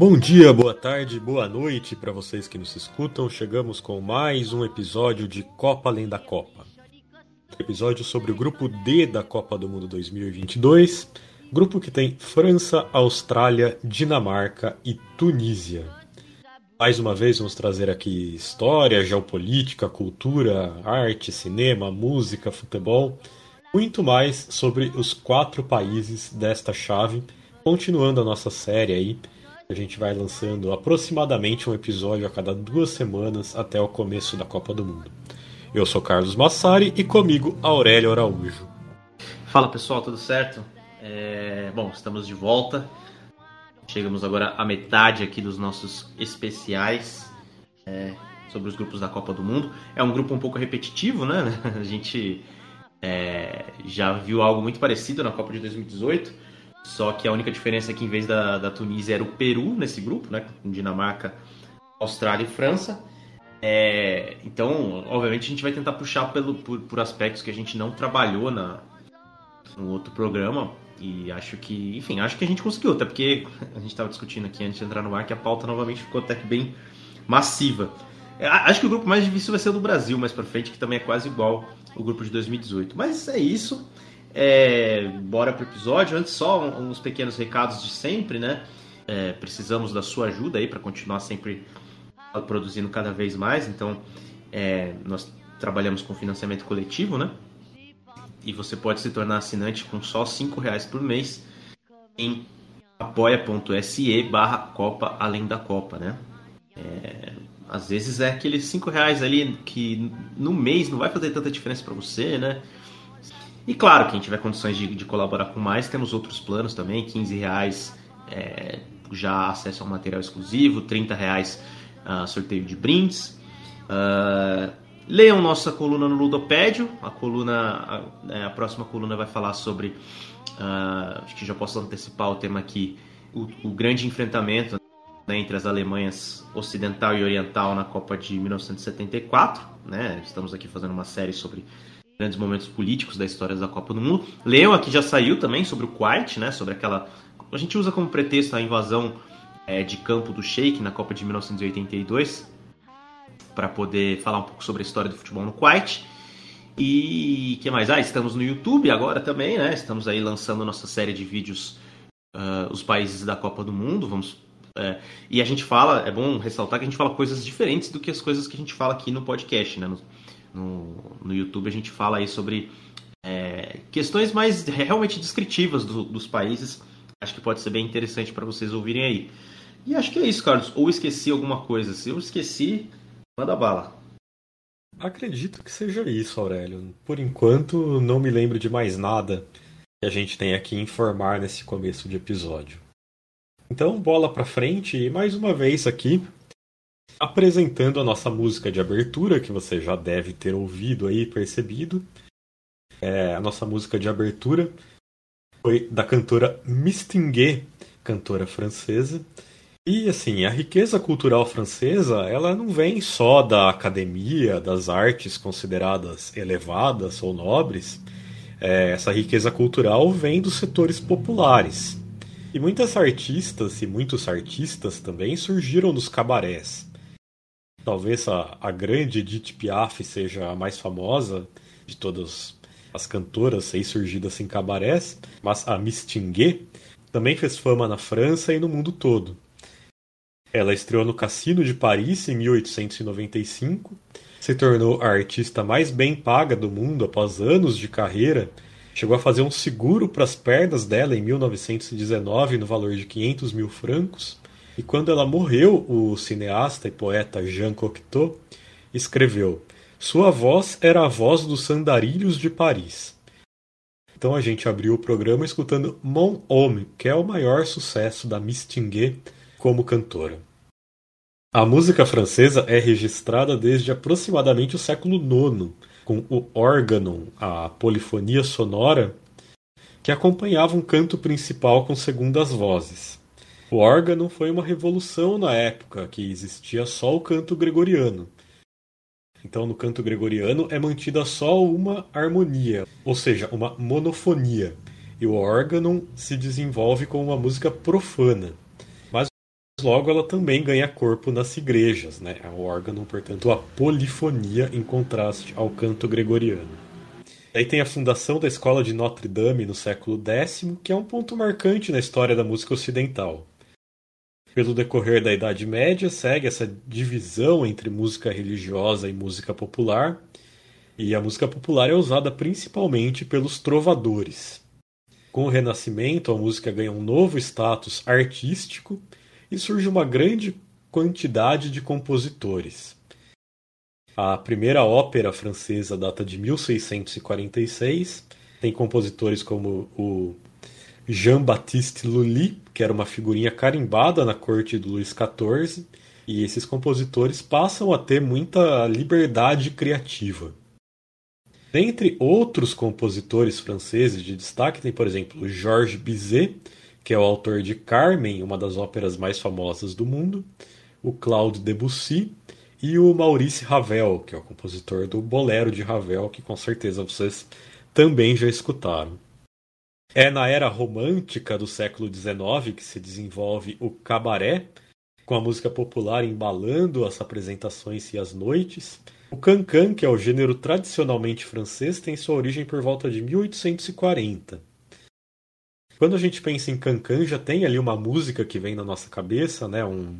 Bom dia, boa tarde, boa noite para vocês que nos escutam. Chegamos com mais um episódio de Copa Além da Copa. Episódio sobre o grupo D da Copa do Mundo 2022. Grupo que tem França, Austrália, Dinamarca e Tunísia. Mais uma vez vamos trazer aqui história, geopolítica, cultura, arte, cinema, música, futebol, muito mais sobre os quatro países desta chave, continuando a nossa série aí. A gente vai lançando aproximadamente um episódio a cada duas semanas até o começo da Copa do Mundo. Eu sou Carlos Massari e comigo Aurélio Araújo. Fala pessoal, tudo certo? É... Bom, estamos de volta Chegamos agora à metade aqui dos nossos especiais é, sobre os grupos da Copa do Mundo. É um grupo um pouco repetitivo, né? A gente é, já viu algo muito parecido na Copa de 2018, só que a única diferença é que em vez da, da Tunísia era o Peru nesse grupo, né? Com Dinamarca, Austrália e França. É, então, obviamente, a gente vai tentar puxar pelo, por, por aspectos que a gente não trabalhou na, no outro programa e acho que, enfim, acho que a gente conseguiu, até porque a gente estava discutindo aqui antes de entrar no ar que a pauta novamente ficou até que bem massiva. É, acho que o grupo mais difícil vai ser o do Brasil mais para frente, que também é quase igual o grupo de 2018. Mas é isso. É, bora pro episódio. Antes, só uns pequenos recados de sempre, né? É, precisamos da sua ajuda aí para continuar sempre produzindo cada vez mais. Então, é, nós trabalhamos com financiamento coletivo, né? e você pode se tornar assinante com só cinco reais por mês em apoia.se barra Copa Além da Copa, né? É, às vezes é aqueles cinco reais ali que no mês não vai fazer tanta diferença para você, né? E claro, quem tiver condições de, de, colaborar com mais, temos outros planos também, 15 reais é, já acesso ao material exclusivo, 30 reais uh, sorteio de brindes. Uh, Leiam nossa coluna no Ludopédio. A coluna, a, é, a próxima coluna vai falar sobre, uh, acho que já posso antecipar o tema aqui, o, o grande enfrentamento né, entre as Alemanhas Ocidental e Oriental na Copa de 1974. Né? Estamos aqui fazendo uma série sobre grandes momentos políticos da história da Copa do Mundo. Leiam aqui já saiu também sobre o Kuwait, né? Sobre aquela, a gente usa como pretexto a invasão é, de campo do Sheik na Copa de 1982 para poder falar um pouco sobre a história do futebol no Kuwait. E que mais? Ah, estamos no YouTube agora também, né? Estamos aí lançando nossa série de vídeos uh, os países da Copa do Mundo. Vamos uh, e a gente fala, é bom ressaltar que a gente fala coisas diferentes do que as coisas que a gente fala aqui no podcast, né? No, no YouTube a gente fala aí sobre é, questões mais realmente descritivas do, dos países. Acho que pode ser bem interessante para vocês ouvirem aí. E acho que é isso, Carlos. Ou esqueci alguma coisa. Se eu esqueci, Manda bala. Acredito que seja isso, Aurélio. Por enquanto, não me lembro de mais nada que a gente tem aqui informar nesse começo de episódio. Então, bola para frente e mais uma vez aqui apresentando a nossa música de abertura, que você já deve ter ouvido aí, percebido. É, a nossa música de abertura foi da cantora Mistinguet, cantora francesa. E assim, a riqueza cultural francesa, ela não vem só da academia, das artes consideradas elevadas ou nobres. É, essa riqueza cultural vem dos setores populares. E muitas artistas e muitos artistas também surgiram dos cabarés. Talvez a, a grande Edith Piaf seja a mais famosa de todos as cantoras aí surgidas em cabarés, mas a Mistinguet também fez fama na França e no mundo todo. Ela estreou no Cassino de Paris em 1895, se tornou a artista mais bem paga do mundo após anos de carreira, chegou a fazer um seguro para as pernas dela em 1919 no valor de 500 mil francos, e quando ela morreu, o cineasta e poeta Jean Cocteau escreveu: Sua voz era a voz dos sandarilhos de Paris. Então a gente abriu o programa escutando Mon Homme, que é o maior sucesso da Mistinguet como cantora. A música francesa é registrada desde aproximadamente o século IX, com o órgão, a polifonia sonora, que acompanhava um canto principal com segundas vozes. O órgão foi uma revolução na época, que existia só o canto gregoriano. Então, no canto gregoriano é mantida só uma harmonia, ou seja, uma monofonia, e o órgão se desenvolve como uma música profana. Mas logo ela também ganha corpo nas igrejas, né? O órgão, portanto, a polifonia em contraste ao canto gregoriano. Aí tem a fundação da escola de Notre Dame no século X, que é um ponto marcante na história da música ocidental pelo decorrer da Idade Média, segue essa divisão entre música religiosa e música popular, e a música popular é usada principalmente pelos trovadores. Com o Renascimento, a música ganha um novo status artístico e surge uma grande quantidade de compositores. A primeira ópera francesa data de 1646, tem compositores como o Jean-Baptiste Lully, que era uma figurinha carimbada na corte do Luís XIV, e esses compositores passam a ter muita liberdade criativa. Dentre outros compositores franceses de destaque, tem, por exemplo, Georges Bizet, que é o autor de Carmen, uma das óperas mais famosas do mundo, o Claude Debussy e o Maurice Ravel, que é o compositor do Bolero de Ravel, que com certeza vocês também já escutaram. É na era romântica do século XIX que se desenvolve o cabaré, com a música popular embalando as apresentações e as noites. O cancan, que é o gênero tradicionalmente francês, tem sua origem por volta de 1840. Quando a gente pensa em cancan, já tem ali uma música que vem na nossa cabeça, né? Um...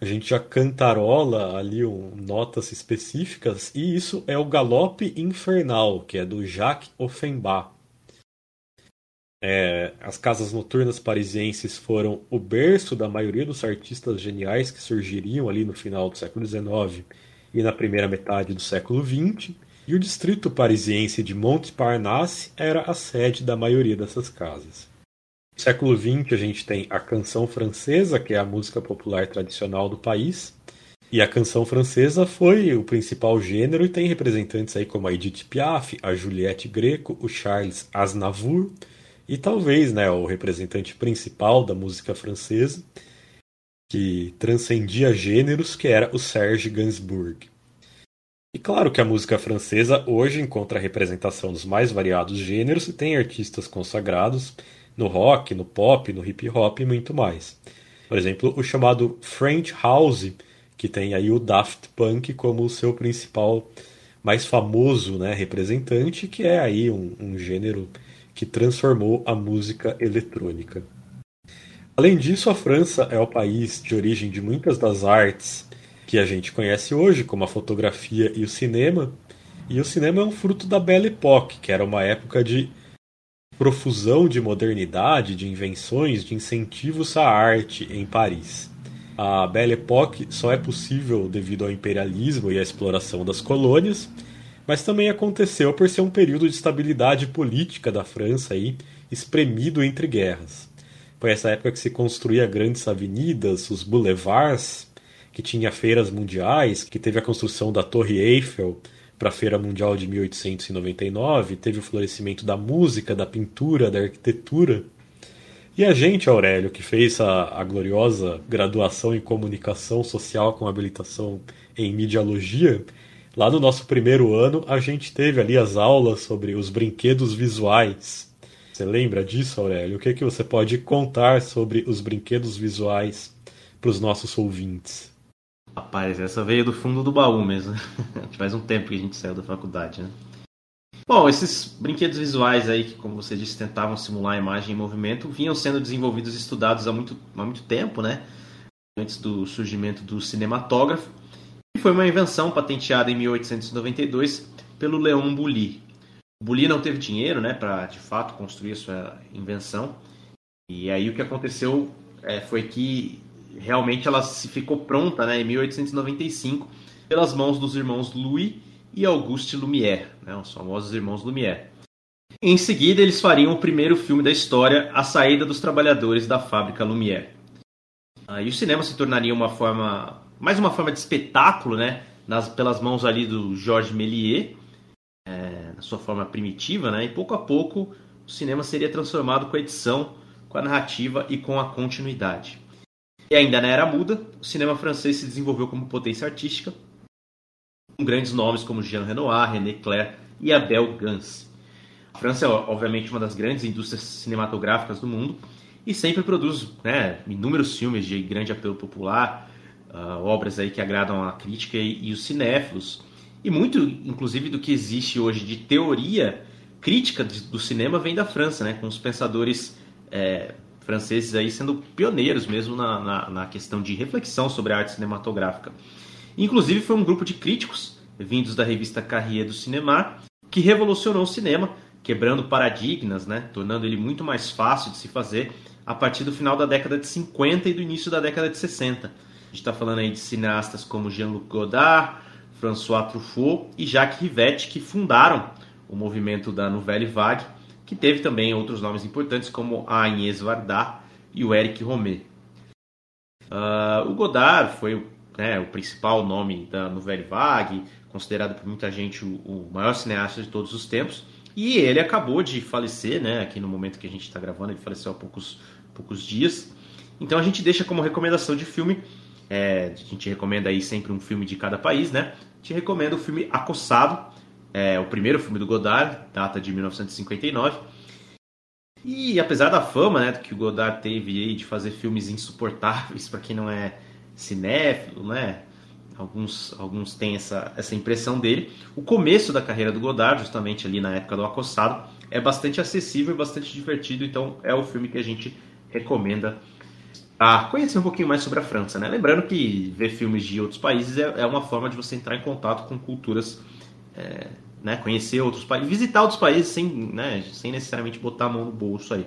A gente já cantarola ali um... notas específicas, e isso é o Galope Infernal, que é do Jacques Offenbach. É, as casas noturnas parisienses foram o berço da maioria dos artistas geniais que surgiriam ali no final do século XIX e na primeira metade do século XX, e o distrito parisiense de Montparnasse era a sede da maioria dessas casas. No século XX a gente tem a canção francesa, que é a música popular tradicional do país, e a canção francesa foi o principal gênero e tem representantes aí como a Edith Piaf, a Juliette Greco, o Charles Aznavour, e talvez né, o representante principal da música francesa, que transcendia gêneros, que era o Serge Gainsbourg. E claro que a música francesa hoje encontra representação dos mais variados gêneros e tem artistas consagrados no rock, no pop, no hip hop e muito mais. Por exemplo, o chamado French House, que tem aí o Daft Punk como o seu principal, mais famoso né, representante, que é aí um, um gênero que transformou a música eletrônica. Além disso, a França é o país de origem de muitas das artes que a gente conhece hoje, como a fotografia e o cinema. E o cinema é um fruto da Belle Époque, que era uma época de profusão de modernidade, de invenções, de incentivos à arte em Paris. A Belle Époque só é possível devido ao imperialismo e à exploração das colônias, mas também aconteceu por ser um período de estabilidade política da França aí, espremido entre guerras. Foi essa época que se construía grandes avenidas, os boulevards, que tinha feiras mundiais, que teve a construção da Torre Eiffel para a Feira Mundial de 1899, teve o florescimento da música, da pintura, da arquitetura. E a gente, Aurélio, que fez a, a gloriosa graduação em comunicação social com habilitação em mediologia, Lá no nosso primeiro ano, a gente teve ali as aulas sobre os brinquedos visuais. Você lembra disso, Aurélio? O que, é que você pode contar sobre os brinquedos visuais para os nossos ouvintes? Rapaz, essa veio do fundo do baú mesmo. Faz um tempo que a gente saiu da faculdade, né? Bom, esses brinquedos visuais aí, que como você disse, tentavam simular imagem em movimento, vinham sendo desenvolvidos e estudados há muito, há muito tempo, né? Antes do surgimento do cinematógrafo. E foi uma invenção patenteada em 1892 pelo Leon Bully. O não teve dinheiro, né, para de fato construir a sua invenção. E aí o que aconteceu é, foi que realmente ela se ficou pronta, né, em 1895, pelas mãos dos irmãos Louis e Auguste Lumière, né, os famosos irmãos Lumière. Em seguida, eles fariam o primeiro filme da história, A Saída dos Trabalhadores da Fábrica Lumière. Aí o cinema se tornaria uma forma, mais uma forma de espetáculo, né, nas, pelas mãos ali do Georges Méliès, é, na sua forma primitiva, né, e pouco a pouco o cinema seria transformado com a edição, com a narrativa e com a continuidade. E ainda na era muda, o cinema francês se desenvolveu como potência artística, com grandes nomes como Jean Renoir, René Clair e Abel Gance. A França é, obviamente, uma das grandes indústrias cinematográficas do mundo e sempre produz né, inúmeros filmes de grande apelo popular, uh, obras aí que agradam a crítica e, e, os cinéfilos. E muito, inclusive, do que existe hoje de teoria crítica do cinema vem da França, né, com os pensadores é, franceses aí sendo pioneiros mesmo na, na, na questão de reflexão sobre a arte cinematográfica. Inclusive foi um grupo de críticos vindos da revista Carrier do Cinema que revolucionou o cinema, quebrando paradigmas, né, tornando ele muito mais fácil de se fazer a partir do final da década de 50 e do início da década de 60. Gente está falando aí de cineastas como Jean-Luc Godard, François Truffaut e Jacques Rivette, que fundaram o movimento da Nouvelle Vague, que teve também outros nomes importantes como a Agnès Varda e o Eric Romer. Uh, o Godard foi né, o principal nome da Nouvelle Vague, considerado por muita gente o, o, maior cineasta de todos os tempos. E ele acabou de falecer, né, aqui no momento que a gente está gravando, ele faleceu há poucos, poucos dias. Então a gente deixa como recomendação de filme, é, a gente recomenda aí sempre um filme de cada país, né? A gente recomenda o filme Acossado, é, o primeiro filme do Godard, data de 1959. E apesar da fama né, que o Godard teve aí de fazer filmes insuportáveis para quem não é cinéfilo, né? Alguns, alguns têm essa, essa impressão dele. O começo da carreira do Godard, justamente ali na época do Acossado, é bastante acessível e bastante divertido, então é o filme que a gente recomenda a conhecer um pouquinho mais sobre a França. Né? Lembrando que ver filmes de outros países é, é uma forma de você entrar em contato com culturas, é, né? conhecer outros países, visitar outros países sem, né? sem necessariamente botar a mão no bolso aí.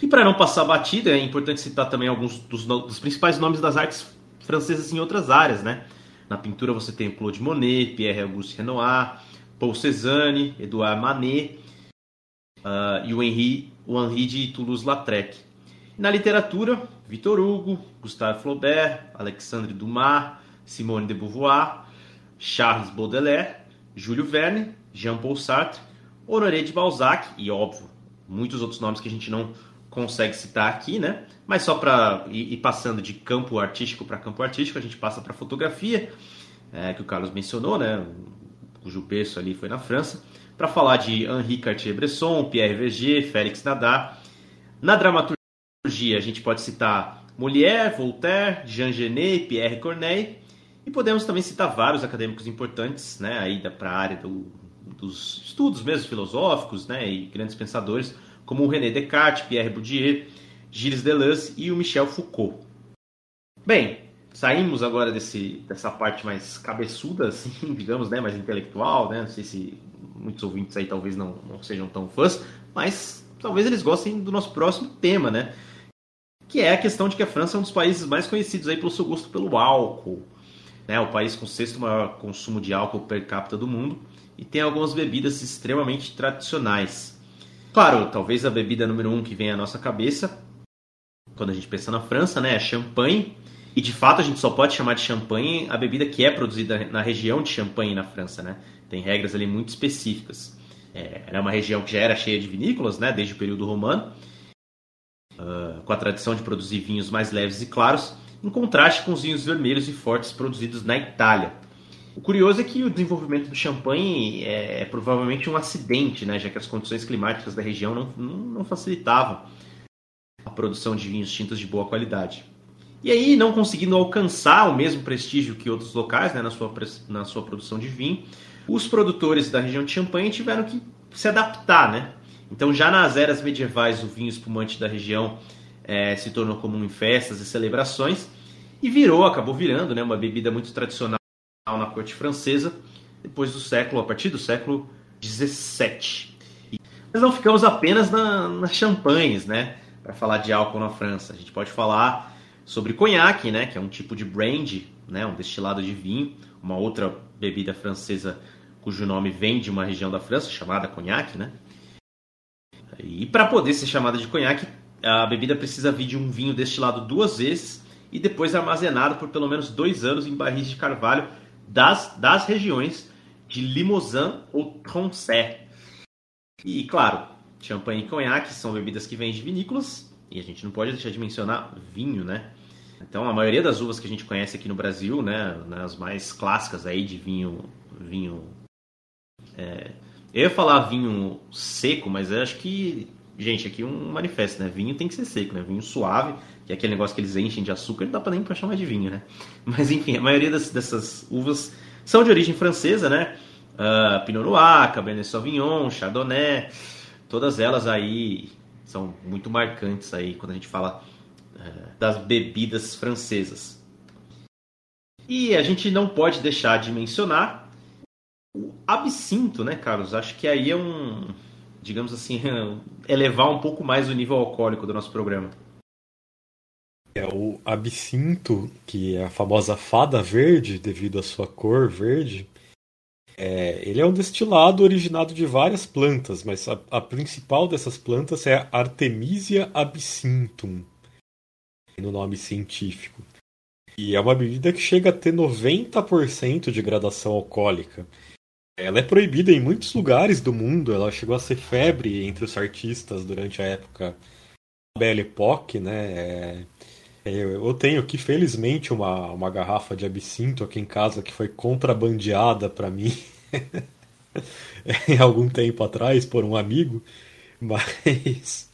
E para não passar batida, é importante citar também alguns dos, dos, principais nomes das artes francesas em outras áreas, né? Na pintura você tem Claude Monet, Pierre-Auguste Renoir, Paul Cézanne, Edouard Manet uh, e o Henri, o Henri de Toulouse-Lautrec. Na literatura, Victor Hugo, Gustave Flaubert, Alexandre Dumas, Simone de Beauvoir, Charles Baudelaire, Júlio Verne, Jean-Paul Sartre, Honoré de Balzac e, óbvio, muitos outros nomes que a gente não consegue citar aqui, né? Mas só para ir, passando de campo artístico para campo artístico, a gente passa para fotografia, é, que o Carlos mencionou, né? Cujo berço ali foi na França, para falar de Henri Cartier-Bresson, Pierre Verger, Félix Nadar. Na dramaturgia, a gente pode citar Molière, Voltaire, Jean Genet, Pierre Corneille, e podemos também citar vários acadêmicos importantes, né? Aí para a área do, dos estudos mesmo filosóficos, né? E grandes pensadores como o René Descartes, Pierre Bourdieu, Gilles Deleuze e o Michel Foucault. Bem, saímos agora desse, dessa parte mais cabeçuda, assim, digamos, né, mais intelectual, né? Não sei se muitos ouvintes aí talvez não, não sejam tão fãs, mas talvez eles gostem do nosso próximo tema, né? Que é a questão de que a França é um dos países mais conhecidos aí pelo seu gosto pelo álcool. Né? O país com o sexto maior consumo de álcool per capita do mundo e tem algumas bebidas extremamente tradicionais. Claro, talvez a bebida número um que vem à nossa cabeça, quando a gente pensa na França, né, é champanhe. E de fato a gente só pode chamar de champanhe a bebida que é produzida na região de Champagne na França, né? Tem regras ali muito específicas. É, era uma região que já era cheia de vinícolas, né, desde o período romano, uh, com a tradição de produzir vinhos mais leves e claros, em contraste com os vinhos vermelhos e fortes produzidos na Itália. O curioso é que o desenvolvimento do champanhe é, é, provavelmente um acidente, né, já que as condições climáticas da região não, não, não facilitavam a produção de vinhos tintos de boa qualidade. E aí, não conseguindo alcançar o mesmo prestígio que outros locais né, na, sua, na sua produção de vinho, os produtores da região de Champagne tiveram que se adaptar, né? Então, já nas eras medievais, o vinho espumante da região é, se tornou comum em festas e celebrações e virou, acabou virando, né, uma bebida muito tradicional na corte francesa depois do século, a partir do século 17. Mas não ficamos apenas na, nas champanhes, né? Para falar de álcool na França, a gente pode falar sobre conhaque, né? Que é um tipo de brandy, né? Um destilado de vinho, uma outra bebida francesa cujo nome vem de uma região da França chamada conhaque, né? E para poder ser chamada de conhaque, a bebida precisa vir de um vinho destilado duas vezes e depois armazenado por pelo menos dois anos em barris de carvalho das, das regiões de Limousin ou Tronçais. E, claro, champanhe e conhaque são bebidas que vêm de vinícolas e a gente não pode deixar de mencionar vinho, né? Então, a maioria das uvas que a gente conhece aqui no Brasil, né, as mais clássicas aí de vinho, vinho, é, eu ia falar vinho seco, mas acho que, gente, aqui um manifesto, né? Vinho tem que ser seco, né? Vinho suave, que é aquele negócio que eles enchem de açúcar, não dá pra nem pra chamar de vinho, né? Mas enfim, a maioria das, dessas uvas são de origem francesa, né? Uh, Pinot Noir, Cabernet Sauvignon, Chardonnay, todas elas aí são muito marcantes aí quando a gente fala uh, das bebidas francesas. E a gente não pode deixar de mencionar o absinto, né, Carlos? Acho que aí é um, digamos assim, elevar um pouco mais o nível alcoólico do nosso programa. É o absinto, que é a famosa fada verde, devido à sua cor verde. É, ele é um destilado originado de várias plantas, mas a, a principal dessas plantas é a Artemisia absinthium, no nome científico. E é uma bebida que chega a ter 90% de gradação alcoólica. Ela é proibida em muitos lugares do mundo, ela chegou a ser febre entre os artistas durante a época Belle Époque, né? É, eu tenho aqui, felizmente, uma, uma garrafa de absinto aqui em casa que foi contrabandeada para mim em algum tempo atrás por um amigo, mas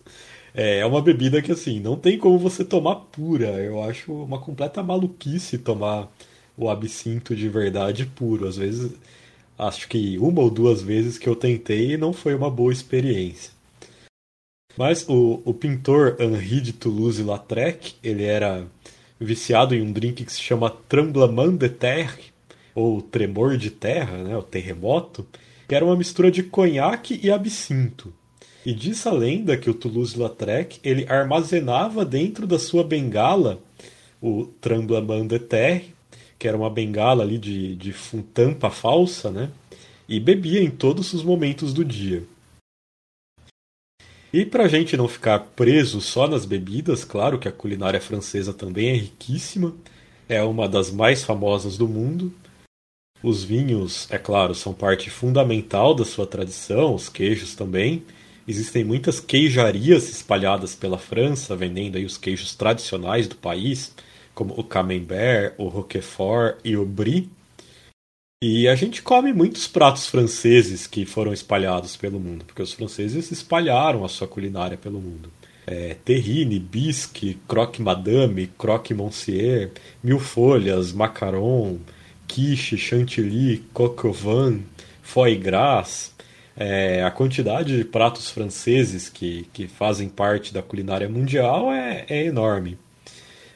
é, é uma bebida que, assim, não tem como você tomar pura. Eu acho uma completa maluquice tomar o absinto de verdade puro. Às vezes, acho que uma ou duas vezes que eu tentei não foi uma boa experiência. Mas o, o pintor Henri de Toulouse-Lautrec, ele era viciado em um drink que se chama Tremblement de Terre, ou Tremor de Terra, né, o terremoto, que era uma mistura de conhaque e absinto. E diz a lenda que o Toulouse-Lautrec ele armazenava dentro da sua bengala o Tremblement de Terre, que era uma bengala ali de, de tampa falsa, né? E bebia em todos os momentos do dia. E para a gente não ficar preso só nas bebidas, claro que a culinária francesa também é riquíssima, é uma das mais famosas do mundo. Os vinhos, é claro, são parte fundamental da sua tradição, os queijos também. Existem muitas queijarias espalhadas pela França, vendendo aí os queijos tradicionais do país, como o Camembert, o Roquefort e o Brie. E a gente come muitos pratos franceses que foram espalhados pelo mundo, porque os franceses espalharam a sua culinária pelo mundo. É, terrine, bisque, croque madame, croque monsieur, mil folhas, macaron, quiche, chantilly, coq au vin, foie gras. É, a quantidade de pratos franceses que, que fazem parte da culinária mundial é, é enorme.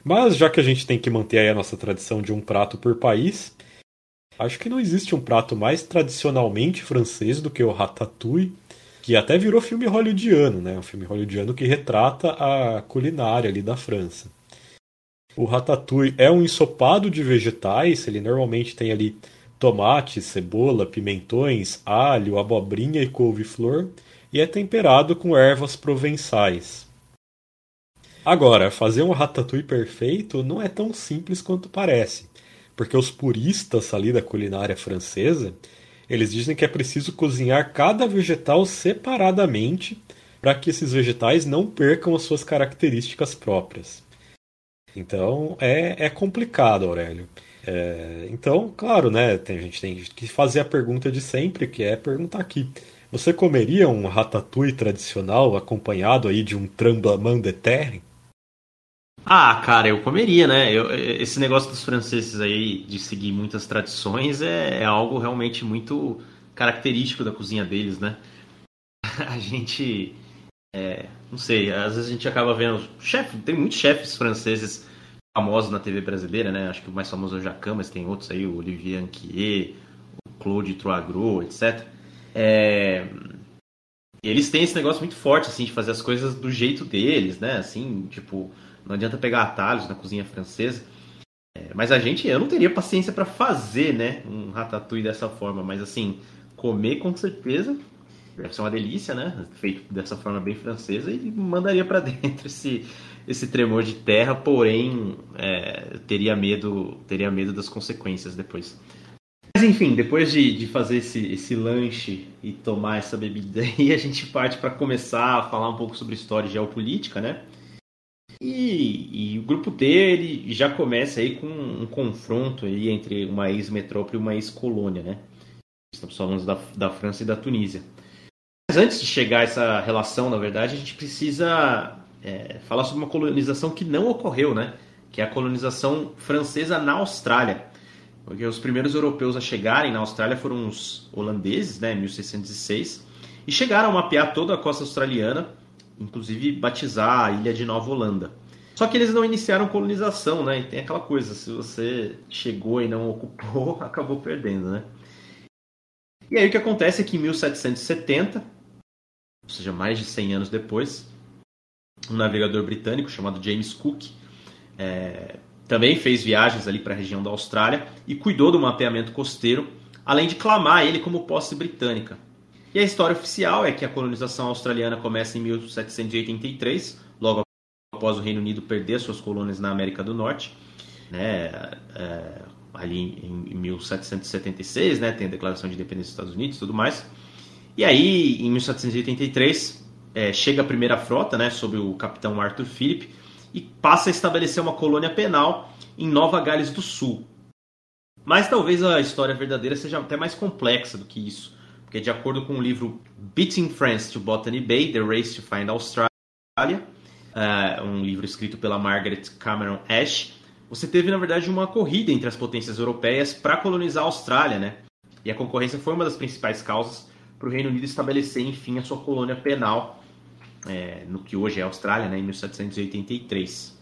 Mas já que a gente tem que manter a nossa tradição de um prato por país, Acho que não existe um prato mais tradicionalmente francês do que o ratatouille, que até virou filme hollywoodiano, né? Um filme hollywoodiano que retrata a culinária ali da França. O ratatouille é um ensopado de vegetais, ele normalmente tem ali tomate, cebola, pimentões, alho, abobrinha e couve-flor, e é temperado com ervas provençais. Agora, fazer um ratatouille perfeito não é tão simples quanto parece porque os puristas ali da culinária francesa, eles dizem que é preciso cozinhar cada vegetal separadamente para que esses vegetais não percam as suas características próprias. Então é, é complicado, Aurélio. É, então, claro, né, tem, a gente tem que fazer a pergunta de sempre, que é perguntar aqui. Você comeria um ratatouille tradicional acompanhado aí de um tremblement de terre? Ah, cara, eu comeria, né? Eu, esse negócio dos franceses aí de seguir muitas tradições é, é algo realmente muito característico da cozinha deles, né? A gente. É, não sei, às vezes a gente acaba vendo. Chefe, tem muitos chefes franceses famosos na TV brasileira, né? Acho que o mais famoso é o Jacan, mas tem outros aí, o Olivier Anquier, o Claude Troagro, etc. É, eles têm esse negócio muito forte, assim, de fazer as coisas do jeito deles, né? Assim, tipo, não adianta pegar atalhos na cozinha francesa. É, mas a gente, eu não teria paciência para fazer, né, um ratatouille dessa forma. Mas assim, comer com certeza deve ser uma delícia, né? Feito dessa forma bem francesa e mandaria para dentro esse esse tremor de terra, porém é, teria medo teria medo das consequências depois. Mas enfim, depois de, de fazer esse, esse lanche e tomar essa bebida aí, a gente parte para começar a falar um pouco sobre história e geopolítica, né? E, e, o grupo D ele já começa aí com um confronto aí entre uma ex-metrópole e uma ex-colônia, né? Estamos falando da, da França e da Tunísia. Mas antes de chegar a essa relação, na verdade, a gente precisa é, falar sobre uma colonização que não ocorreu, né? Que é a colonização francesa na Austrália. Porque os primeiros europeus a chegarem na Austrália foram os holandeses, né, em 1606, e chegaram a mapear toda a costa australiana inclusive batizar a ilha de Nova Holanda. Só que eles não iniciaram colonização, né? E tem aquela coisa, se você chegou e não ocupou, acabou perdendo, né? E aí o que acontece é que em 1770, ou seja, mais de 100 anos depois, um navegador britânico chamado James Cook é, também fez viagens ali para a região da Austrália e cuidou do mapeamento costeiro, além de clamar ele como posse britânica. E a história oficial é que a colonização australiana começa em 1783, logo após o Reino Unido perder suas colônias na América do Norte, né, é, ali em 1776, né, tem a Declaração de Independência dos Estados Unidos tudo mais. E aí, em 1783, é, chega a primeira frota, né, sob o capitão Arthur Phillip, e passa a estabelecer uma colônia penal em Nova Gales do Sul. Mas talvez a história verdadeira seja até mais complexa do que isso porque de acordo com o livro Beating France to Botany Bay, The Race to Find Australia, uh, um livro escrito pela Margaret Cameron Ash, você teve, na verdade, uma corrida entre as potências europeias para colonizar a Austrália, né? E a concorrência foi uma das principais causas para o Reino Unido estabelecer, enfim, a sua colônia penal é, no que hoje é a Austrália, né, em 1783.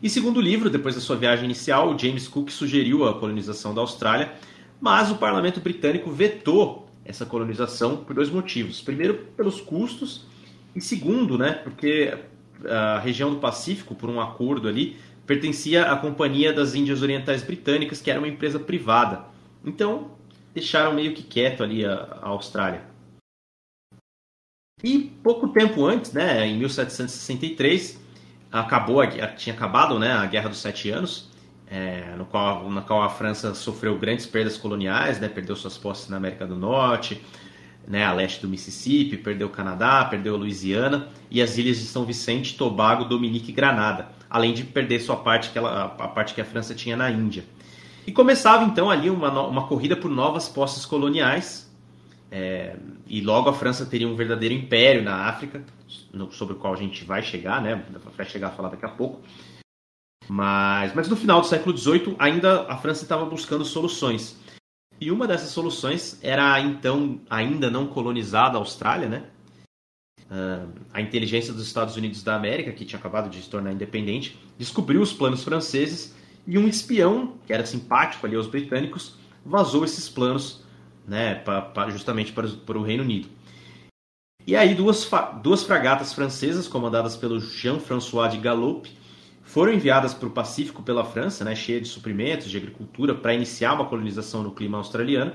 E segundo o livro, depois da sua viagem inicial, James Cook sugeriu a colonização da Austrália, mas o parlamento britânico vetou essa colonização por dois motivos. Primeiro, pelos custos, e segundo, né, porque a região do Pacífico, por um acordo ali, pertencia à Companhia das Índias Orientais Britânicas, que era uma empresa privada. Então, deixaram meio que quieto ali a, a Austrália. E pouco tempo antes, né, em 1763, acabou a, tinha acabado né, a Guerra dos Sete Anos, é, no qual, na qual a França sofreu grandes perdas coloniais, né, perdeu suas posses na América do Norte, né, a leste do Mississippi, perdeu o Canadá, perdeu a Louisiana e as ilhas de São Vicente, Tobago, Dominique e Granada, além de perder sua parte que ela, a parte que a França tinha na Índia. E começava então ali uma, uma corrida por novas posses coloniais, é, e logo a França teria um verdadeiro império na África, no, sobre o qual a gente vai chegar, né, vai chegar a falar daqui a pouco. Mas, mas no final do século XVIII, ainda a França estava buscando soluções. E uma dessas soluções era a então ainda não colonizada Austrália, né? Uh, a inteligência dos Estados Unidos da América, que tinha acabado de se tornar independente, descobriu os planos franceses e um espião, que era simpático ali aos britânicos, vazou esses planos né, pra, pra, justamente para, para o Reino Unido. E aí duas, duas fragatas francesas, comandadas pelo Jean-François de Galop, foram enviadas para o Pacífico pela França, né, cheia de suprimentos, de agricultura, para iniciar uma colonização no clima australiano.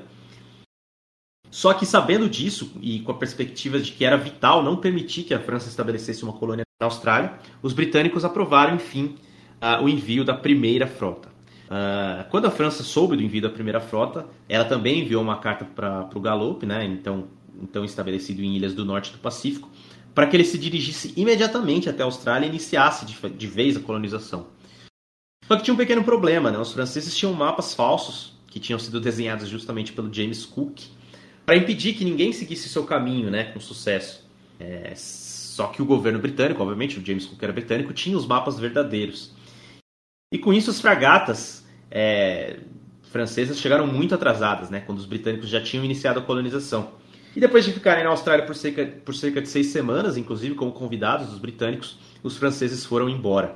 Só que sabendo disso e com a perspectiva de que era vital não permitir que a França estabelecesse uma colônia na Austrália, os britânicos aprovaram, enfim, uh, o envio da primeira frota. Uh, quando a França soube do envio da primeira frota, ela também enviou uma carta para o Galop, né, então, então estabelecido em ilhas do norte do Pacífico, para que ele se dirigisse imediatamente até a Austrália e iniciasse de, de vez a colonização. Só que tinha um pequeno problema, né? Os franceses tinham mapas falsos que tinham sido desenhados justamente pelo James Cook para impedir que ninguém seguisse seu caminho, né, com sucesso. É, só que o governo britânico, obviamente, o James Cook era britânico, tinha os mapas verdadeiros. E com isso as fragatas é, francesas chegaram muito atrasadas, né, quando os britânicos já tinham iniciado a colonização. E depois de ficarem na Austrália por cerca, por cerca de seis semanas, inclusive como convidados dos britânicos, os franceses foram embora.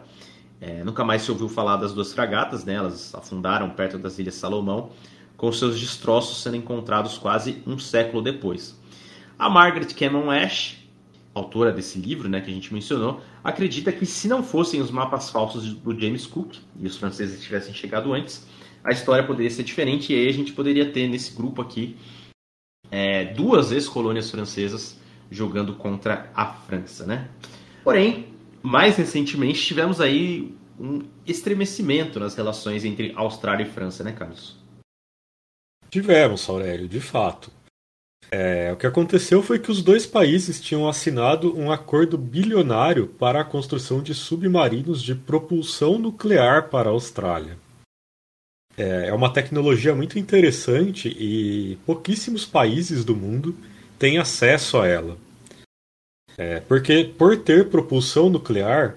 É, nunca mais se ouviu falar das duas fragatas, né? elas afundaram perto das Ilhas Salomão, com seus destroços sendo encontrados quase um século depois. A Margaret Cameron Ash, autora desse livro né, que a gente mencionou, acredita que se não fossem os mapas falsos do James Cook e os franceses tivessem chegado antes, a história poderia ser diferente e aí a gente poderia ter nesse grupo aqui é, duas ex-colônias francesas jogando contra a França. Né? Porém, mais recentemente tivemos aí um estremecimento nas relações entre Austrália e França, né, Carlos? Tivemos, Aurélio, de fato. É, o que aconteceu foi que os dois países tinham assinado um acordo bilionário para a construção de submarinos de propulsão nuclear para a Austrália. É, é uma tecnologia muito interessante e pouquíssimos países do mundo têm acesso a ela. É, porque, por ter propulsão nuclear,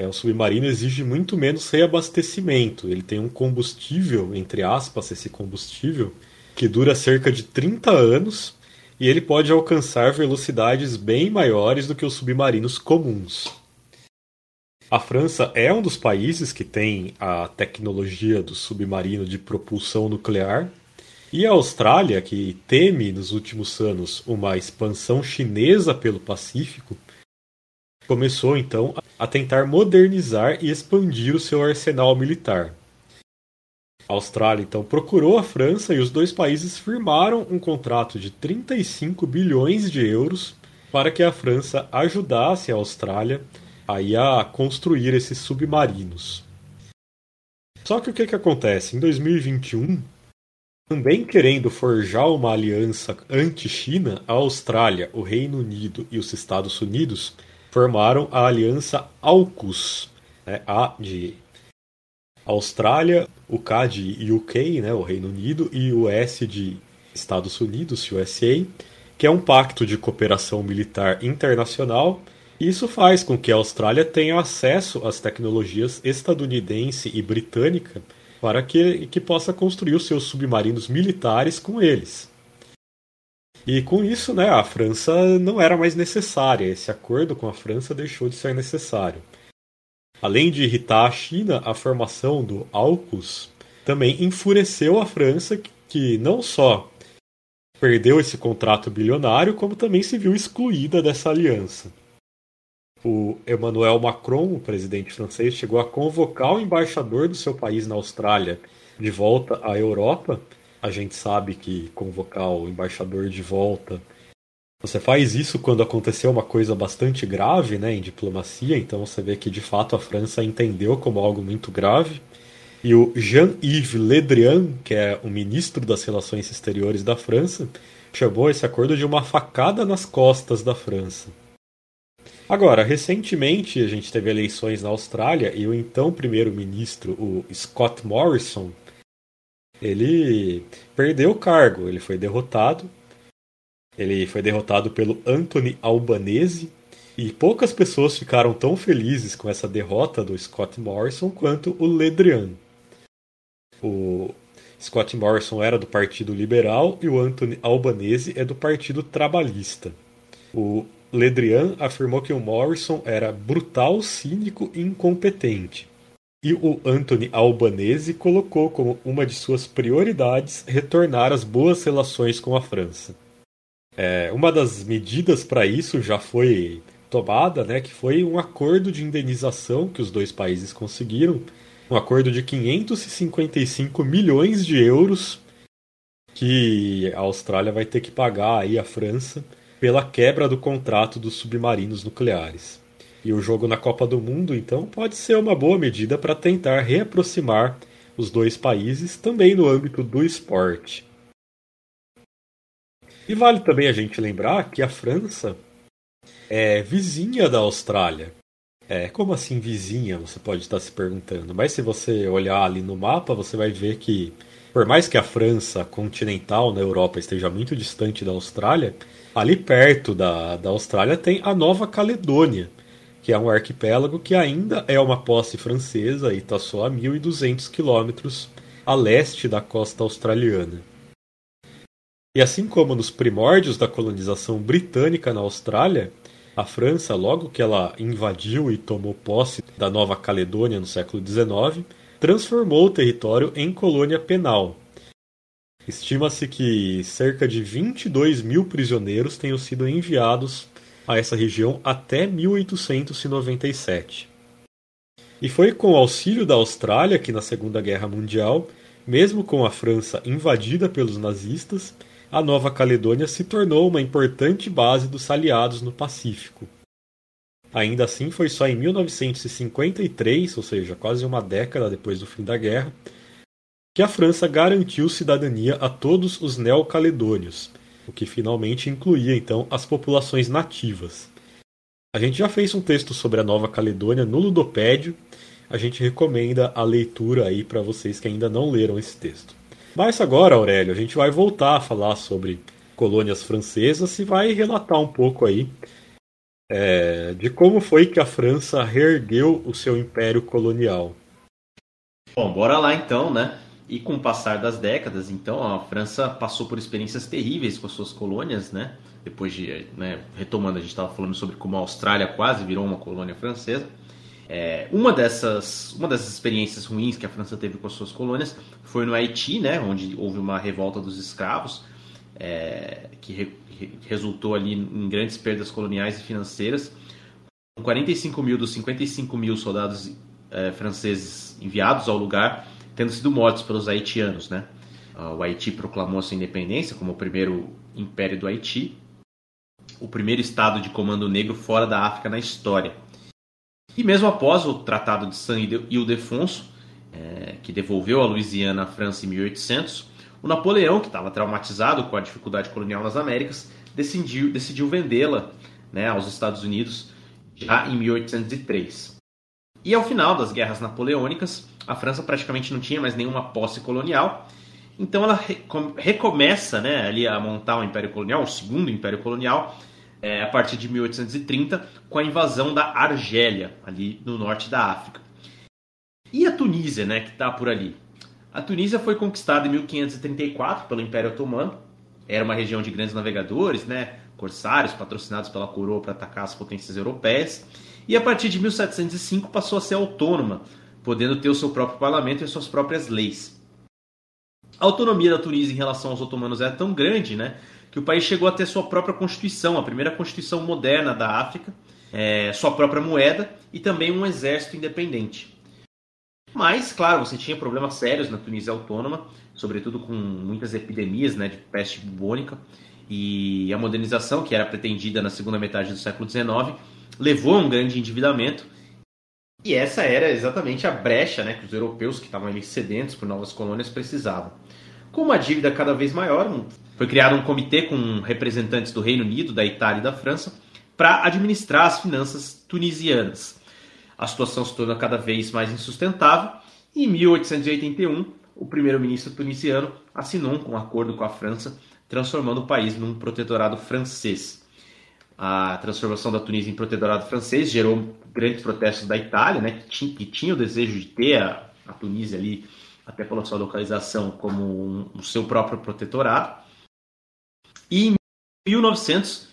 é, o submarino exige muito menos reabastecimento. Ele tem um combustível, entre aspas, esse combustível, que dura cerca de 30 anos e ele pode alcançar velocidades bem maiores do que os submarinos comuns. A França é um dos países que tem a tecnologia do submarino de propulsão nuclear, e a Austrália, que teme nos últimos anos uma expansão chinesa pelo Pacífico, começou então a tentar modernizar e expandir o seu arsenal militar. A Austrália então procurou a França e os dois países firmaram um contrato de 35 bilhões de euros para que a França ajudasse a Austrália aí a construir esses submarinos. Só que o que, que acontece? Em 2021, também querendo forjar uma aliança anti-China, a Austrália, o Reino Unido e os Estados Unidos formaram a aliança AUKUS, né? A de Austrália, o K de UK, né, o Reino Unido, e o S de Estados Unidos, USA, que é um pacto de cooperação militar internacional. Isso faz com que a Austrália tenha acesso às tecnologias estadunidense e britânica para que, que possa construir os seus submarinos militares com eles. E com isso, né, a França não era mais necessária. Esse acordo com a França deixou de ser necessário. Além de irritar a China, a formação do AUKUS também enfureceu a França, que não só perdeu esse contrato bilionário, como também se viu excluída dessa aliança. O Emmanuel Macron, o presidente francês, chegou a convocar o embaixador do seu país na Austrália de volta à Europa. A gente sabe que convocar o embaixador de volta você faz isso quando aconteceu uma coisa bastante grave né, em diplomacia, então você vê que de fato a França entendeu como algo muito grave. E o Jean-Yves Le Drian, que é o ministro das Relações Exteriores da França, chamou esse acordo de uma facada nas costas da França. Agora, recentemente a gente teve eleições na Austrália e o então primeiro-ministro, o Scott Morrison, ele perdeu o cargo, ele foi derrotado ele foi derrotado pelo Anthony Albanese e poucas pessoas ficaram tão felizes com essa derrota do Scott Morrison quanto o Ledrian. O Scott Morrison era do Partido Liberal e o Anthony Albanese é do Partido Trabalhista. O Ledrian afirmou que o Morrison era brutal, cínico e incompetente. E o Anthony Albanese colocou como uma de suas prioridades retornar às boas relações com a França. É, uma das medidas para isso já foi tomada, né, que foi um acordo de indenização que os dois países conseguiram, um acordo de 555 milhões de euros que a Austrália vai ter que pagar aí à França pela quebra do contrato dos submarinos nucleares. E o jogo na Copa do Mundo, então, pode ser uma boa medida para tentar reaproximar os dois países também no âmbito do esporte. E vale também a gente lembrar que a França é vizinha da Austrália. É, como assim vizinha? Você pode estar se perguntando. Mas se você olhar ali no mapa, você vai ver que, por mais que a França continental na Europa esteja muito distante da Austrália, ali perto da, da Austrália tem a Nova Caledônia, que é um arquipélago que ainda é uma posse francesa e está só a 1.200 quilômetros a leste da costa australiana. E assim como nos primórdios da colonização britânica na Austrália, a França, logo que ela invadiu e tomou posse da Nova Caledônia no século XIX, transformou o território em colônia penal. Estima-se que cerca de 22 mil prisioneiros tenham sido enviados a essa região até 1897. E foi com o auxílio da Austrália que, na Segunda Guerra Mundial, mesmo com a França invadida pelos nazistas, a Nova Caledônia se tornou uma importante base dos aliados no Pacífico. Ainda assim, foi só em 1953, ou seja, quase uma década depois do fim da guerra, que a França garantiu cidadania a todos os neocaledônios, o que finalmente incluía então as populações nativas. A gente já fez um texto sobre a Nova Caledônia no Ludopédio. A gente recomenda a leitura aí para vocês que ainda não leram esse texto. Mas agora, Aurélio, a gente vai voltar a falar sobre colônias francesas e vai relatar um pouco aí é, de como foi que a França reergueu o seu império colonial. Bom, bora lá então, né? E com o passar das décadas, então, a França passou por experiências terríveis com as suas colônias, né? Depois de, né, retomando, a gente estava falando sobre como a Austrália quase virou uma colônia francesa. É, uma, dessas, uma dessas experiências ruins que a França teve com as suas colônias foi no Haiti, né, onde houve uma revolta dos escravos, é, que re, resultou ali em grandes perdas coloniais e financeiras. 45 mil dos 55 mil soldados é, franceses enviados ao lugar tendo sido mortos pelos haitianos. Né? O Haiti proclamou sua independência como o primeiro império do Haiti, o primeiro estado de comando negro fora da África na história. E mesmo após o Tratado de Saint-Ildefonso, é, que devolveu a Louisiana à França em 1800, o Napoleão, que estava traumatizado com a dificuldade colonial nas Américas, decidiu, decidiu vendê-la né, aos Estados Unidos já em 1803. E ao final das guerras napoleônicas, a França praticamente não tinha mais nenhuma posse colonial, então ela recomeça né, ali a montar o Império Colonial, o segundo Império Colonial, é, a partir de 1830, com a invasão da Argélia, ali no norte da África. E a Tunísia, né, que está por ali? A Tunísia foi conquistada em 1534 pelo Império Otomano. Era uma região de grandes navegadores, né, corsários patrocinados pela coroa para atacar as potências europeias. E a partir de 1705 passou a ser autônoma, podendo ter o seu próprio parlamento e suas próprias leis. A autonomia da Tunísia em relação aos otomanos era tão grande, né, que o país chegou a ter sua própria constituição, a primeira constituição moderna da África, é, sua própria moeda e também um exército independente. Mas, claro, você tinha problemas sérios na Tunísia autônoma, sobretudo com muitas epidemias né, de peste bubônica, e a modernização, que era pretendida na segunda metade do século XIX, levou a um grande endividamento. E essa era exatamente a brecha né, que os europeus, que estavam ali sedentos por novas colônias, precisavam. Com uma dívida cada vez maior, foi criado um comitê com representantes do Reino Unido, da Itália e da França para administrar as finanças tunisianas. A situação se torna cada vez mais insustentável e em 1881 o primeiro-ministro tunisiano assinou um acordo com a França, transformando o país num protetorado francês. A transformação da Tunísia em protetorado francês gerou grandes protestos da Itália, né, que, tinha, que tinha o desejo de ter a, a Tunísia ali, até pela sua localização, como um, o seu próprio protetorado. E em 1900,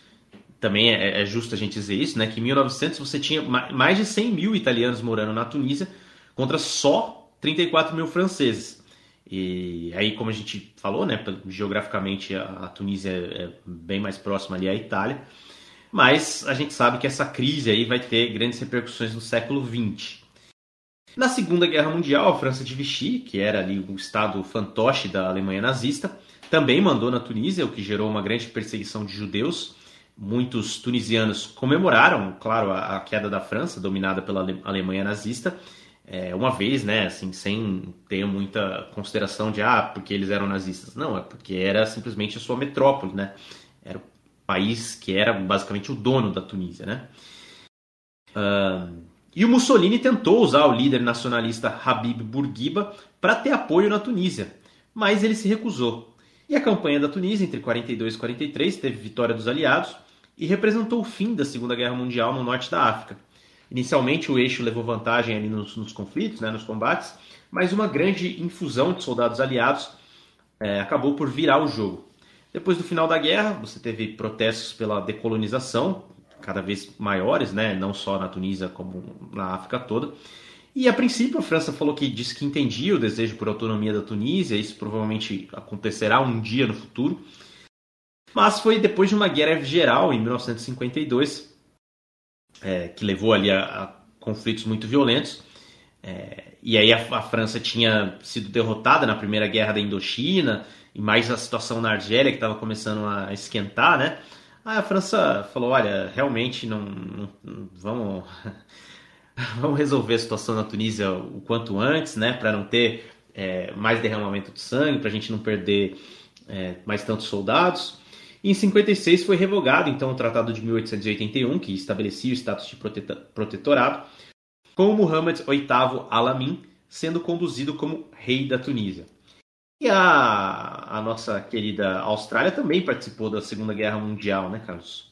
também é, é, justo a gente dizer isso, né, que em 1900 você tinha mais de 100 mil italianos morando na Tunísia contra só 34 mil franceses. E aí, como a gente falou, né, geograficamente a, a Tunísia é bem mais próxima ali à Itália, mas a gente sabe que essa crise aí vai ter grandes repercussões no século XX. Na Segunda Guerra Mundial, a França de Vichy, que era ali o estado fantoche da Alemanha nazista, também mandou na Tunísia, o que gerou uma grande perseguição de judeus. Muitos tunisianos comemoraram, claro, a, queda da França, dominada pela Alemanha nazista, é, uma vez, né, assim, sem ter muita consideração de, ah, porque eles eram nazistas. Não, é porque era simplesmente a sua metrópole, né? País que era basicamente o dono da Tunísia, né? Uh, e o Mussolini tentou usar o líder nacionalista Habib Bourguiba para ter apoio na Tunísia, mas ele se recusou. E a campanha da Tunísia, entre 42 e 43, teve vitória dos aliados e representou o fim da Segunda Guerra Mundial no norte da África. Inicialmente, o eixo levou vantagem ali nos, nos conflitos, né, nos combates, mas uma grande infusão de soldados aliados é, acabou por virar o jogo. Depois do final da guerra, você teve protestos pela decolonização, cada vez maiores, né, não só na Tunísia como na África toda. E a princípio a França falou que disse que entendia o desejo por autonomia da Tunísia, isso provavelmente acontecerá um dia no futuro. Mas foi depois de uma guerra geral em 1952, é, que levou ali a, a conflitos muito violentos, é, e aí a, a, França tinha sido derrotada na primeira guerra da Indochina, e mais a situação na Argélia que estava começando a esquentar, né? Aí a França falou: olha, realmente não, não, vamos, vamos resolver a situação na Tunísia o quanto antes, né? Para não ter é, mais derramamento de sangue, para a gente não perder é, mais tantos soldados. E em 56 foi revogado então o Tratado de 1881, que estabelecia o status de protetorado com Muhammad VIII Alamin sendo conduzido como rei da Tunísia. E a, a nossa querida Austrália também participou da Segunda Guerra Mundial, né, Carlos?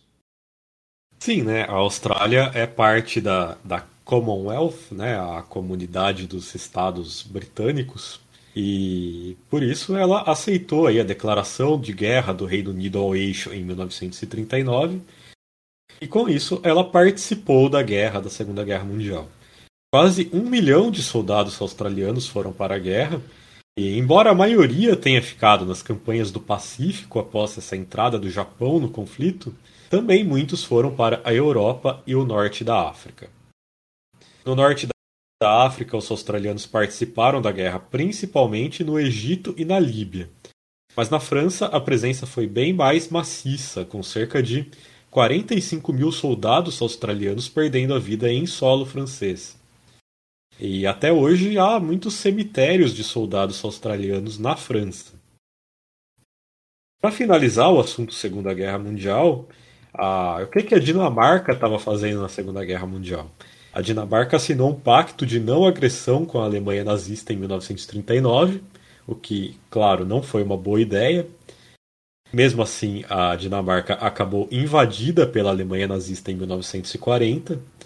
Sim, né? A Austrália é parte da, da Commonwealth, né? A comunidade dos estados britânicos. E por isso ela aceitou aí a declaração de guerra do Reino Unido ao eixo em 1939. E com isso ela participou da guerra, da Segunda Guerra Mundial. Quase um milhão de soldados australianos foram para a guerra, e embora a maioria tenha ficado nas campanhas do Pacífico após essa entrada do Japão no conflito, também muitos foram para a Europa e o norte da África. No norte da África, os australianos participaram da guerra principalmente no Egito e na Líbia. Mas na França a presença foi bem mais maciça, com cerca de 45 mil soldados australianos perdendo a vida em solo francês. E até hoje há muitos cemitérios de soldados australianos na França. Para finalizar o assunto Segunda Guerra Mundial, a... o que, que a Dinamarca estava fazendo na Segunda Guerra Mundial? A Dinamarca assinou um pacto de não agressão com a Alemanha nazista em 1939, o que, claro, não foi uma boa ideia. Mesmo assim, a Dinamarca acabou invadida pela Alemanha nazista em 1940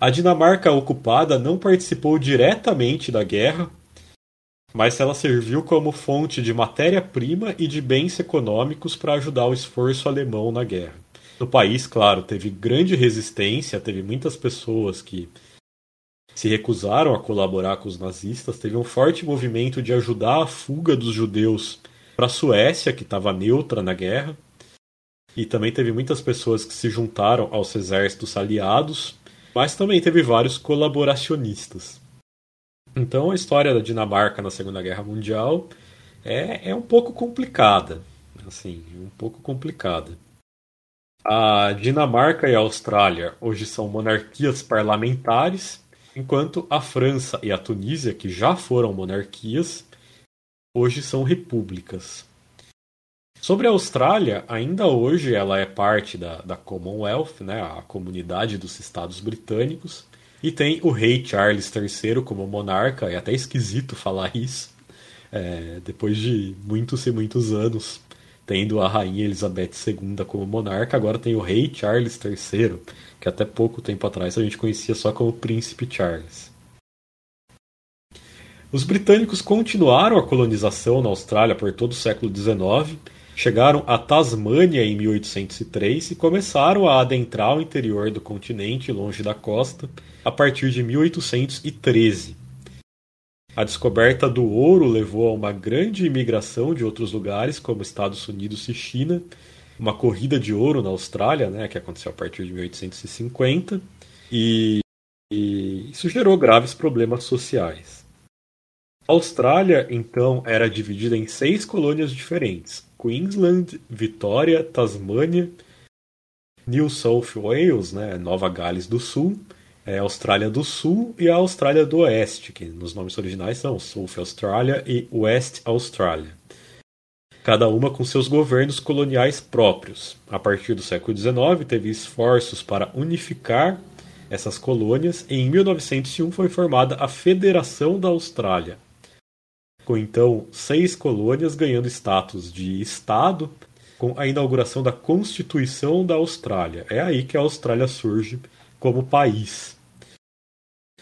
a Dinamarca ocupada não participou diretamente da guerra, mas ela serviu como fonte de matéria-prima e de bens econômicos para ajudar o esforço alemão na guerra. No país, claro, teve grande resistência, teve muitas pessoas que se recusaram a colaborar com os nazistas, teve um forte movimento de ajudar a fuga dos judeus para a Suécia, que estava neutra na guerra, e também teve muitas pessoas que se juntaram aos exércitos aliados mas também teve vários colaboracionistas. Então a história da Dinamarca na Segunda Guerra Mundial é, é um pouco complicada. Assim, um pouco complicada. A Dinamarca e a Austrália hoje são monarquias parlamentares, enquanto a França e a Tunísia, que já foram monarquias, hoje são repúblicas. Sobre a Austrália, ainda hoje ela é parte da, da Commonwealth, né, a comunidade dos Estados Britânicos, e tem o rei Charles III como monarca, é até esquisito falar isso, é, depois de muitos e muitos anos tendo a rainha Elizabeth II como monarca, agora tem o rei Charles III, que até pouco tempo atrás a gente conhecia só como Príncipe Charles. Os britânicos continuaram a colonização na Austrália por todo o século XIX chegaram à Tasmânia em 1803 e começaram a adentrar o interior do continente, longe da costa, a partir de 1813. A descoberta do ouro levou a uma grande imigração de outros lugares, como Estados Unidos e China, uma corrida de ouro na Austrália, né, que aconteceu a partir de 1850, e, e isso gerou graves problemas sociais. A Austrália, então, era dividida em seis colônias diferentes: Queensland, Vitória, Tasmânia, New South Wales, né, Nova Gales do Sul, é, Austrália do Sul e a Austrália do Oeste, que nos nomes originais são South Australia e West Australia. Cada uma com seus governos coloniais próprios. A partir do século XIX, teve esforços para unificar essas colônias e em 1901 foi formada a Federação da Austrália, com então seis colônias ganhando status de Estado com a inauguração da Constituição da Austrália. É aí que a Austrália surge como país.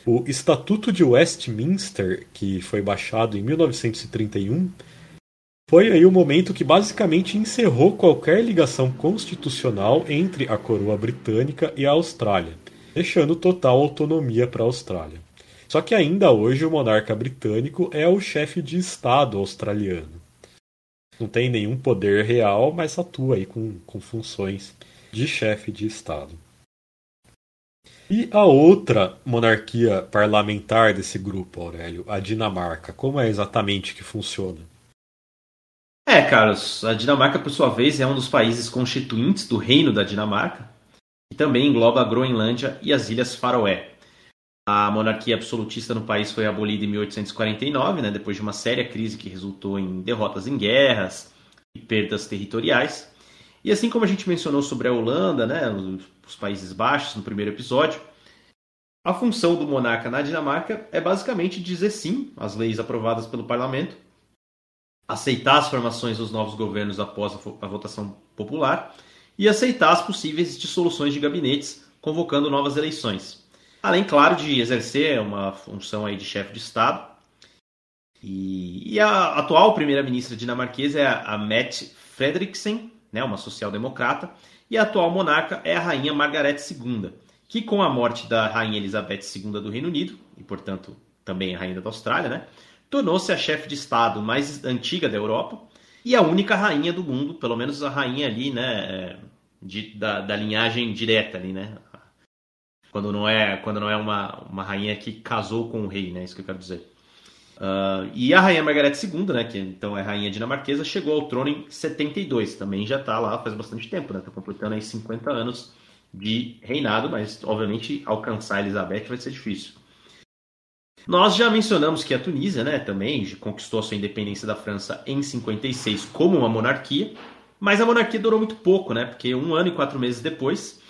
O Estatuto de Westminster, que foi baixado em 1931, foi aí o momento que basicamente encerrou qualquer ligação constitucional entre a coroa britânica e a Austrália, deixando total autonomia para a Austrália. Só que ainda hoje o monarca britânico é o chefe de Estado australiano. Não tem nenhum poder real, mas atua aí com, com funções de chefe de Estado. E a outra monarquia parlamentar desse grupo, Aurélio, a Dinamarca, como é exatamente que funciona? É, Carlos, a Dinamarca, por sua vez, é um dos países constituintes do Reino da Dinamarca, e também engloba a Groenlândia e as Ilhas Faroé. A monarquia absolutista no país foi abolida em 1849, né, depois de uma séria crise que resultou em derrotas em guerras e perdas territoriais. E assim como a gente mencionou sobre a Holanda, né, os Países Baixos no primeiro episódio, a função do monarca na Dinamarca é basicamente dizer sim às leis aprovadas pelo parlamento aceitar as formações dos novos governos após a votação popular e aceitar as possíveis dissoluções de gabinetes, convocando novas eleições. Além, claro, de exercer uma função aí de chefe de Estado. E, e a atual primeira-ministra dinamarquesa é a Mette Frederiksen, né, uma social-democrata, e a atual monarca é a rainha Margaret II, que com a morte da rainha Elizabeth II do Reino Unido, e portanto também a rainha da Austrália, né, tornou-se a chefe de Estado mais antiga da Europa e a única rainha do mundo, pelo menos a rainha ali, né, de, da, da, linhagem direta ali, né? Quando não é, quando não é uma, uma rainha que casou com o rei, né? Isso que eu quero dizer. Uh, e a rainha Margarete II, né, que então é rainha dinamarquesa, chegou ao trono em 72. Também já está lá faz bastante tempo, né? Está completando aí 50 anos de reinado, mas obviamente alcançar Elizabeth vai ser difícil. Nós já mencionamos que a Tunísia né, também conquistou a sua independência da França em 56 como uma monarquia, mas a monarquia durou muito pouco, né? Porque um ano e quatro meses depois,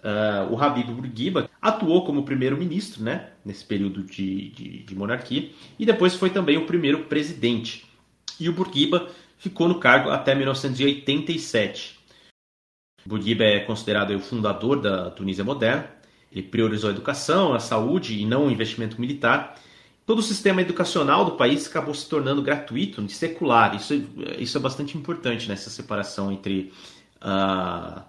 uh, o Habib Bourguiba atuou como primeiro-ministro, né? Nesse período de, de, de, monarquia, e depois foi também o primeiro presidente. E o Bourguiba ficou no cargo até 1987. Bourguiba é considerado o fundador da Tunísia moderna. Ele priorizou a educação, a saúde e não o investimento militar todo o sistema educacional do país acabou se tornando gratuito, secular. Isso, isso é bastante importante nessa separação entre, uh,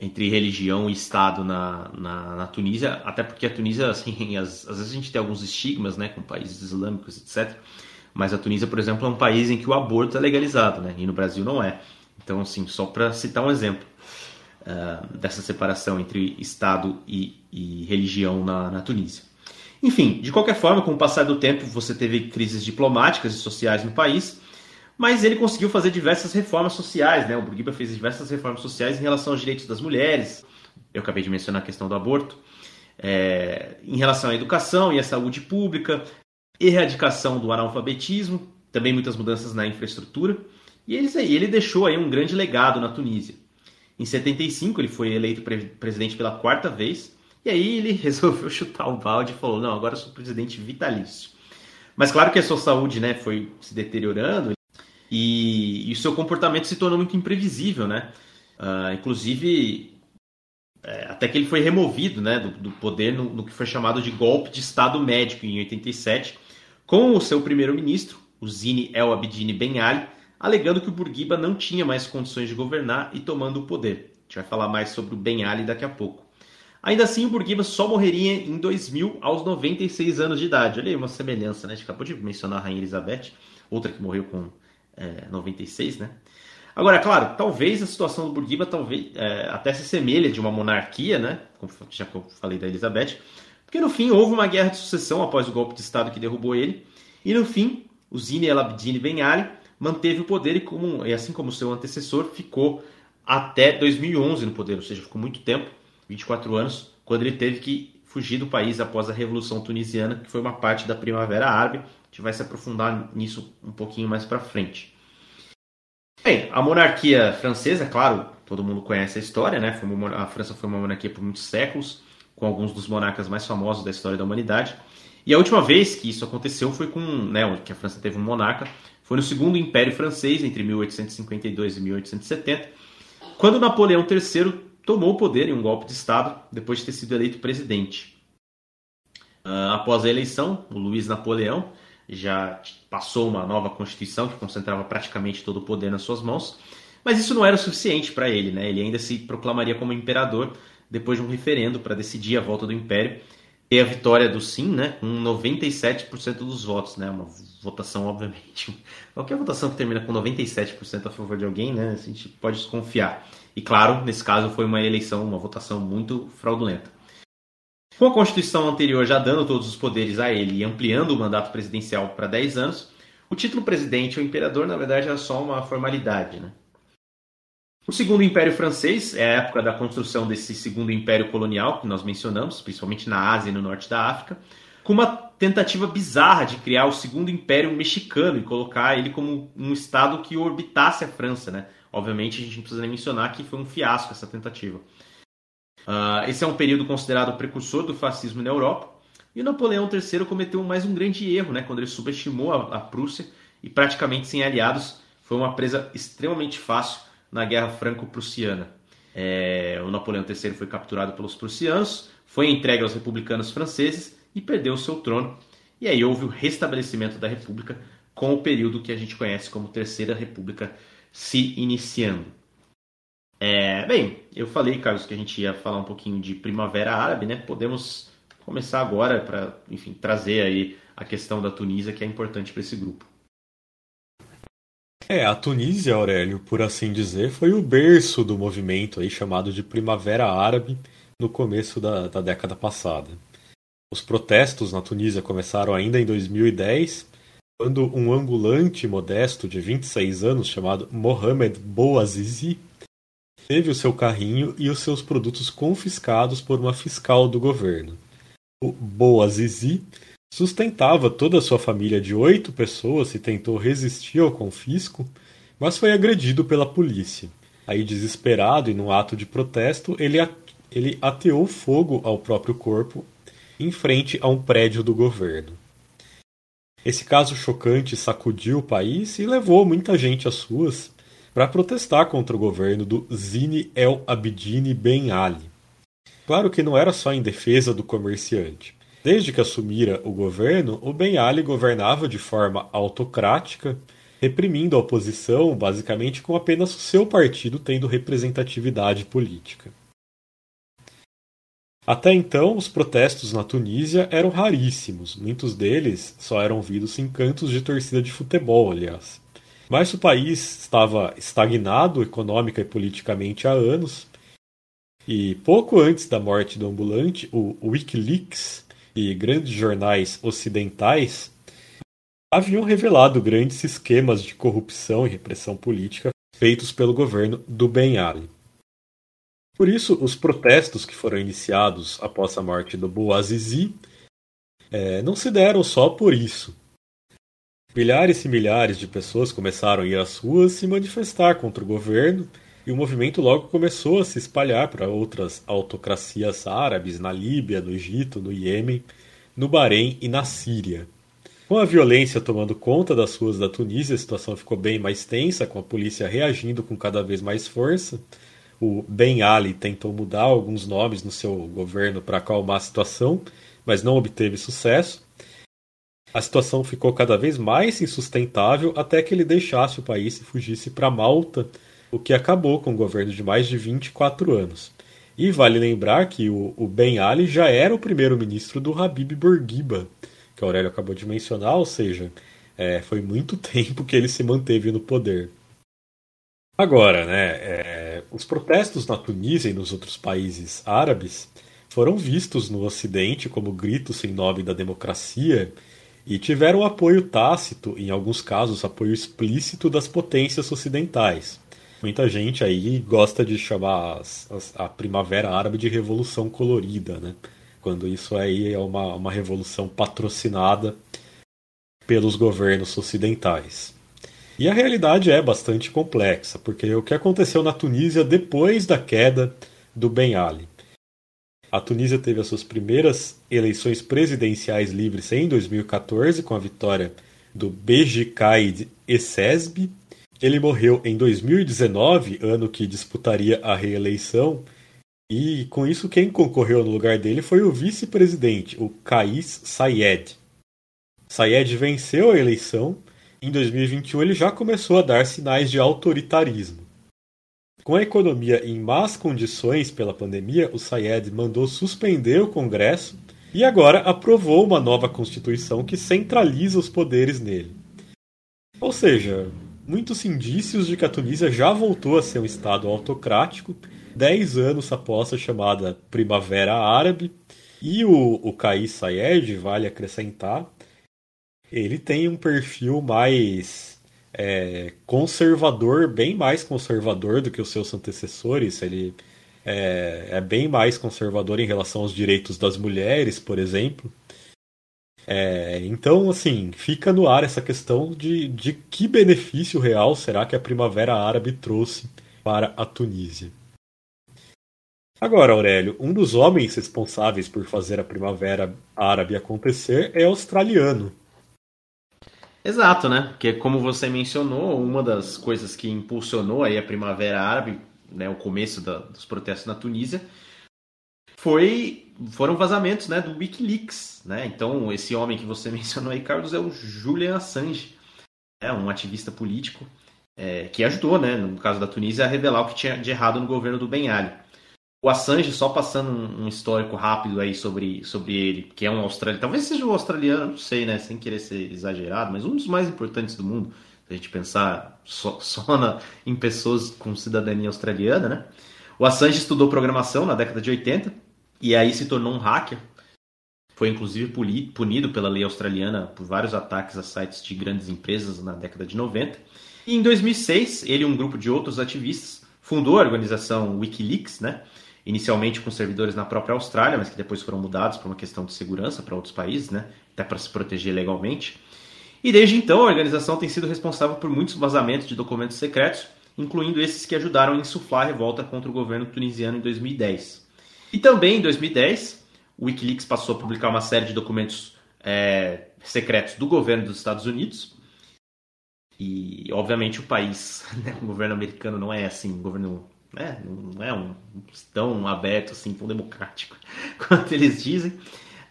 entre religião e Estado na, na, na, Tunísia, até porque a Tunísia, assim, às, vezes a gente tem alguns estigmas né, com países islâmicos, etc. Mas a Tunísia, por exemplo, é um país em que o aborto é legalizado, né, e no Brasil não é. Então, assim, só para citar um exemplo. Uh, dessa separação entre Estado e, e religião na, na Tunísia. Enfim, de qualquer forma, com o passar do tempo, você teve crises diplomáticas e sociais no país, mas ele conseguiu fazer diversas reformas sociais, né? O Bourguiba fez diversas reformas sociais em relação aos direitos das mulheres. Eu acabei de mencionar a questão do aborto. É, em relação à educação e à saúde pública, erradicação do analfabetismo, também muitas mudanças na infraestrutura. E ele, ele deixou aí um grande legado na Tunísia. Em 75 ele foi eleito presidente pela quarta vez e aí ele resolveu chutar o balde e falou: não, agora eu sou presidente vitalício. Mas claro que a sua saúde né, foi se deteriorando e, e o seu comportamento se tornou muito imprevisível, né? Uh, inclusive, é, até que ele foi removido né, do, do poder no, no, que foi chamado de golpe de Estado Médico em 87, com o seu primeiro-ministro, o Zine El Abidine Ben Ali, alegando que o Bourguiba não tinha mais condições de governar e tomando o poder. A gente vai falar mais sobre o Ben Ali daqui a pouco. Ainda assim, o Bourguiba só morreria em 2000 aos 96 anos de idade. Olha aí uma semelhança, né? A gente acabou de mencionar a Rainha Elizabeth, outra que morreu com é, 96, né? Agora, claro, talvez a situação do Bourguiba talvez, é, até se semelhe de uma monarquia, né? Como já falei da Elizabeth, porque no fim houve uma guerra de sucessão após o golpe de Estado que derrubou ele, e no fim, o Zine El Abidine Ben Ali manteve o poder e, como, e assim como seu antecessor, ficou até 2011 no poder, ou seja, ficou muito tempo 24 anos, quando ele teve que fugir do país após a Revolução Tunisiana, que foi uma parte da Primavera Árabe. Gente vai se aprofundar nisso um pouquinho mais para frente. Bem, a monarquia francesa, claro, todo mundo conhece a história, né? A França foi uma monarquia por muitos séculos, com alguns dos monarcas mais famosos da história da humanidade. E a última vez que isso aconteceu foi com, né, que a França teve um monarca, foi no segundo Império Francês, entre 1852 e 1870, quando Napoleão III tomou o poder em um golpe de Estado depois de ter sido eleito presidente. Uh, após a eleição, o Luiz Napoleão já passou uma nova constituição que concentrava praticamente todo o poder nas suas mãos, mas isso não era o suficiente para ele, né? Ele ainda se proclamaria como imperador depois de um referendo para decidir a volta do império e a vitória do sim, né, com 97% dos votos, né? Uma votação, obviamente. Qualquer votação que termina com 97% a favor de alguém, né? A gente pode desconfiar. E claro, nesse caso foi uma eleição, uma votação muito fraudulenta. Com a Constituição anterior já dando todos os poderes a ele e ampliando o mandato presidencial para 10 anos, o título presidente ou imperador, na verdade, era só uma formalidade. Né? O Segundo Império Francês é a época da construção desse segundo império colonial que nós mencionamos, principalmente na Ásia e no norte da África, com uma tentativa bizarra de criar o Segundo Império Mexicano e colocar ele como um estado que orbitasse a França. Né? Obviamente, a gente não precisa nem mencionar que foi um fiasco essa tentativa. Uh, esse é um período considerado precursor do fascismo na Europa. E Napoleão III cometeu mais um grande erro, né, quando ele subestimou a, a Prússia e, praticamente sem aliados, foi uma presa extremamente fácil na Guerra Franco-Prussiana. É, o Napoleão III foi capturado pelos prussianos, foi entregue aos republicanos franceses e perdeu seu trono. E aí houve o restabelecimento da República com o período que a gente conhece como Terceira República se iniciando. É, bem, eu falei, Carlos, que a gente ia falar um pouquinho de Primavera Árabe, né? Podemos começar agora para, enfim, trazer aí a questão da Tunísia, que é importante para esse grupo. É, a Tunísia, Aurélio, por assim dizer, foi o berço do movimento aí chamado de Primavera Árabe no começo da, da década passada. Os protestos na Tunísia começaram ainda em 2010, quando um ambulante modesto de 26 anos chamado Mohamed Bouazizi teve o seu carrinho e os seus produtos confiscados por uma fiscal do governo. O Boazizi sustentava toda a sua família de oito pessoas e tentou resistir ao confisco, mas foi agredido pela polícia. Aí, desesperado e num ato de protesto, ele, ele ateou fogo ao próprio corpo em frente a um prédio do governo. Esse caso chocante sacudiu o país e levou muita gente às ruas para protestar contra o governo do Zine El Abidine Ben Ali. Claro que não era só em defesa do comerciante. Desde que assumira o governo, o Ben Ali governava de forma autocrática, reprimindo a oposição, basicamente com apenas o seu partido tendo representatividade política. Até então, os protestos na Tunísia eram raríssimos, muitos deles só eram vistos em cantos de torcida de futebol, aliás. Mas o país estava estagnado econômica e politicamente há anos. E pouco antes da morte do ambulante, o Wikileaks e grandes jornais ocidentais haviam revelado grandes esquemas de corrupção e repressão política feitos pelo governo do Ben Ali. Por isso, os protestos que foram iniciados após a morte do Bouazizi é, não se deram só por isso. Milhares e milhares de pessoas começaram a ir às ruas se manifestar contra o governo, e o movimento logo começou a se espalhar para outras autocracias árabes na Líbia, no Egito, no Iêmen, no Bahrein e na Síria. Com a violência tomando conta das ruas da Tunísia, a situação ficou bem mais tensa, com a polícia reagindo com cada vez mais força. O Ben Ali tentou mudar alguns nomes no seu governo para acalmar a situação, mas não obteve sucesso. A situação ficou cada vez mais insustentável até que ele deixasse o país e fugisse para Malta, o que acabou com um governo de mais de 24 anos. E vale lembrar que o, o Ben Ali já era o primeiro-ministro do Habib Bourguiba, que o Aurélio acabou de mencionar, ou seja, é, foi muito tempo que ele se manteve no poder. Agora, né, é, os protestos na Tunísia e nos outros países árabes foram vistos no Ocidente como gritos em nome da democracia e tiveram apoio tácito, em alguns casos apoio explícito das potências ocidentais. Muita gente aí gosta de chamar as, as, a Primavera Árabe de Revolução Colorida, né? quando isso aí é uma, uma revolução patrocinada pelos governos ocidentais. E a realidade é bastante complexa, porque o que aconteceu na Tunísia depois da queda do Ben Ali? A Tunísia teve as suas primeiras eleições presidenciais livres em 2014, com a vitória do Beji Caid Essesbi. Ele morreu em 2019, ano que disputaria a reeleição, E com isso, quem concorreu no lugar dele foi o vice-presidente, o Kais Sayed. Sayed venceu a eleição. Em 2021, ele já começou a dar sinais de autoritarismo. Com a economia em más condições pela pandemia, o Sayed mandou suspender o Congresso e agora aprovou uma nova constituição que centraliza os poderes nele. Ou seja, muitos indícios de que a Tunísia já voltou a ser um Estado autocrático dez anos após a chamada Primavera Árabe. E o, o Kais Sayed, vale acrescentar, ele tem um perfil mais é, conservador, bem mais conservador do que os seus antecessores. Ele é, é, bem mais conservador em relação aos direitos das mulheres, por exemplo. É, então, assim, fica no ar essa questão de, de que benefício real será que a Primavera Árabe trouxe para a Tunísia. Agora, Aurélio, um dos homens responsáveis por fazer a Primavera Árabe acontecer é australiano. Exato, né? Porque como você mencionou, uma das coisas que impulsionou aí a Primavera Árabe, né, o começo da, dos protestos na Tunísia, foi foram vazamentos, né, do WikiLeaks, né? Então, esse homem que você mencionou aí, Carlos, é o Julian Assange, é um ativista político é, que ajudou, né, no caso da Tunísia, a revelar o que tinha de errado no governo do Ben Ali. O Assange, só passando um, histórico rápido aí sobre, sobre ele, que é um australiano, talvez seja um australiano, não sei, né, sem querer ser exagerado, mas um dos mais importantes do mundo, se a gente pensar só, só na, em pessoas com cidadania australiana, né? O Assange estudou programação na década de 80 e aí se tornou um hacker. Foi inclusive punido pela lei australiana por vários ataques a sites de grandes empresas na década de 90. E em 2006, ele e um grupo de outros ativistas fundou a organização WikiLeaks, né? Inicialmente com servidores na própria Austrália, mas que depois foram mudados por uma questão de segurança para outros países, né? até para se proteger legalmente. E desde então, a organização tem sido responsável por muitos vazamentos de documentos secretos, incluindo esses que ajudaram a insuflar a revolta contra o governo tunisiano em 2010. E também em 2010, o Wikileaks passou a publicar uma série de documentos é, secretos do governo dos Estados Unidos. E, obviamente, o país, né, o governo americano não é assim, um governo né? não é um, tão aberto assim, tão democrático quanto eles dizem.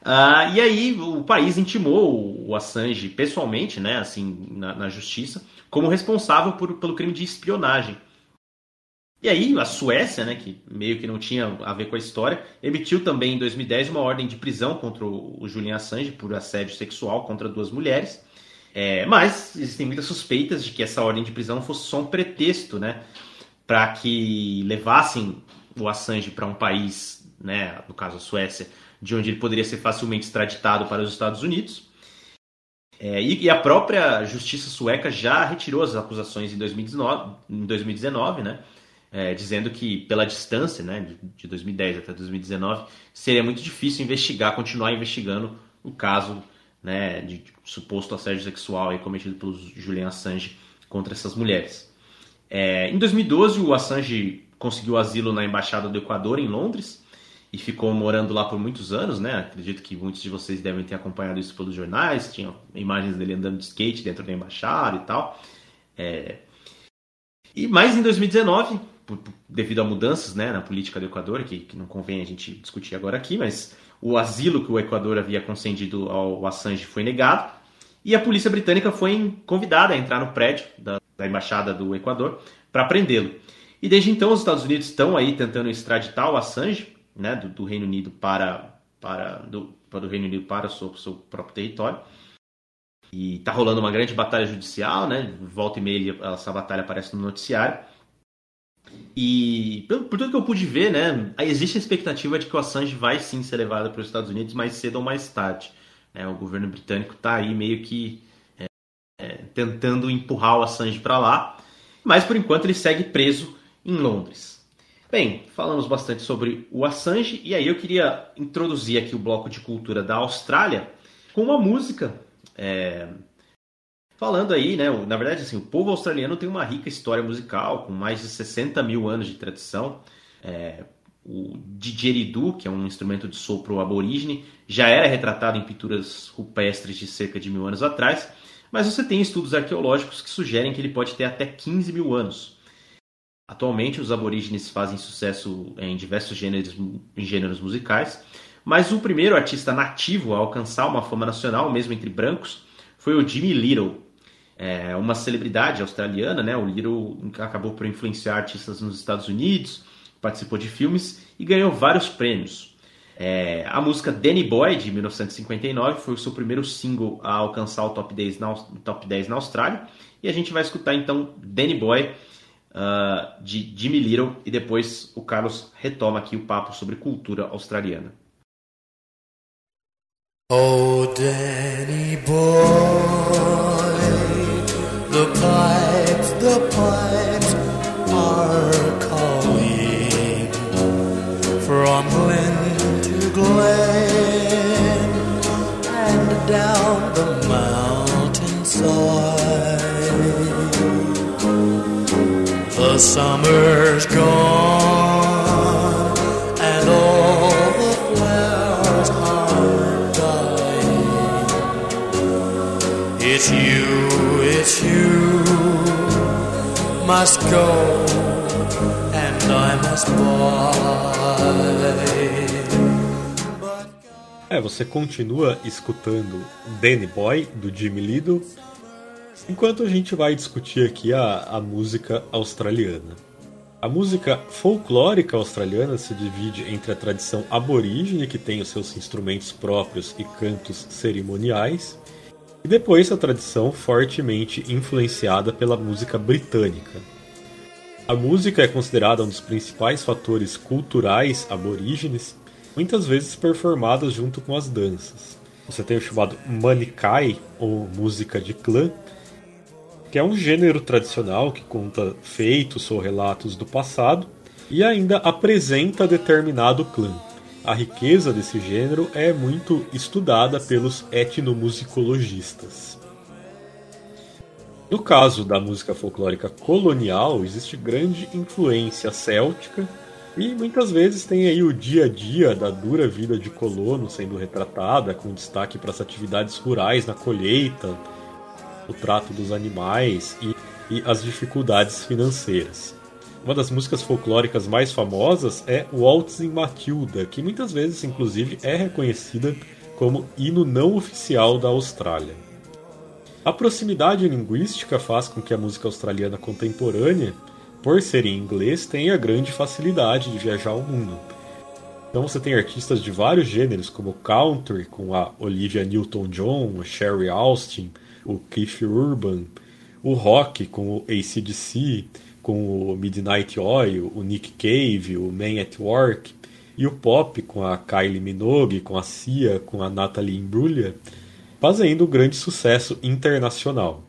Ah, e aí o país intimou o Assange pessoalmente, né, assim, na, na justiça, como responsável por, pelo crime de espionagem. E aí a Suécia, né, que meio que não tinha a ver com a história, emitiu também em 2010 uma ordem de prisão contra o, Julian Assange por assédio sexual contra duas mulheres. É, mas existem muitas suspeitas de que essa ordem de prisão fosse só um pretexto, né, para que levassem o Assange para um país, né, no caso a Suécia, de onde ele poderia ser facilmente extraditado para os Estados Unidos. É, e, e, a própria justiça sueca já retirou as acusações em 2019, em 2019 né, é, dizendo que pela distância, né, de, de 2010 até 2019, seria muito difícil investigar, continuar investigando o caso né, de suposto assédio sexual cometido pelo Julian Assange contra essas mulheres. É, em 2012, o Assange conseguiu asilo na Embaixada do Equador, em Londres, e ficou morando lá por muitos anos, né? Acredito que muitos de vocês devem ter acompanhado isso pelos jornais, tinha imagens dele andando de skate dentro da embaixada e tal. É... E mais em 2019, por, por, devido a mudanças né, na política do Equador, que, que, não convém a gente discutir agora aqui, mas o asilo que o Equador havia concedido ao Assange foi negado, e a polícia britânica foi convidada a entrar no prédio da, da embaixada do Equador para prendê-lo. E desde então os Estados Unidos estão aí tentando extraditar o Assange, né, do, do Reino Unido para para do, do Reino Unido para o seu, seu próprio território. E está rolando uma grande batalha judicial, né? Volta e meia essa batalha aparece no noticiário. E por, tudo que eu pude ver, né, existe a expectativa de que o Assange vai sim ser levado para os Estados Unidos mais cedo ou mais tarde. Né? O governo britânico está aí meio que tentando empurrar o Assange para lá, mas por enquanto ele segue preso em Londres. Bem, falamos bastante sobre o Assange e aí eu queria introduzir aqui o bloco de cultura da Austrália com uma música. É, falando aí, né? Na verdade, assim, o povo australiano tem uma rica história musical, com mais de 60 mil anos de tradição. É, o didgeridoo, que é um instrumento de sopro aborígene, já era retratado em pinturas rupestres de cerca de mil anos atrás, mas você tem estudos arqueológicos que sugerem que ele pode ter até 15 mil anos. Atualmente, os aborígenes fazem sucesso em diversos gêneros, gêneros musicais, mas o primeiro artista nativo a alcançar uma fama nacional, mesmo entre brancos, foi o Jimmy Little, é uma celebridade australiana, né? O Little acabou por influenciar artistas nos Estados Unidos, participou de filmes e ganhou vários prêmios. É, a música Danny Boy, de 1959, foi o seu primeiro single a alcançar o top 10 na, top 10 na Austrália. E a gente vai escutar então Danny Boy, uh, de Jimmy Little, e depois o Carlos retoma aqui o papo sobre cultura australiana. Oh, Danny boy, the pipes, the pipes are calling from and down the mountainside. The summer's gone. And all the flowers are dying. It's you, it's you must go and I must buy. É, você continua escutando Danny Boy do Jimmy Lido, enquanto a gente vai discutir aqui a, a música australiana. A música folclórica australiana se divide entre a tradição aborígene, que tem os seus instrumentos próprios e cantos cerimoniais, e depois a tradição fortemente influenciada pela música britânica. A música é considerada um dos principais fatores culturais aborígenes, muitas vezes performadas junto com as danças. Você tem o chamado Manikai, ou música de clã, que é um gênero tradicional que conta feitos ou relatos do passado e ainda apresenta determinado clã a riqueza desse gênero é muito estudada pelos etnomusicologistas. No caso da música folclórica colonial, existe grande influência céltica e muitas vezes tem aí o dia a dia da dura vida de colono sendo retratada, com destaque para as atividades rurais na colheita, o trato dos animais e, e as dificuldades financeiras. Uma das músicas folclóricas mais famosas é Waltz em Matilda, que muitas vezes, inclusive, é reconhecida como hino não oficial da Austrália. A proximidade linguística faz com que a música australiana contemporânea, por ser em inglês, tenha grande facilidade de viajar ao mundo. Então você tem artistas de vários gêneros, como country, com a Olivia Newton-John, a Sherry Austin, o Keith Urban, o rock com o ACDC, com o Midnight Oil, o Nick Cave, o Man at Work, e o pop com a Kylie Minogue, com a Cia, com a Natalie Imbruglia, fazendo grande sucesso internacional.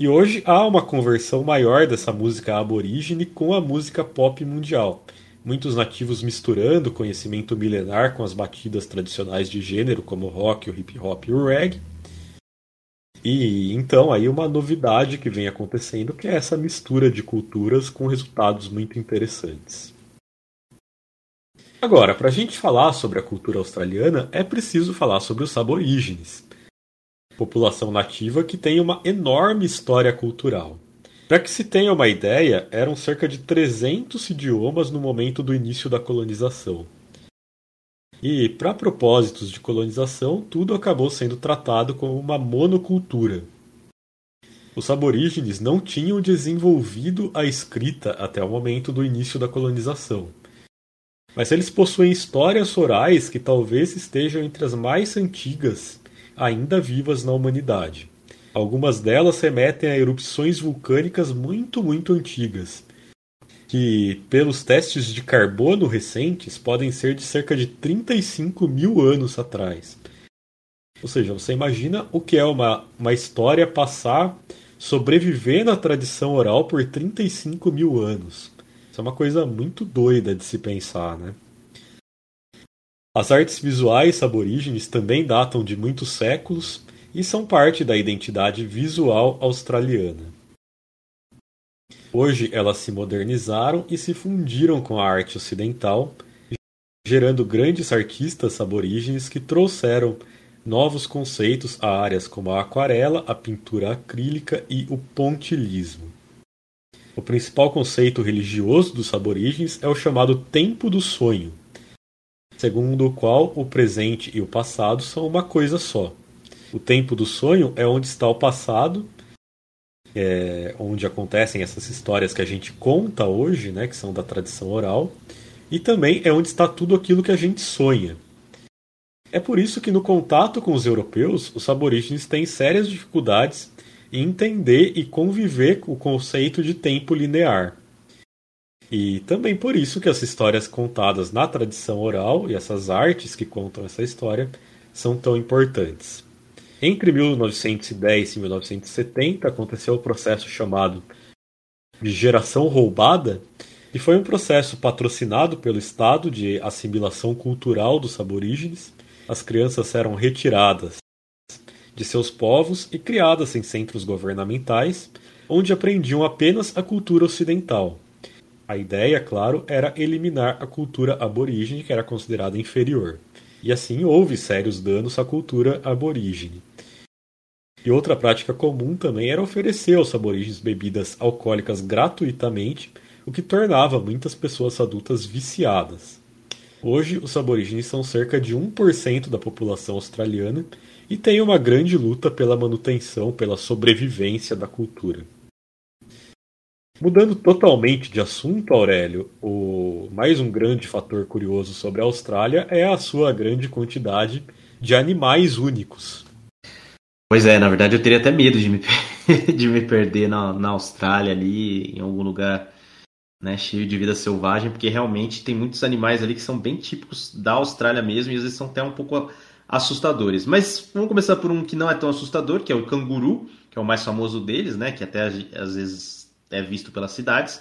E hoje há uma conversão maior dessa música aborígene com a música pop mundial. Muitos nativos misturando conhecimento milenar com as batidas tradicionais de gênero, como o rock, o hip hop e o reggae, e então aí uma novidade que vem acontecendo que é essa mistura de culturas com resultados muito interessantes. Agora, para a gente falar sobre a cultura australiana, é preciso falar sobre os aborígenes, população nativa que tem uma enorme história cultural. Para que se tenha uma ideia, eram cerca de 300 idiomas no momento do início da colonização. E, para propósitos de colonização, tudo acabou sendo tratado como uma monocultura. Os aborígenes não tinham desenvolvido a escrita até o momento do início da colonização. Mas eles possuem histórias orais que talvez estejam entre as mais antigas ainda vivas na humanidade. Algumas delas remetem a erupções vulcânicas muito, muito antigas, que, pelos testes de carbono recentes, podem ser de cerca de 35 mil anos atrás. Ou seja, você imagina o que é uma, uma história passar, sobreviver na tradição oral por 35 mil anos. Isso é uma coisa muito doida de se pensar, né? As artes visuais aborígenes também datam de muitos séculos e são parte da identidade visual australiana. Hoje elas se modernizaram e se fundiram com a arte ocidental, gerando grandes artistas aborígenes que trouxeram novos conceitos a áreas como a aquarela, a pintura acrílica e o pontilhismo. O principal conceito religioso dos aborígenes é o chamado tempo do sonho, segundo o qual o presente e o passado são uma coisa só. O tempo do sonho é onde está o passado, é onde acontecem essas histórias que a gente conta hoje, né, que são da tradição oral, e também é onde está tudo aquilo que a gente sonha. É por isso que no contato com os europeus, os aborígenes têm sérias dificuldades em entender e conviver com o conceito de tempo linear. E também por isso que as histórias contadas na tradição oral e essas artes que contam essa história são tão importantes. Entre 1910 e 1970 aconteceu o processo chamado de geração roubada, e foi um processo patrocinado pelo Estado de assimilação cultural dos aborígenes. As crianças eram retiradas de seus povos e criadas em centros governamentais, onde aprendiam apenas a cultura ocidental. A ideia, claro, era eliminar a cultura aborígene, que era considerada inferior. E assim houve sérios danos à cultura aborígene. E outra prática comum também era oferecer aos aborígenes bebidas alcoólicas gratuitamente, o que tornava muitas pessoas adultas viciadas. Hoje, os aborígenes são cerca de 1% da população australiana e têm uma grande luta pela manutenção, pela sobrevivência da cultura. Mudando totalmente de assunto, Aurélio, o mais um grande fator curioso sobre a Austrália é a sua grande quantidade de animais únicos. Pois é, na verdade eu teria até medo de me, de me perder na, na Austrália ali, em algum lugar né, cheio de vida selvagem, porque realmente tem muitos animais ali que são bem típicos da Austrália mesmo e às vezes são até um pouco assustadores. Mas vamos começar por um que não é tão assustador, que é o canguru, que é o mais famoso deles, né, que até às vezes é visto pelas cidades.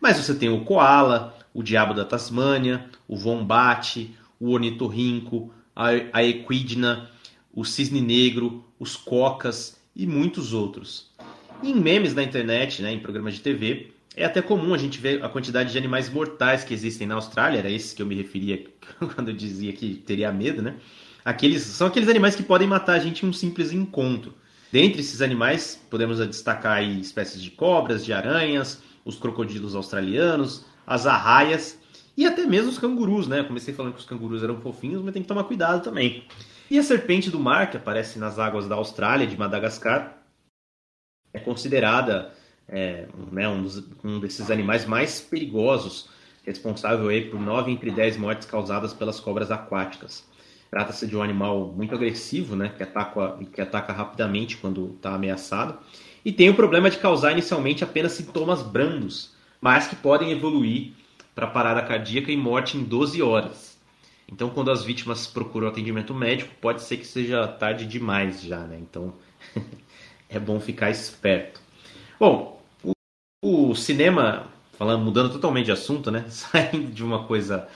Mas você tem o koala, o diabo da Tasmânia, o vombate, o ornitorrinco, a equidna, o cisne negro, os cocas e muitos outros. em memes na internet, né, em programas de TV, é até comum a gente ver a quantidade de animais mortais que existem na Austrália, era esse que eu me referia quando eu dizia que teria medo, né? Aqueles, são aqueles animais que podem matar a gente em um simples encontro. Dentre esses animais, podemos destacar espécies de cobras, de aranhas, os crocodilos australianos, as arraias e até mesmo os cangurus, né? Eu comecei falando que os cangurus eram fofinhos, mas tem que tomar cuidado também. E a serpente do mar, que aparece nas águas da Austrália, de Madagascar, é considerada é, né, um, dos, um, desses animais mais perigosos, responsável aí por 9 entre 10 mortes causadas pelas cobras aquáticas. Trata-se de um animal muito agressivo, né, que ataca, que ataca rapidamente quando está ameaçado, e tem o problema de causar inicialmente apenas sintomas brandos, mas que podem evoluir para parada cardíaca e morte em 12 horas. Então, quando as vítimas procuram atendimento médico, pode ser que seja tarde demais já, né? Então, é bom ficar esperto. Bom, o, o, cinema, falando, mudando totalmente de assunto, né? Saindo de uma coisa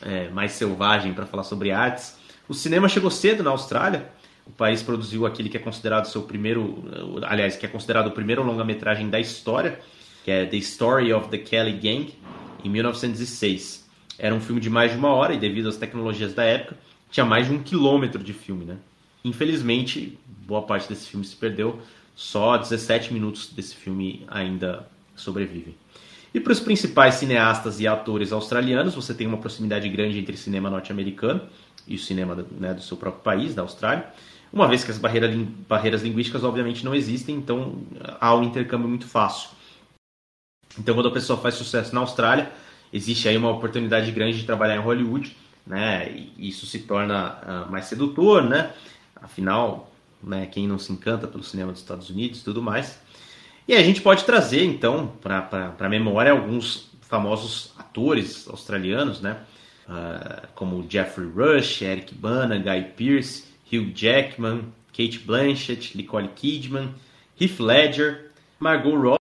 é, mais selvagem para falar sobre artes, o cinema chegou cedo na Austrália. O país produziu aquele que é considerado seu primeiro, aliás, que é considerado o primeiro longa-metragem da história, que é The Story of the Kelly Gang, em 1906. Era um filme de mais de uma hora e devido às tecnologias da época, tinha mais de um quilômetro de filme, né? Infelizmente, boa parte desse filme se perdeu. Só 17 minutos desse filme ainda sobrevivem. E para os principais cineastas e atores australianos, você tem uma proximidade grande entre cinema norte-americano e o cinema né, do seu próprio país, da Austrália. Uma vez que as barreiras, barreiras linguísticas obviamente não existem, então há um intercâmbio muito fácil. Então quando a pessoa faz sucesso na Austrália, existe aí uma oportunidade grande de trabalhar em Hollywood, né? E isso se torna uh, mais sedutor, né? Afinal, né, quem não se encanta pelo cinema dos Estados Unidos e tudo mais. E a gente pode trazer, então, para a memória alguns famosos atores australianos, né? Uh, como Jeffrey Rush, Eric Bana, Guy Pearce, Hugh Jackman, Kate Blanchett, Nicole Kidman, Heath Ledger, Margot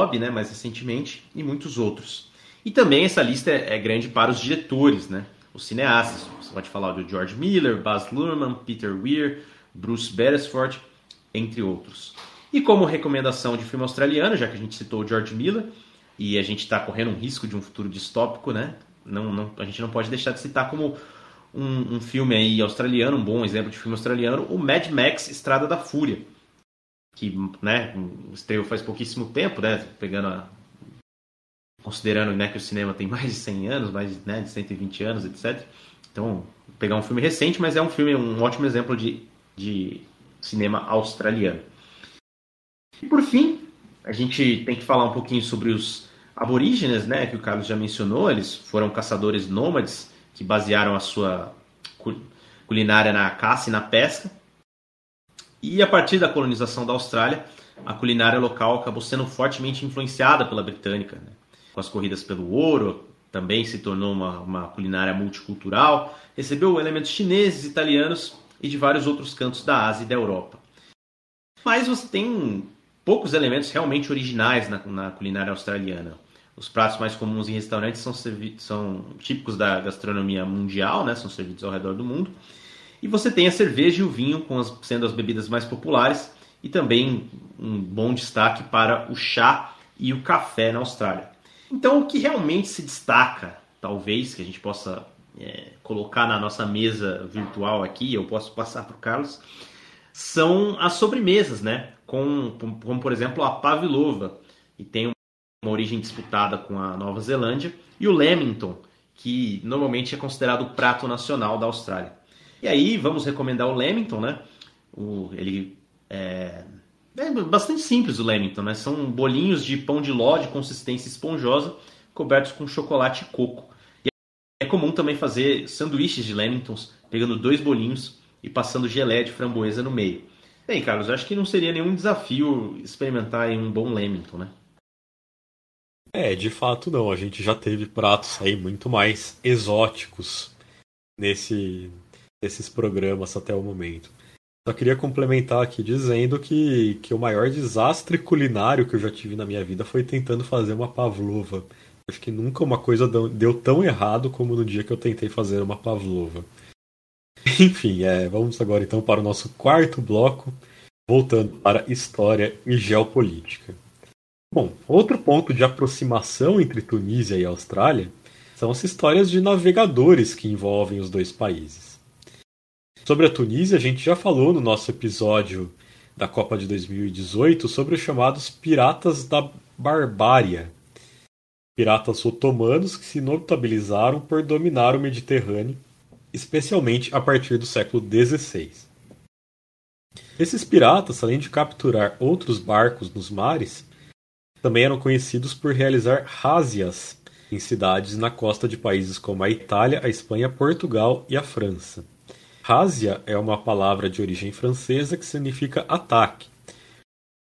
Robbie, né, mais recentemente, e muitos outros. E também essa lista é, é grande para os diretores, né, os cineastas. Você pode falar do George Miller, Baz Luhrmann, Peter Weir, Bruce Beresford, entre outros. E como recomendação de filme australiano, já que a gente citou o George Miller, e a gente está correndo um risco de um futuro distópico, né? Não, não, a gente não pode deixar de citar como um, um, filme aí australiano, um bom exemplo de filme australiano, o Mad Max Estrada da Fúria, que né, estreou faz pouquíssimo tempo, né, pegando a, considerando né, que o cinema tem mais de 100 anos, mais né, de 120 anos, etc. Então, pegar um filme recente, mas é um filme, um ótimo exemplo de, de cinema australiano. E por fim, a gente tem que falar um pouquinho sobre os aborígenes, né, que o Carlos já mencionou. Eles foram caçadores nômades que basearam a sua culinária na caça e na pesca. E a partir da colonização da Austrália, a culinária local acabou sendo fortemente influenciada pela britânica. Né? Com as corridas pelo ouro, também se tornou uma, uma culinária multicultural, recebeu elementos chineses, italianos e de vários outros cantos da Ásia e da Europa. Mas você tem poucos elementos realmente originais na, na culinária australiana. Os pratos mais comuns em restaurantes são, são típicos da gastronomia mundial, né? são servidos ao redor do mundo. E você tem a cerveja e o vinho as, sendo as bebidas mais populares, e também um bom destaque para o chá e o café na Austrália. Então, o que realmente se destaca, talvez, que a gente possa é, colocar na nossa mesa virtual aqui, eu posso passar para o Carlos, são as sobremesas, né? Com, como, por exemplo, a pavlova, que tem uma origem disputada com a Nova Zelândia, e o lamington, que normalmente é considerado o prato nacional da Austrália. E aí, vamos recomendar o lamington, né? O, ele é, é bastante simples o lamington, né? São bolinhos de pão de ló de consistência esponjosa, cobertos com chocolate e coco. E é comum também fazer sanduíches de lamingtons, pegando dois bolinhos e passando gelé de framboesa no meio. Aí, Carlos, acho que não seria nenhum desafio experimentar um bom lamington, né? É, de fato não. A gente já teve pratos aí muito mais exóticos nesse, nesses programas até o momento. Só queria complementar aqui dizendo que, que o maior desastre culinário que eu já tive na minha vida foi tentando fazer uma pavlova. Acho que nunca uma coisa deu tão errado como no dia que eu tentei fazer uma pavlova. Enfim, é, vamos agora então para o nosso quarto bloco, voltando para história e geopolítica. Bom, outro ponto de aproximação entre Tunísia e Austrália são as histórias de navegadores que envolvem os dois países. Sobre a Tunísia, a gente já falou no nosso episódio da Copa de 2018 sobre os chamados Piratas da Barbária. Piratas otomanos que se notabilizaram por dominar o Mediterrâneo, especialmente a partir do século XVI. Esses piratas, além de capturar outros barcos nos mares, também eram conhecidos por realizar rázias em cidades na costa de países como a Itália, a Espanha, Portugal e a França. Rásia é uma palavra de origem francesa que significa ataque.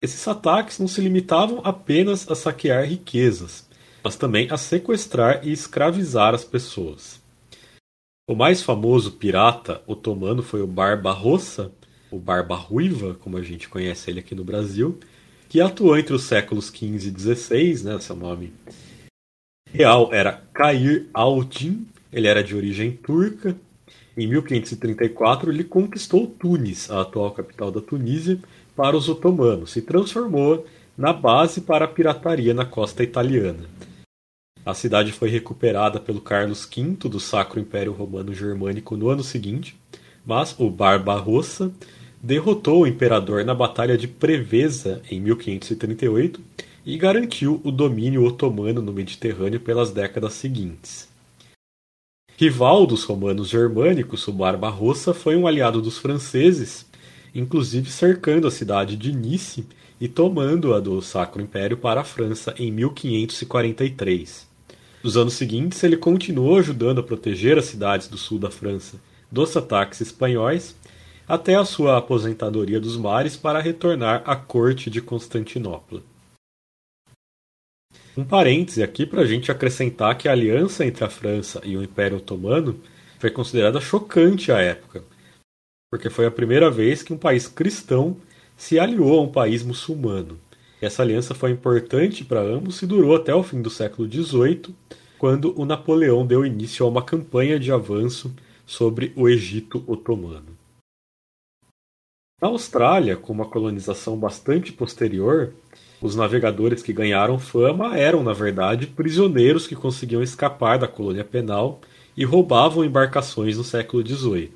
Esses ataques não se limitavam apenas a saquear riquezas, mas também a sequestrar e escravizar as pessoas. O mais famoso pirata otomano foi o Barba Rossa, o Barba Ruiva, como a gente conhece ele aqui no Brasil, que atuou entre os séculos XV e XVI, né, seu nome real era Cair al-Din, ele era de origem turca. Em 1534, ele conquistou Tunis, a atual capital da Tunísia, para os otomanos e transformou na base para a pirataria na costa italiana. A cidade foi recuperada pelo Carlos V do Sacro Império Romano Germânico no ano seguinte, mas o Barbarossa derrotou o imperador na Batalha de Preveza em 1538 e garantiu o domínio otomano no Mediterrâneo pelas décadas seguintes. Rival dos romanos germânicos, o Barbarossa foi um aliado dos franceses, inclusive cercando a cidade de Nice e tomando-a do Sacro Império para a França em 1543. Nos anos seguintes, ele continuou ajudando a proteger as cidades do sul da França dos ataques espanhóis até a sua aposentadoria dos mares para retornar à corte de Constantinopla. Um parêntese aqui para a gente acrescentar que a aliança entre a França e o Império Otomano foi considerada chocante à época, porque foi a primeira vez que um país cristão se aliou a um país muçulmano. Essa aliança foi importante para ambos e durou até o fim do século XVIII, quando o Napoleão deu início a uma campanha de avanço sobre o Egito Otomano. Na Austrália, com uma colonização bastante posterior, os navegadores que ganharam fama eram, na verdade, prisioneiros que conseguiam escapar da colônia penal e roubavam embarcações no século XVIII.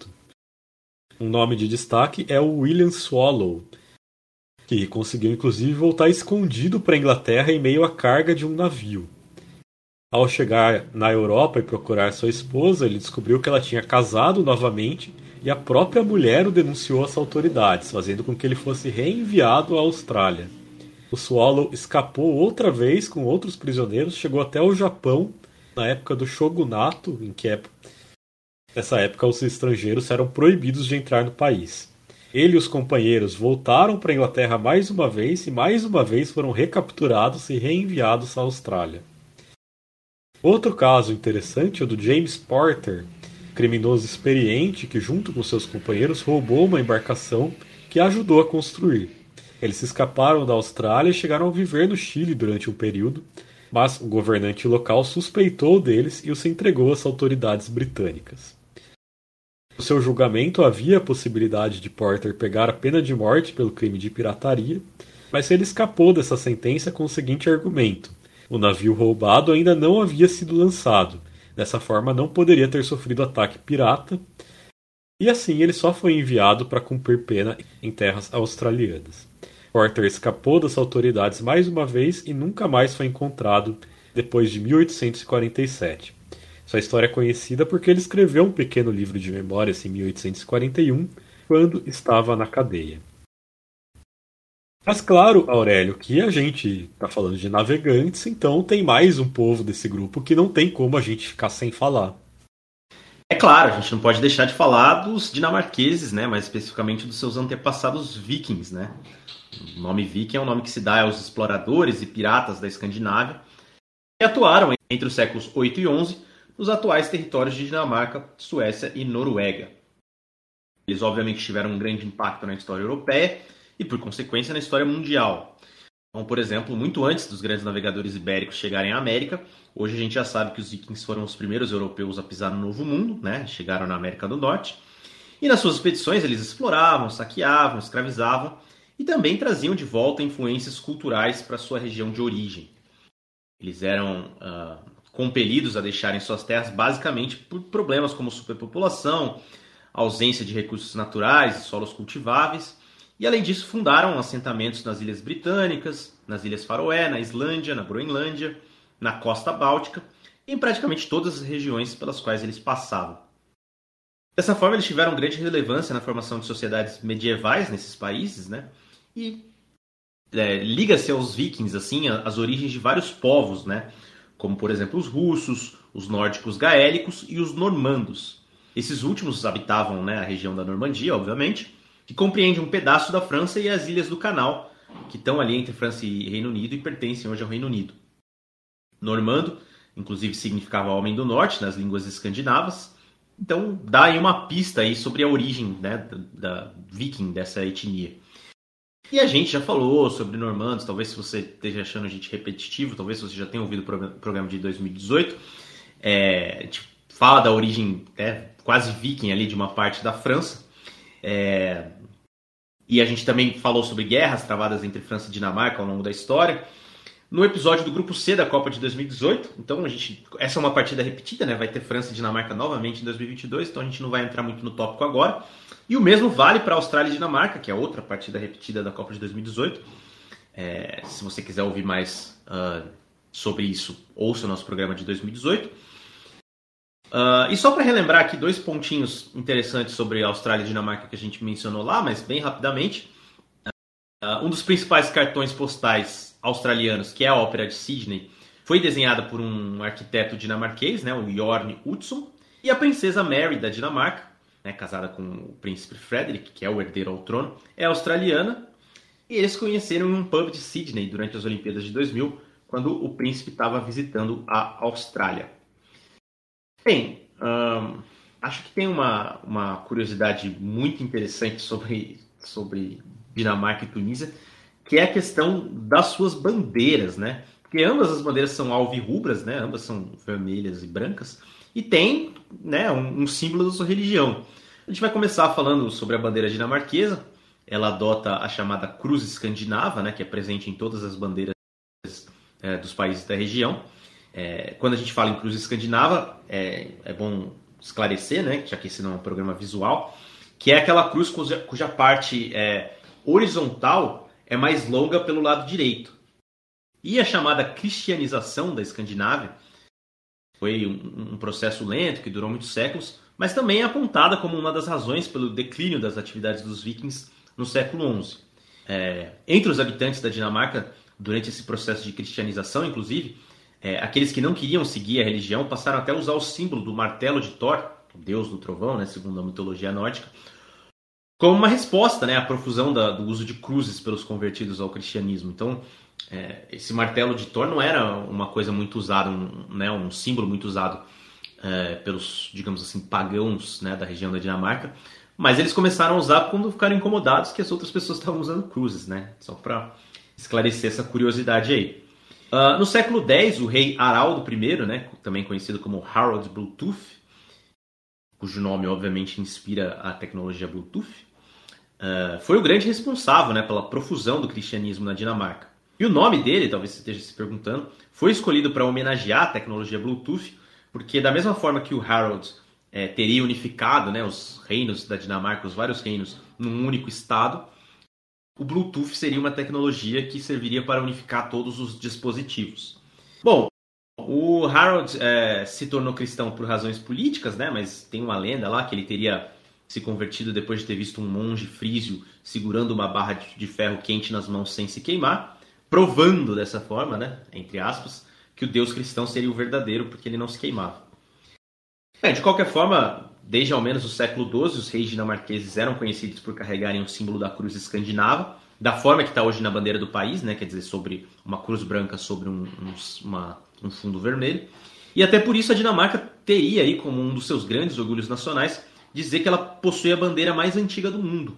Um nome de destaque é o William Swallow, que conseguiu inclusive voltar escondido para a Inglaterra em meio à carga de um navio. Ao chegar na Europa e procurar sua esposa, ele descobriu que ela tinha casado novamente e a própria mulher o denunciou às autoridades, fazendo com que ele fosse reenviado à Austrália. O Swallow escapou outra vez com outros prisioneiros, chegou até o Japão na época do shogunato, em que nessa época os estrangeiros eram proibidos de entrar no país. Ele e os companheiros voltaram para a Inglaterra mais uma vez e mais uma vez foram recapturados e reenviados à Austrália. Outro caso interessante é o do James Porter, criminoso experiente que, junto com seus companheiros, roubou uma embarcação que ajudou a construir. Eles se escaparam da Austrália e chegaram a viver no Chile durante um período, mas o governante local suspeitou deles e os entregou às autoridades britânicas. No seu julgamento havia a possibilidade de Porter pegar a pena de morte pelo crime de pirataria, mas ele escapou dessa sentença com o seguinte argumento: o navio roubado ainda não havia sido lançado Dessa forma, não poderia ter sofrido ataque pirata, e assim ele só foi enviado para cumprir pena em terras australianas. Porter escapou das autoridades mais uma vez e nunca mais foi encontrado depois de 1847. Sua história é conhecida porque ele escreveu um pequeno livro de memórias em 1841, quando estava na cadeia. Mas claro, Aurélio, que a gente está falando de navegantes, então tem mais um povo desse grupo que não tem como a gente ficar sem falar. É claro, a gente não pode deixar de falar dos dinamarqueses, né? Mais especificamente dos seus antepassados vikings, né? O nome viking é um nome que se dá aos exploradores e piratas da Escandinávia que atuaram entre os séculos 8 e 11 nos atuais territórios de Dinamarca, Suécia e Noruega. Eles obviamente tiveram um grande impacto na história europeia e, por consequência, na história mundial. Então, por exemplo, muito antes dos grandes navegadores ibéricos chegarem à América, hoje a gente já sabe que os vikings foram os primeiros europeus a pisar no Novo Mundo, né? chegaram na América do Norte, e nas suas expedições eles exploravam, saqueavam, escravizavam e também traziam de volta influências culturais para sua região de origem. Eles eram uh, compelidos a deixarem suas terras basicamente por problemas como superpopulação, ausência de recursos naturais e solos cultiváveis, e além disso, fundaram assentamentos nas Ilhas Britânicas, nas Ilhas Faroé, na Islândia, na Groenlândia, na Costa Báltica e em praticamente todas as regiões pelas quais eles passavam. Dessa forma, eles tiveram grande relevância na formação de sociedades medievais nesses países, né? E é, liga-se aos vikings, assim, as origens de vários povos, né? Como, por exemplo, os russos, os nórdicos gaélicos e os normandos. Esses últimos habitavam né, a região da Normandia, obviamente, que compreende um pedaço da França e as ilhas do Canal, que estão ali entre França e Reino Unido e pertencem hoje ao Reino Unido. Normando, inclusive, significava homem do norte nas línguas escandinavas. Então, dá aí uma pista aí sobre a origem né, da, da viking, dessa etnia. E a gente já falou sobre normandos, talvez se você esteja achando a gente repetitivo, talvez você já tenha ouvido o programa de 2018, é, a gente fala da origem né, quase viking ali de uma parte da França, é... E a gente também falou sobre guerras travadas entre França e Dinamarca ao longo da história. No episódio do grupo C da Copa de 2018, então a gente, essa é uma partida repetida, né? Vai ter França e Dinamarca novamente em 2022, então a gente não vai entrar muito no tópico agora. E o mesmo vale para Austrália e Dinamarca, que é outra partida repetida da Copa de 2018. É, se você quiser ouvir mais uh, sobre isso, ouça o nosso programa de 2018. Uh, e só para relembrar aqui dois pontinhos interessantes sobre Austrália e Dinamarca que a gente mencionou lá, mas bem rapidamente. Uh, um dos principais cartões postais australianos, que é a Ópera de Sydney, foi desenhada por um arquiteto dinamarquês, né, o Jorn Utzon, e a princesa Mary da Dinamarca, né, casada com o príncipe Frederick, que é o herdeiro ao trono, é australiana. E eles conheceram em um pub de Sydney durante as Olimpíadas de 2000, quando o príncipe estava visitando a Austrália. Bem, acho que tem uma, uma curiosidade muito interessante sobre, sobre Dinamarca e Tunísia, que é a questão das suas bandeiras, né? Porque ambas as bandeiras são alvirrubras, né? Ambas são vermelhas e brancas, e tem né, um, um símbolo da sua religião. A gente vai começar falando sobre a bandeira dinamarquesa. Ela adota a chamada cruz escandinava, né, que é presente em todas as bandeiras é, dos países da região. É, quando a gente fala em cruz escandinava, é, é, bom esclarecer, né, já que esse não é um programa visual, que é aquela cruz cuja, cuja parte é, horizontal é mais longa pelo lado direito. E a chamada cristianização da Escandinávia foi um, um processo lento que durou muitos séculos, mas também é apontada como uma das razões pelo declínio das atividades dos vikings no século XI. É, entre os habitantes da Dinamarca, durante esse processo de cristianização, inclusive, é, aqueles que não queriam seguir a religião passaram até a usar o símbolo do martelo de Thor, o deus do trovão, né, segundo a mitologia nórdica, como uma resposta né, à profusão da, do uso de cruzes pelos convertidos ao cristianismo. Então, é, esse martelo de Thor não era uma coisa muito usada, um, né, um símbolo muito usado é, pelos, digamos assim, pagãos né, da região da Dinamarca, mas eles começaram a usar quando ficaram incomodados que as outras pessoas estavam usando cruzes, né? Só para esclarecer essa curiosidade aí. Uh, no século X, o rei Haraldo I, né, também conhecido como Harold Bluetooth, cujo nome obviamente inspira a tecnologia Bluetooth, uh, foi o grande responsável né, pela profusão do cristianismo na Dinamarca. E o nome dele, talvez você esteja se perguntando, foi escolhido para homenagear a tecnologia Bluetooth, porque da mesma forma que o Harold é, teria unificado né, os reinos da Dinamarca, os vários reinos, num único estado, o Bluetooth seria uma tecnologia que serviria para unificar todos os dispositivos. Bom, o Harold é, se tornou cristão por razões políticas, né? Mas tem uma lenda lá que ele teria se convertido depois de ter visto um monge frísio segurando uma barra de ferro quente nas mãos sem se queimar, provando dessa forma, né? Entre aspas, que o Deus cristão seria o verdadeiro porque ele não se queimava. É, de qualquer forma, Desde ao menos o século XII, os reis dinamarqueses eram conhecidos por carregarem o símbolo da cruz escandinava, da forma que está hoje na bandeira do país, né? quer dizer, sobre uma cruz branca sobre um, um, uma, um fundo vermelho. E até por isso a Dinamarca teria aí como um dos seus grandes orgulhos nacionais dizer que ela possui a bandeira mais antiga do mundo.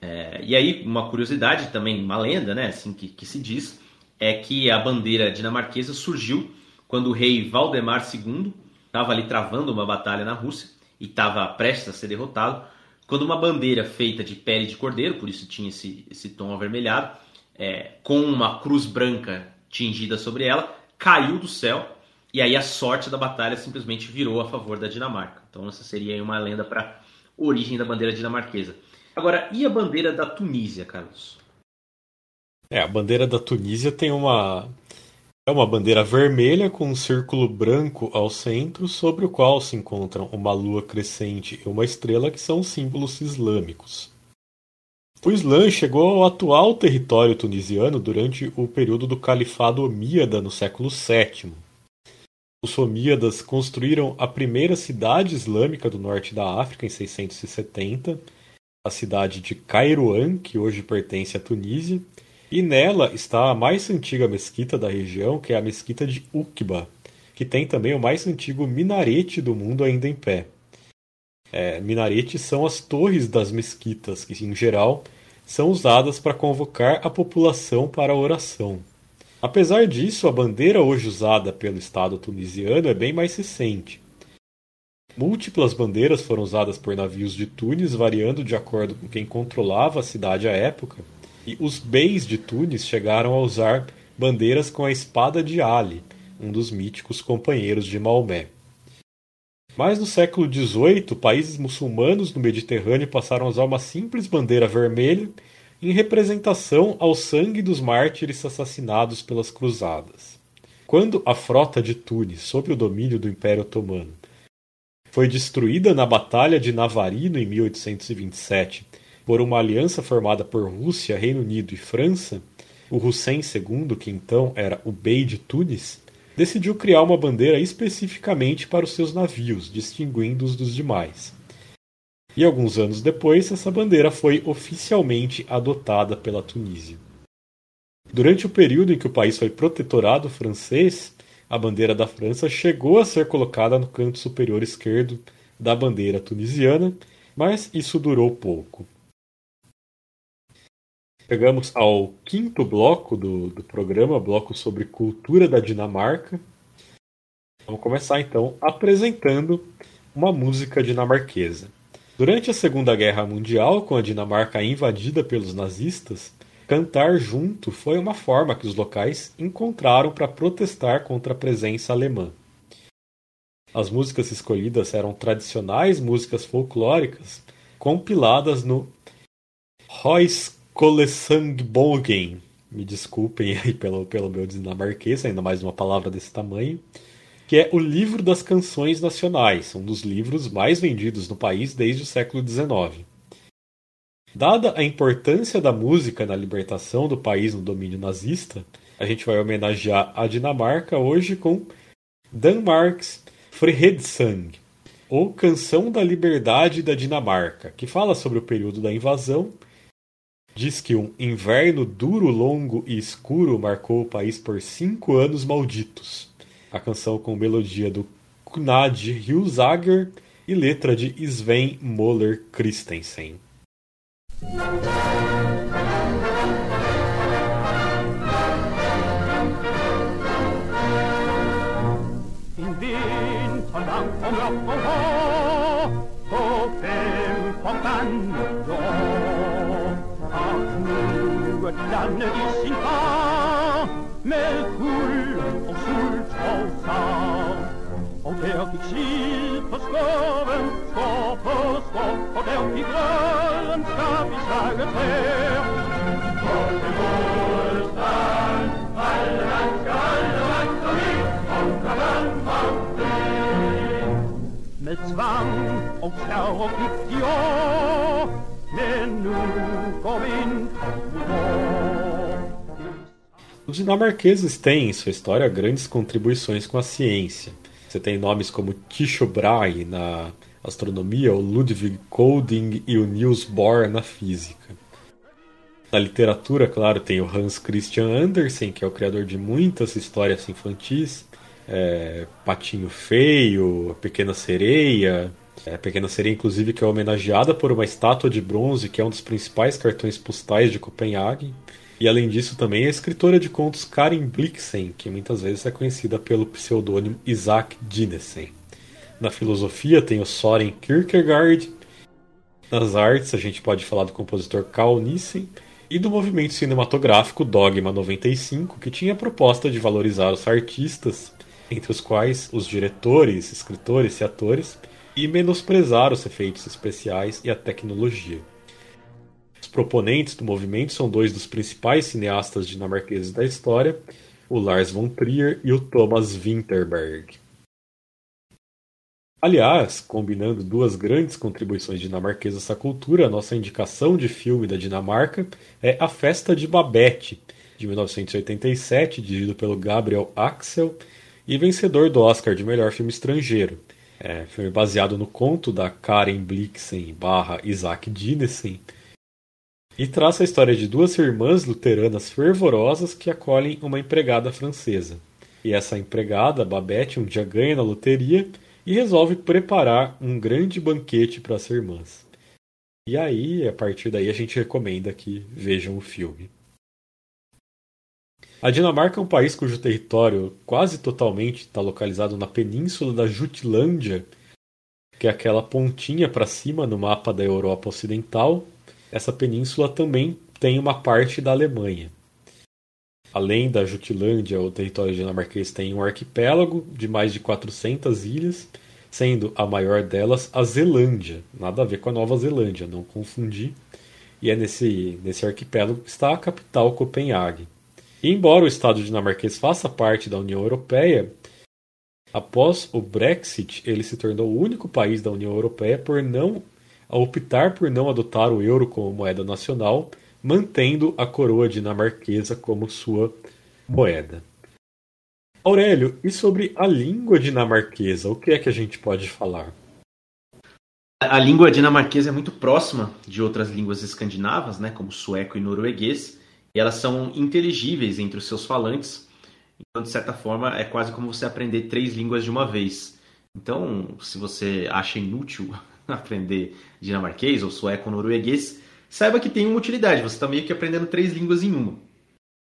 É, e aí, uma curiosidade também, uma lenda, né, assim que, que se diz, é que a bandeira dinamarquesa surgiu quando o rei Valdemar II estava ali travando uma batalha na Rússia e estava prestes a ser derrotado, quando uma bandeira feita de pele de cordeiro, por isso tinha esse, esse tom avermelhado, é, com uma cruz branca tingida sobre ela, caiu do céu e aí a sorte da batalha simplesmente virou a favor da Dinamarca. Então essa seria uma lenda para origem da bandeira dinamarquesa. Agora, e a bandeira da Tunísia, Carlos? É, a bandeira da Tunísia tem uma é uma bandeira vermelha com um círculo branco ao centro, sobre o qual se encontram uma lua crescente e uma estrela, que são símbolos islâmicos. O Islã chegou ao atual território tunisiano durante o período do Califado Omíada no século VII. Os Omíadas construíram a primeira cidade islâmica do norte da África em 670, a cidade de Cairoan, que hoje pertence à Tunísia, e nela está a mais antiga mesquita da região, que é a mesquita de Uqba, que tem também o mais antigo minarete do mundo ainda em pé. É, minaretes são as torres das mesquitas, que em geral são usadas para convocar a população para a oração. Apesar disso, a bandeira hoje usada pelo Estado tunisiano é bem mais recente. Múltiplas bandeiras foram usadas por navios de Tunis, variando de acordo com quem controlava a cidade à época e os beis de Tunis chegaram a usar bandeiras com a espada de Ali, um dos míticos companheiros de Maomé. Mas no século XVIII, países muçulmanos no Mediterrâneo passaram a usar uma simples bandeira vermelha em representação ao sangue dos mártires assassinados pelas cruzadas. Quando a frota de Tunis, sob o domínio do Império Otomano, foi destruída na Batalha de Navarino em 1827 por uma aliança formada por Rússia, Reino Unido e França, o Hussein II, que então era o Bey de Tunis, decidiu criar uma bandeira especificamente para os seus navios, distinguindo-os dos demais. E alguns anos depois, essa bandeira foi oficialmente adotada pela Tunísia. Durante o período em que o país foi protetorado francês, a bandeira da França chegou a ser colocada no canto superior esquerdo da bandeira tunisiana, mas isso durou pouco. Chegamos ao quinto bloco do, do programa, bloco sobre cultura da Dinamarca. Vamos começar então apresentando uma música dinamarquesa. Durante a Segunda Guerra Mundial, com a Dinamarca invadida pelos nazistas, cantar junto foi uma forma que os locais encontraram para protestar contra a presença alemã. As músicas escolhidas eram tradicionais músicas folclóricas compiladas no Rois Kolesangbogen. Me desculpem aí pelo, pelo meu dinamarquês, ainda mais uma palavra desse tamanho. que é o Livro das Canções Nacionais, um dos livros mais vendidos no país desde o século XIX. Dada a importância da música na libertação do país no domínio nazista, a gente vai homenagear a Dinamarca hoje com Danmarks Fredssang, ou Canção da Liberdade da Dinamarca, que fala sobre o período da invasão. Diz que um inverno duro, longo e escuro marcou o país por cinco anos malditos. A canção com melodia do Knad Hilsager e letra de Sven Moller Christensen. Knuget i sin far Med kul og sult og savn Og der gik slid på skoven Skår på skår Og der gik røden skab i slaget her På det gode strand Alle land skal alle Og kan med tvang og terror gik de år, Os dinamarqueses têm em sua história grandes contribuições com a ciência. Você tem nomes como Tycho Brahe na astronomia, o Ludwig Kolding e o Niels Bohr na física. Na literatura, claro, tem o Hans Christian Andersen, que é o criador de muitas histórias infantis é, Patinho Feio, Pequena Sereia. É, Pequena Sereia, inclusive, que é homenageada por uma estátua de bronze, que é um dos principais cartões postais de Copenhague. E além disso, também é a escritora de contos Karin Blixen, que muitas vezes é conhecida pelo pseudônimo Isaac Dinesen. Na filosofia tem o Soren Kierkegaard. Nas artes, a gente pode falar do compositor Carl Nissen e do movimento cinematográfico Dogma 95, que tinha a proposta de valorizar os artistas entre os quais os diretores, escritores e atores, e menosprezar os efeitos especiais e a tecnologia. Os proponentes do movimento são dois dos principais cineastas dinamarqueses da história, o Lars von Trier e o Thomas Winterberg. Aliás, combinando duas grandes contribuições dinamarquesas à cultura, a nossa indicação de filme da Dinamarca é A Festa de Babette, de 1987, dirigido pelo Gabriel Axel e vencedor do Oscar de melhor filme estrangeiro. É, filme baseado no conto da Karen Blixen barra Isaac Dinesen e traça a história de duas irmãs luteranas fervorosas que acolhem uma empregada francesa. E essa empregada, Babette, um dia ganha na loteria e resolve preparar um grande banquete para as irmãs. E aí, a partir daí, a gente recomenda que vejam o filme. A Dinamarca é um país cujo território quase totalmente está localizado na península da Jutlândia, que é aquela pontinha para cima no mapa da Europa Ocidental. Essa península também tem uma parte da Alemanha. Além da Jutlândia, o território dinamarquês tem um arquipélago de mais de 400 ilhas, sendo a maior delas a Zelândia. Nada a ver com a Nova Zelândia, não confundir. E é nesse, nesse arquipélago que está a capital Copenhague. E embora o Estado dinamarquês faça parte da União Europeia, após o Brexit, ele se tornou o único país da União Europeia por não a optar por não adotar o euro como moeda nacional, mantendo a coroa dinamarquesa como sua moeda. Aurélio, e sobre a língua dinamarquesa, o que é que a gente pode falar? A língua dinamarquesa é muito próxima de outras línguas escandinavas, né, como sueco e norueguês, e elas são inteligíveis entre os seus falantes. Então, de certa forma, é quase como você aprender três línguas de uma vez. Então, se você acha inútil aprender dinamarquês ou sueco norueguês, saiba que tem uma utilidade. Você está meio que aprendendo três línguas em uma.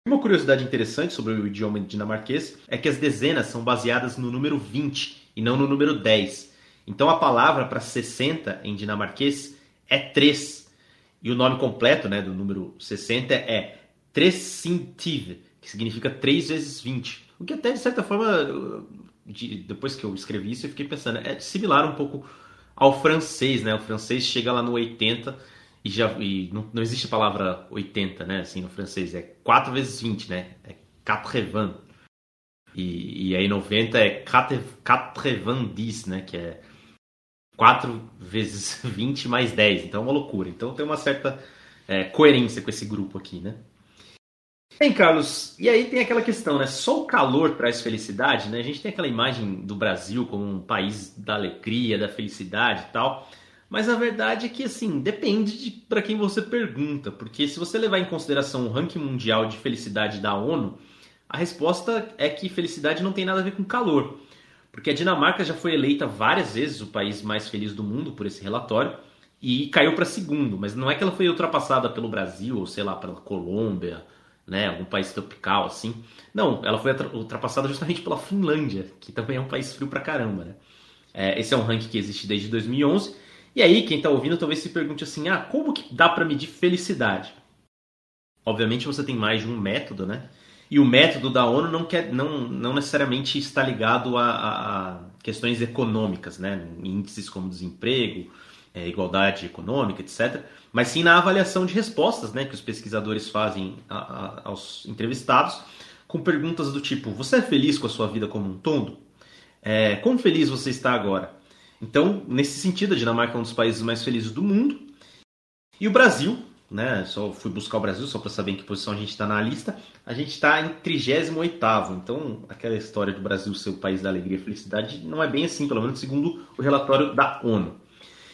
Uma curiosidade interessante sobre o idioma dinamarquês é que as dezenas são baseadas no número 20 e não no número 10. Então a palavra para 60 em dinamarquês é 3. E o nome completo né, do número 60 é Trecintive, que significa 3 vezes 20. O que até, de certa forma, de, depois que eu escrevi isso, eu fiquei pensando, é similar um pouco ao francês, né? O francês chega lá no 80 e já e não, não existe a palavra 80, né? Assim, no francês é 4 vezes 20, né? É 80. E, e aí 90 é 90, né? Que é 4 vezes 20 mais 10. Então é uma loucura. Então tem uma certa é, coerência com esse grupo aqui, né? Bem, Carlos, e aí tem aquela questão, né? Só o calor traz felicidade, né? A gente tem aquela imagem do Brasil como um país da alegria, da felicidade e tal. Mas a verdade é que, assim, depende de para quem você pergunta. Porque se você levar em consideração o ranking mundial de felicidade da ONU, a resposta é que felicidade não tem nada a ver com calor. Porque a Dinamarca já foi eleita várias vezes o país mais feliz do mundo por esse relatório e caiu para segundo. Mas não é que ela foi ultrapassada pelo Brasil ou sei lá, pela Colômbia né, algum país tropical assim. Não, ela foi ultrapassada justamente pela Finlândia, que também é um país frio pra caramba, né? É, esse é um ranking que existe desde 2011. E aí, quem tá ouvindo talvez se pergunte assim: ah, como que dá para medir felicidade? Obviamente você tem mais de um método, né? E o método da ONU não, quer, não, não necessariamente está ligado a, a, a questões econômicas, né? Índices como desemprego, é, igualdade econômica, etc mas sim na avaliação de respostas né, que os pesquisadores fazem a, a, aos entrevistados, com perguntas do tipo: Você é feliz com a sua vida como um todo? É, feliz você está agora? Então, nesse sentido, a Dinamarca é um dos países mais felizes do mundo. E o Brasil, né? Só fui buscar o Brasil só para saber em que posição a gente está na lista. A gente está em 38. Então, aquela história do Brasil ser o país da alegria e felicidade não é bem assim, pelo menos segundo o relatório da ONU.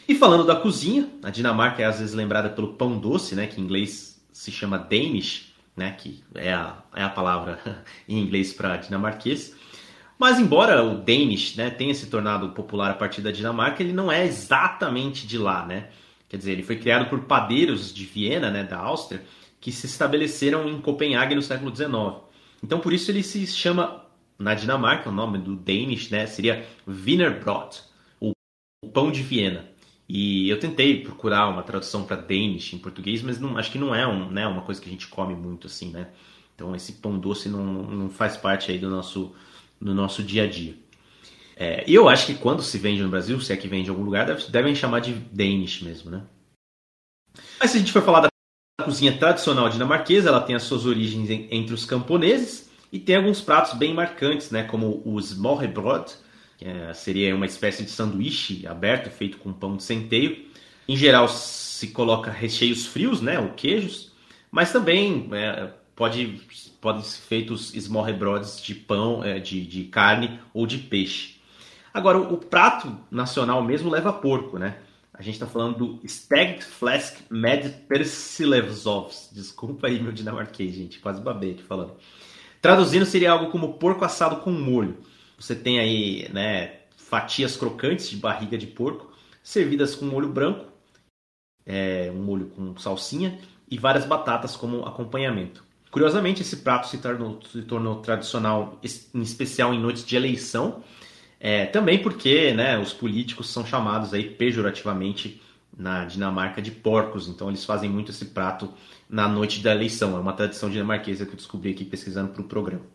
E falando da cozinha, a Dinamarca é às vezes lembrada pelo pão doce, né, que em inglês se chama Danish, né, que é a, é a palavra em inglês para dinamarquês. Mas embora o Danish né, tenha se tornado popular a partir da Dinamarca, ele não é exatamente de lá, né? Quer dizer, ele foi criado por padeiros de Viena, né, da Áustria, que se estabeleceram em Copenhague no século XIX. Então, por isso ele se chama, na Dinamarca, o nome do Danish né, seria Wienerbrot, o pão de Viena. E eu tentei procurar uma tradução para Danish em português, mas não, acho que não é um, né, uma coisa que a gente come muito assim, né? Então esse pão doce não, não faz parte aí do nosso, do nosso dia a dia. É, eu acho que quando se vende no Brasil, se é que vende em algum lugar, deve, devem chamar de Danish mesmo, né? Mas se a gente for falar da cozinha tradicional dinamarquesa, ela tem as suas origens entre os camponeses e tem alguns pratos bem marcantes, né? Como o smørrebrød, é, seria uma espécie de sanduíche aberto feito com pão de centeio. Em geral se coloca recheios frios, né, ou queijos, mas também é, pode podem ser feitos smørrebrods de pão, é, de, de carne ou de peixe. Agora o, o prato nacional mesmo leva porco, né? A gente está falando do Stag Flask Med Persilevsovs. Desculpa aí meu dinamarquês, gente, quase babei aqui falando. Traduzindo seria algo como porco assado com molho. Você tem aí né, fatias crocantes de barriga de porco, servidas com molho branco, é, um molho com salsinha e várias batatas como acompanhamento. Curiosamente, esse prato se tornou, se tornou tradicional, em especial em noites de eleição, é, também porque né, os políticos são chamados aí pejorativamente na Dinamarca de porcos, então eles fazem muito esse prato na noite da eleição. É uma tradição dinamarquesa que eu descobri aqui pesquisando para o programa.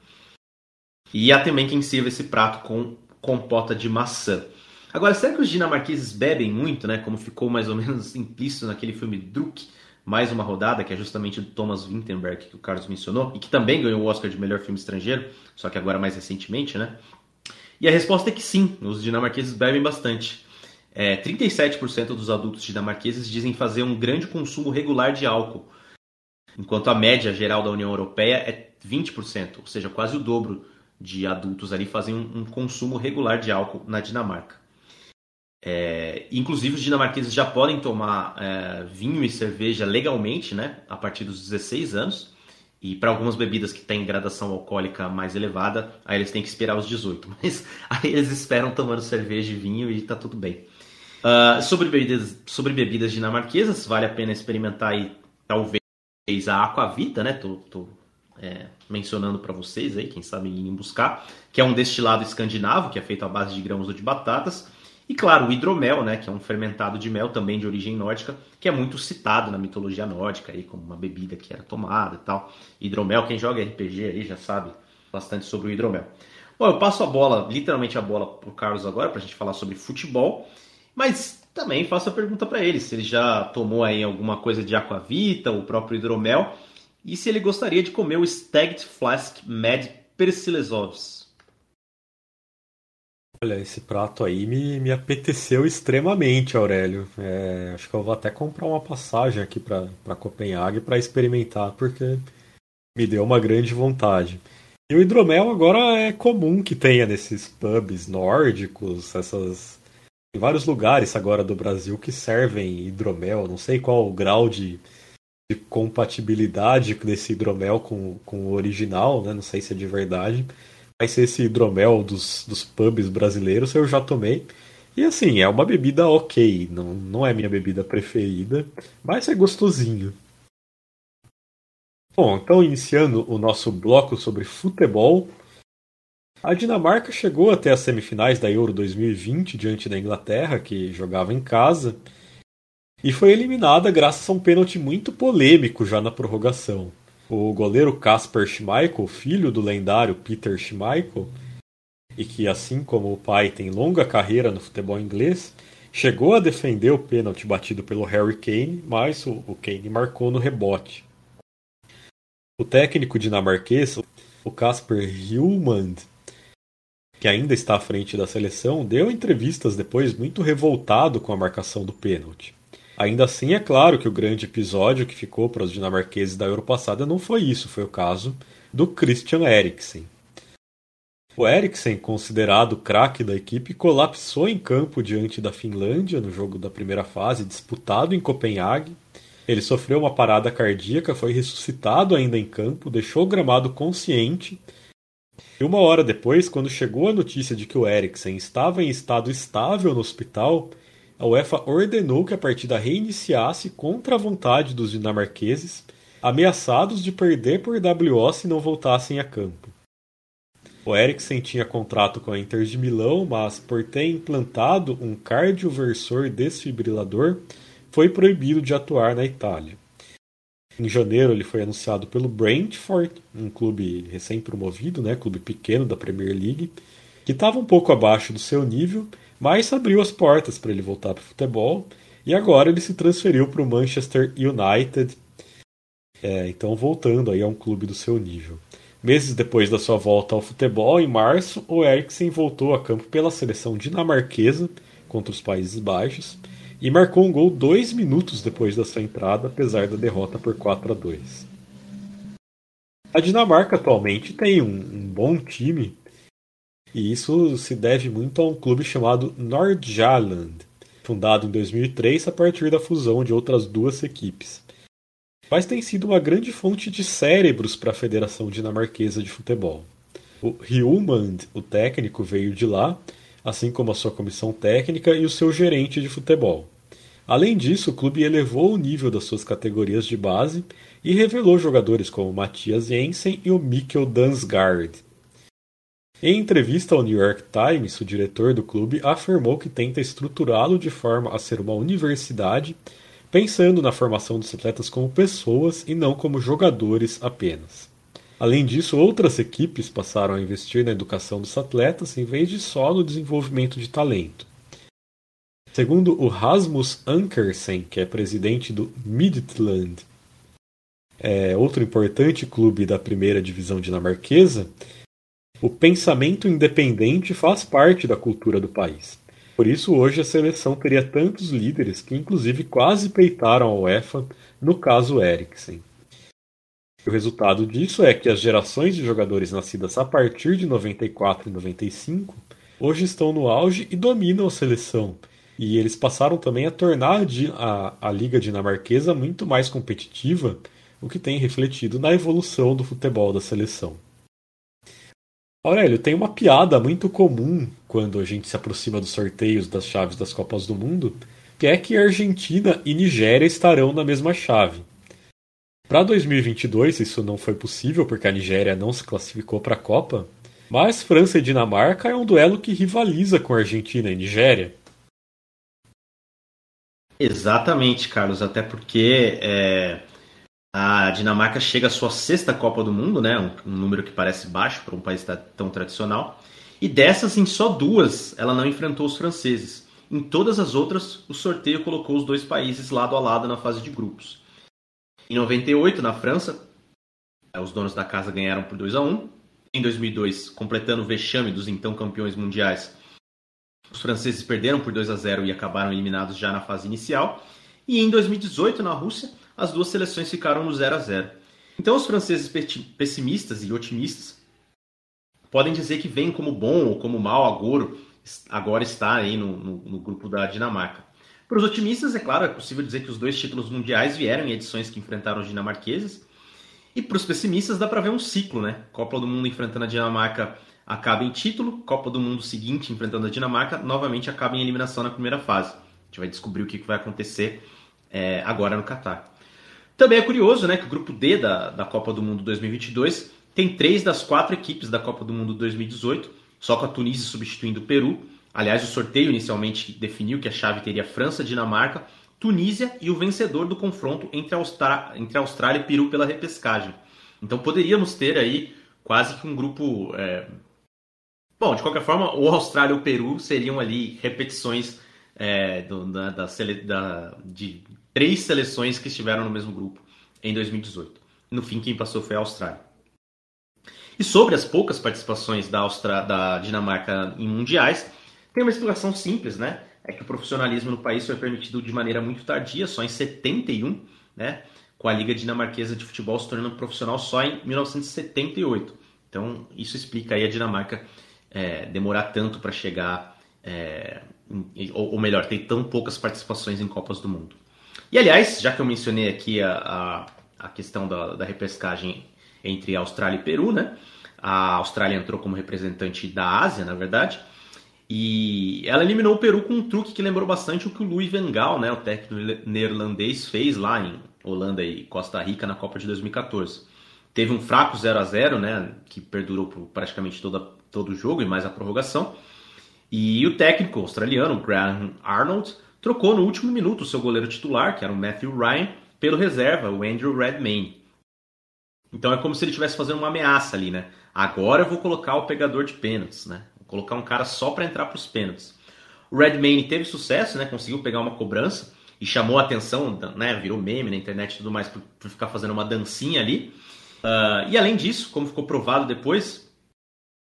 E há também quem sirva esse prato com compota de maçã. Agora, será que os dinamarqueses bebem muito, né? Como ficou mais ou menos implícito naquele filme Druk, mais uma rodada, que é justamente do Thomas Winterberg, que o Carlos mencionou, e que também ganhou o Oscar de melhor filme estrangeiro, só que agora mais recentemente, né? E a resposta é que sim, os dinamarqueses bebem bastante. É, 37% dos adultos dinamarqueses dizem fazer um grande consumo regular de álcool, enquanto a média geral da União Europeia é 20%, ou seja, quase o dobro de adultos ali fazem um, um consumo regular de álcool na Dinamarca. É, inclusive os dinamarqueses já podem tomar é, vinho e cerveja legalmente, né, a partir dos 16 anos. E para algumas bebidas que têm gradação alcoólica mais elevada, aí eles têm que esperar os 18. Mas aí eles esperam tomando cerveja e vinho e está tudo bem. Uh, sobre, bebidas, sobre bebidas dinamarquesas, vale a pena experimentar aí, talvez a Aquavita, né? Tô, tô é, mencionando para vocês aí, quem sabe irem buscar, que é um destilado escandinavo, que é feito à base de grãos ou de batatas. E claro, o hidromel, né, que é um fermentado de mel também de origem nórdica, que é muito citado na mitologia nórdica aí como uma bebida que era tomada e tal. Hidromel, quem joga RPG aí já sabe bastante sobre o hidromel. Bom, eu passo a bola, literalmente a bola pro Carlos agora para a gente falar sobre futebol, mas também faço a pergunta para ele se ele já tomou aí alguma coisa de aquavita, o próprio hidromel, e se ele gostaria de comer o Stagged Flask Mad Persilesovs. Olha, esse prato aí me, me apeteceu extremamente, Aurélio. É, acho que eu vou até comprar uma passagem aqui para Copenhague para experimentar, porque me deu uma grande vontade. E o hidromel agora é comum que tenha nesses pubs nórdicos, essas. Em vários lugares agora do Brasil que servem hidromel. Não sei qual o grau de, de compatibilidade desse hidromel com, com o original, né? Não sei se é de verdade ser esse hidromel dos, dos pubs brasileiros, eu já tomei. E assim, é uma bebida ok, não, não é minha bebida preferida, mas é gostosinho. Bom, então iniciando o nosso bloco sobre futebol, a Dinamarca chegou até as semifinais da Euro 2020 diante da Inglaterra, que jogava em casa, e foi eliminada graças a um pênalti muito polêmico já na prorrogação. O goleiro Kasper Schmeichel, filho do lendário Peter Schmeichel, e que, assim como o pai, tem longa carreira no futebol inglês, chegou a defender o pênalti batido pelo Harry Kane, mas o, Kane marcou no rebote. O técnico dinamarquês, o Kasper Hjulmand, que ainda está à frente da seleção, deu entrevistas depois muito revoltado com a marcação do pênalti. Ainda assim, é claro que o grande episódio que ficou para os dinamarqueses da Euro passada não foi isso, foi o caso do Christian Eriksen. O Eriksen, considerado craque da equipe, colapsou em campo diante da Finlândia no jogo da primeira fase, disputado em Copenhague. Ele sofreu uma parada cardíaca, foi ressuscitado ainda em campo, deixou o gramado consciente. E uma hora depois, quando chegou a notícia de que o Eriksen estava em estado estável no hospital, a UEFA ordenou que a partida reiniciasse contra a vontade dos dinamarqueses, ameaçados de perder por WO se não voltassem a campo. O Eriksen tinha contrato com a Inter de Milão, mas por ter implantado um cardioversor desfibrilador, foi proibido de atuar na Itália. Em janeiro ele foi anunciado pelo Brentford, um clube recém-promovido, né, clube pequeno da Premier League, que estava um pouco abaixo do seu nível mas abriu as portas para ele voltar para o futebol e agora ele se transferiu para o Manchester United. É, então voltando aí a um clube do seu nível. Meses depois da sua volta ao futebol, em março, o Eriksen voltou a campo pela seleção dinamarquesa contra os Países Baixos e marcou um gol dois minutos depois da sua entrada, apesar da derrota por 4 a 2. A Dinamarca atualmente tem um, um bom time e isso se deve muito a um clube chamado Nordjylland, fundado em 2003 a partir da fusão de outras duas equipes. Mas tem sido uma grande fonte de cérebros para a Federação Dinamarquesa de Futebol. O Hjulmand, o técnico, veio de lá, assim como a sua comissão técnica e o seu gerente de futebol. Além disso, o clube elevou o nível das suas categorias de base e revelou jogadores como Matias Jensen e o Mikkel Dansgaard, em entrevista ao New York Times, o diretor do clube afirmou que tenta estruturá-lo de forma a ser uma universidade, pensando na formação dos atletas como pessoas e não como jogadores apenas. Além disso, outras equipes passaram a investir na educação dos atletas em vez de só no desenvolvimento de talento. Segundo o Rasmus Ankersen, que é presidente do Midtjylland, é outro importante clube da primeira divisão dinamarquesa, o pensamento independente faz parte da cultura do país. Por isso, hoje a seleção teria tantos líderes que, inclusive, quase peitaram a UEFA no caso Eriksen. O resultado disso é que as gerações de jogadores nascidas a partir de 94 e 95 hoje estão no auge e dominam a seleção. E eles passaram também a tornar a, a liga dinamarquesa muito mais competitiva, o que tem refletido na evolução do futebol da seleção. Aurélio, tem uma piada muito comum quando a gente se aproxima dos sorteios das chaves das Copas do Mundo, que é que Argentina e Nigéria estarão na mesma chave. Para 2022 isso não foi possível porque a Nigéria não se classificou para a Copa, mas França e Dinamarca é um duelo que rivaliza com Argentina e Nigéria. Exatamente, Carlos, até porque é, a Dinamarca chega à sua sexta Copa do Mundo, né? Um, um número que parece baixo para um país tão tradicional. E dessas, em só duas, ela não enfrentou os franceses. Em todas as outras, o sorteio colocou os dois países lado a lado na fase de grupos. Em 98, na França, eh, os donos da casa ganharam por 2 a 1. Em 2002, completando o vexame dos então campeões mundiais, Os franceses perderam por 2 a 0 e acabaram eliminados já na fase inicial. E em 2018, na Rússia, as duas seleções ficaram no 0 a 0. Então, os franceses pessimistas e otimistas podem dizer que vem como bom ou como mau agouro agora está aí no, no, no grupo da Dinamarca. Para os otimistas, é claro, é possível dizer que os dois títulos mundiais vieram em edições que enfrentaram os dinamarqueses. E para os pessimistas, dá para ver um ciclo, né? Copa do Mundo enfrentando a Dinamarca acaba em título, Copa do Mundo seguinte enfrentando a Dinamarca, novamente acaba em eliminação na primeira fase. A gente vai descobrir o que vai acontecer é, agora no Catar. Também é curioso né, que o grupo D da, da Copa do Mundo 2022 tem três das quatro equipes da Copa do Mundo 2018, só com a Tunísia substituindo o Peru. Aliás, o sorteio inicialmente definiu que a chave teria França, Dinamarca, Tunísia e o vencedor do confronto entre, Austra... entre Austrália e Peru pela repescagem. Então poderíamos ter aí quase que um grupo. É... Bom, de qualquer forma, o Austrália e o Peru seriam ali repetições é, do, da, da, da, de três seleções que estiveram no mesmo grupo em 2018. No fim, quem passou foi a Austrália. E sobre as poucas participações da, Austra... da Dinamarca em mundiais, tem uma explicação simples, né? É que o profissionalismo no país foi permitido de maneira muito tardia, só em 71, né? Com a Liga Dinamarquesa de Futebol se tornando profissional só em 1978. Então, isso explica aí a Dinamarca é, demorar tanto para chegar, é, ou, ou, melhor, ter tão poucas participações em Copas do Mundo. E aliás, já que eu mencionei aqui a, a, a questão da, da repescagem entre Austrália e Peru, né? A Austrália entrou como representante da Ásia, na verdade, e ela eliminou o Peru com um truque que lembrou bastante o que o Louis Van né, o técnico neerlandês, fez lá em Holanda e Costa Rica na Copa de 2014. Teve um fraco 0 a 0 né, que perdurou por praticamente toda, todo o jogo e mais a prorrogação. E o técnico australiano, Graham Arnold, trocou no último minuto o seu goleiro titular, que era o Matthew Ryan, pelo reserva, o Andrew Redmayne. Então é como se ele estivesse fazendo uma ameaça ali, né? Agora eu vou colocar o pegador de pênaltis, né? Vou colocar um cara só para entrar para os pênaltis. O Redmayne teve sucesso, né? Conseguiu pegar uma cobrança e chamou a atenção, né? Virou meme na internet e tudo mais por, por ficar fazendo uma dancinha ali. Uh, e além disso, como ficou provado depois,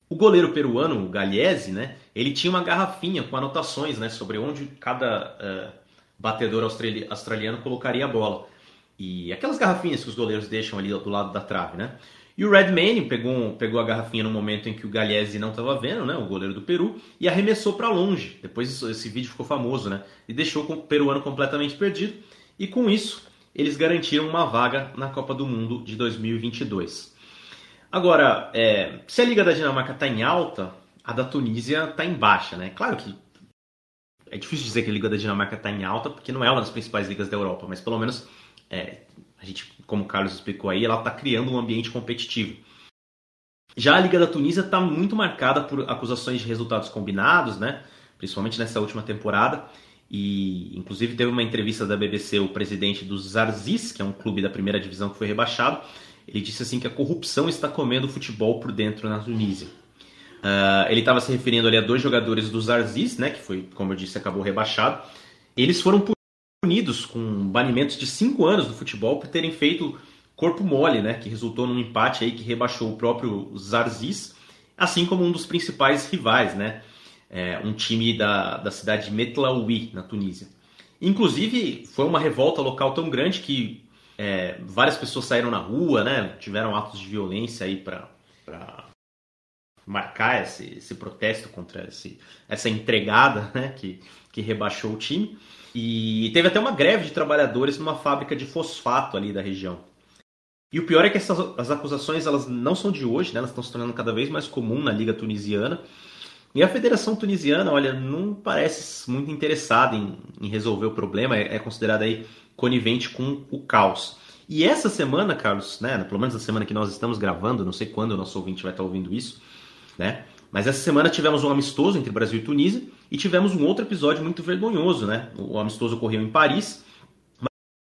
o goleiro peruano, o Galiese, né? Ele tinha uma garrafinha com anotações, né? Sobre onde cada uh, batedor australiano colocaria a bola. E aquelas garrafinhas que os goleiros deixam ali do lado da trave, né? E o Redmayne pegou, pegou a garrafinha no momento em que o Galiese não estava vendo, né? O goleiro do Peru, e arremessou para longe. Depois isso, esse vídeo ficou famoso, né? E deixou o peruano completamente perdido. E com isso, eles garantiram uma vaga na Copa do Mundo de 2022. Agora, é, se a Liga da Dinamarca está em alta, a da Tunísia está em baixa, né? Claro que é difícil dizer que a Liga da Dinamarca está em alta, porque não é uma das principais ligas da Europa, mas pelo menos é, a gente, como o Carlos explicou aí, ela está criando um ambiente competitivo. Já a Liga da Tunísia está muito marcada por acusações de resultados combinados, né? principalmente nessa última temporada. E, inclusive, teve uma entrevista da BBC, o presidente do Zarzis, que é um clube da primeira divisão que foi rebaixado. Ele disse assim que a corrupção está comendo o futebol por dentro na Tunísia. Uh, ele estava se referindo ali a dois jogadores do Zarzis, né, que foi, como eu disse, acabou rebaixado. Eles foram punidos com banimentos de cinco anos do futebol por terem feito corpo mole, né, que resultou num empate aí que rebaixou o próprio Zarzis, assim como um dos principais rivais, né, é, um time da, da cidade de Metlaoui, na Tunísia. Inclusive, foi uma revolta local tão grande que é, várias pessoas saíram na rua, né, tiveram atos de violência aí para marcar esse, esse protesto contra esse, essa entregada né, que, que rebaixou o time. E teve até uma greve de trabalhadores numa fábrica de fosfato ali da região. E o pior é que essas as acusações elas não são de hoje, né? elas estão se tornando cada vez mais comum na liga tunisiana. E a Federação Tunisiana, olha, não parece muito interessada em, em resolver o problema, é, é considerada aí conivente com o caos. E essa semana, Carlos, né, pelo menos na semana que nós estamos gravando, não sei quando o nosso ouvinte vai estar ouvindo isso, né? Mas essa semana tivemos um amistoso entre Brasil e Tunísia e tivemos um outro episódio muito vergonhoso, né? O amistoso ocorreu em Paris,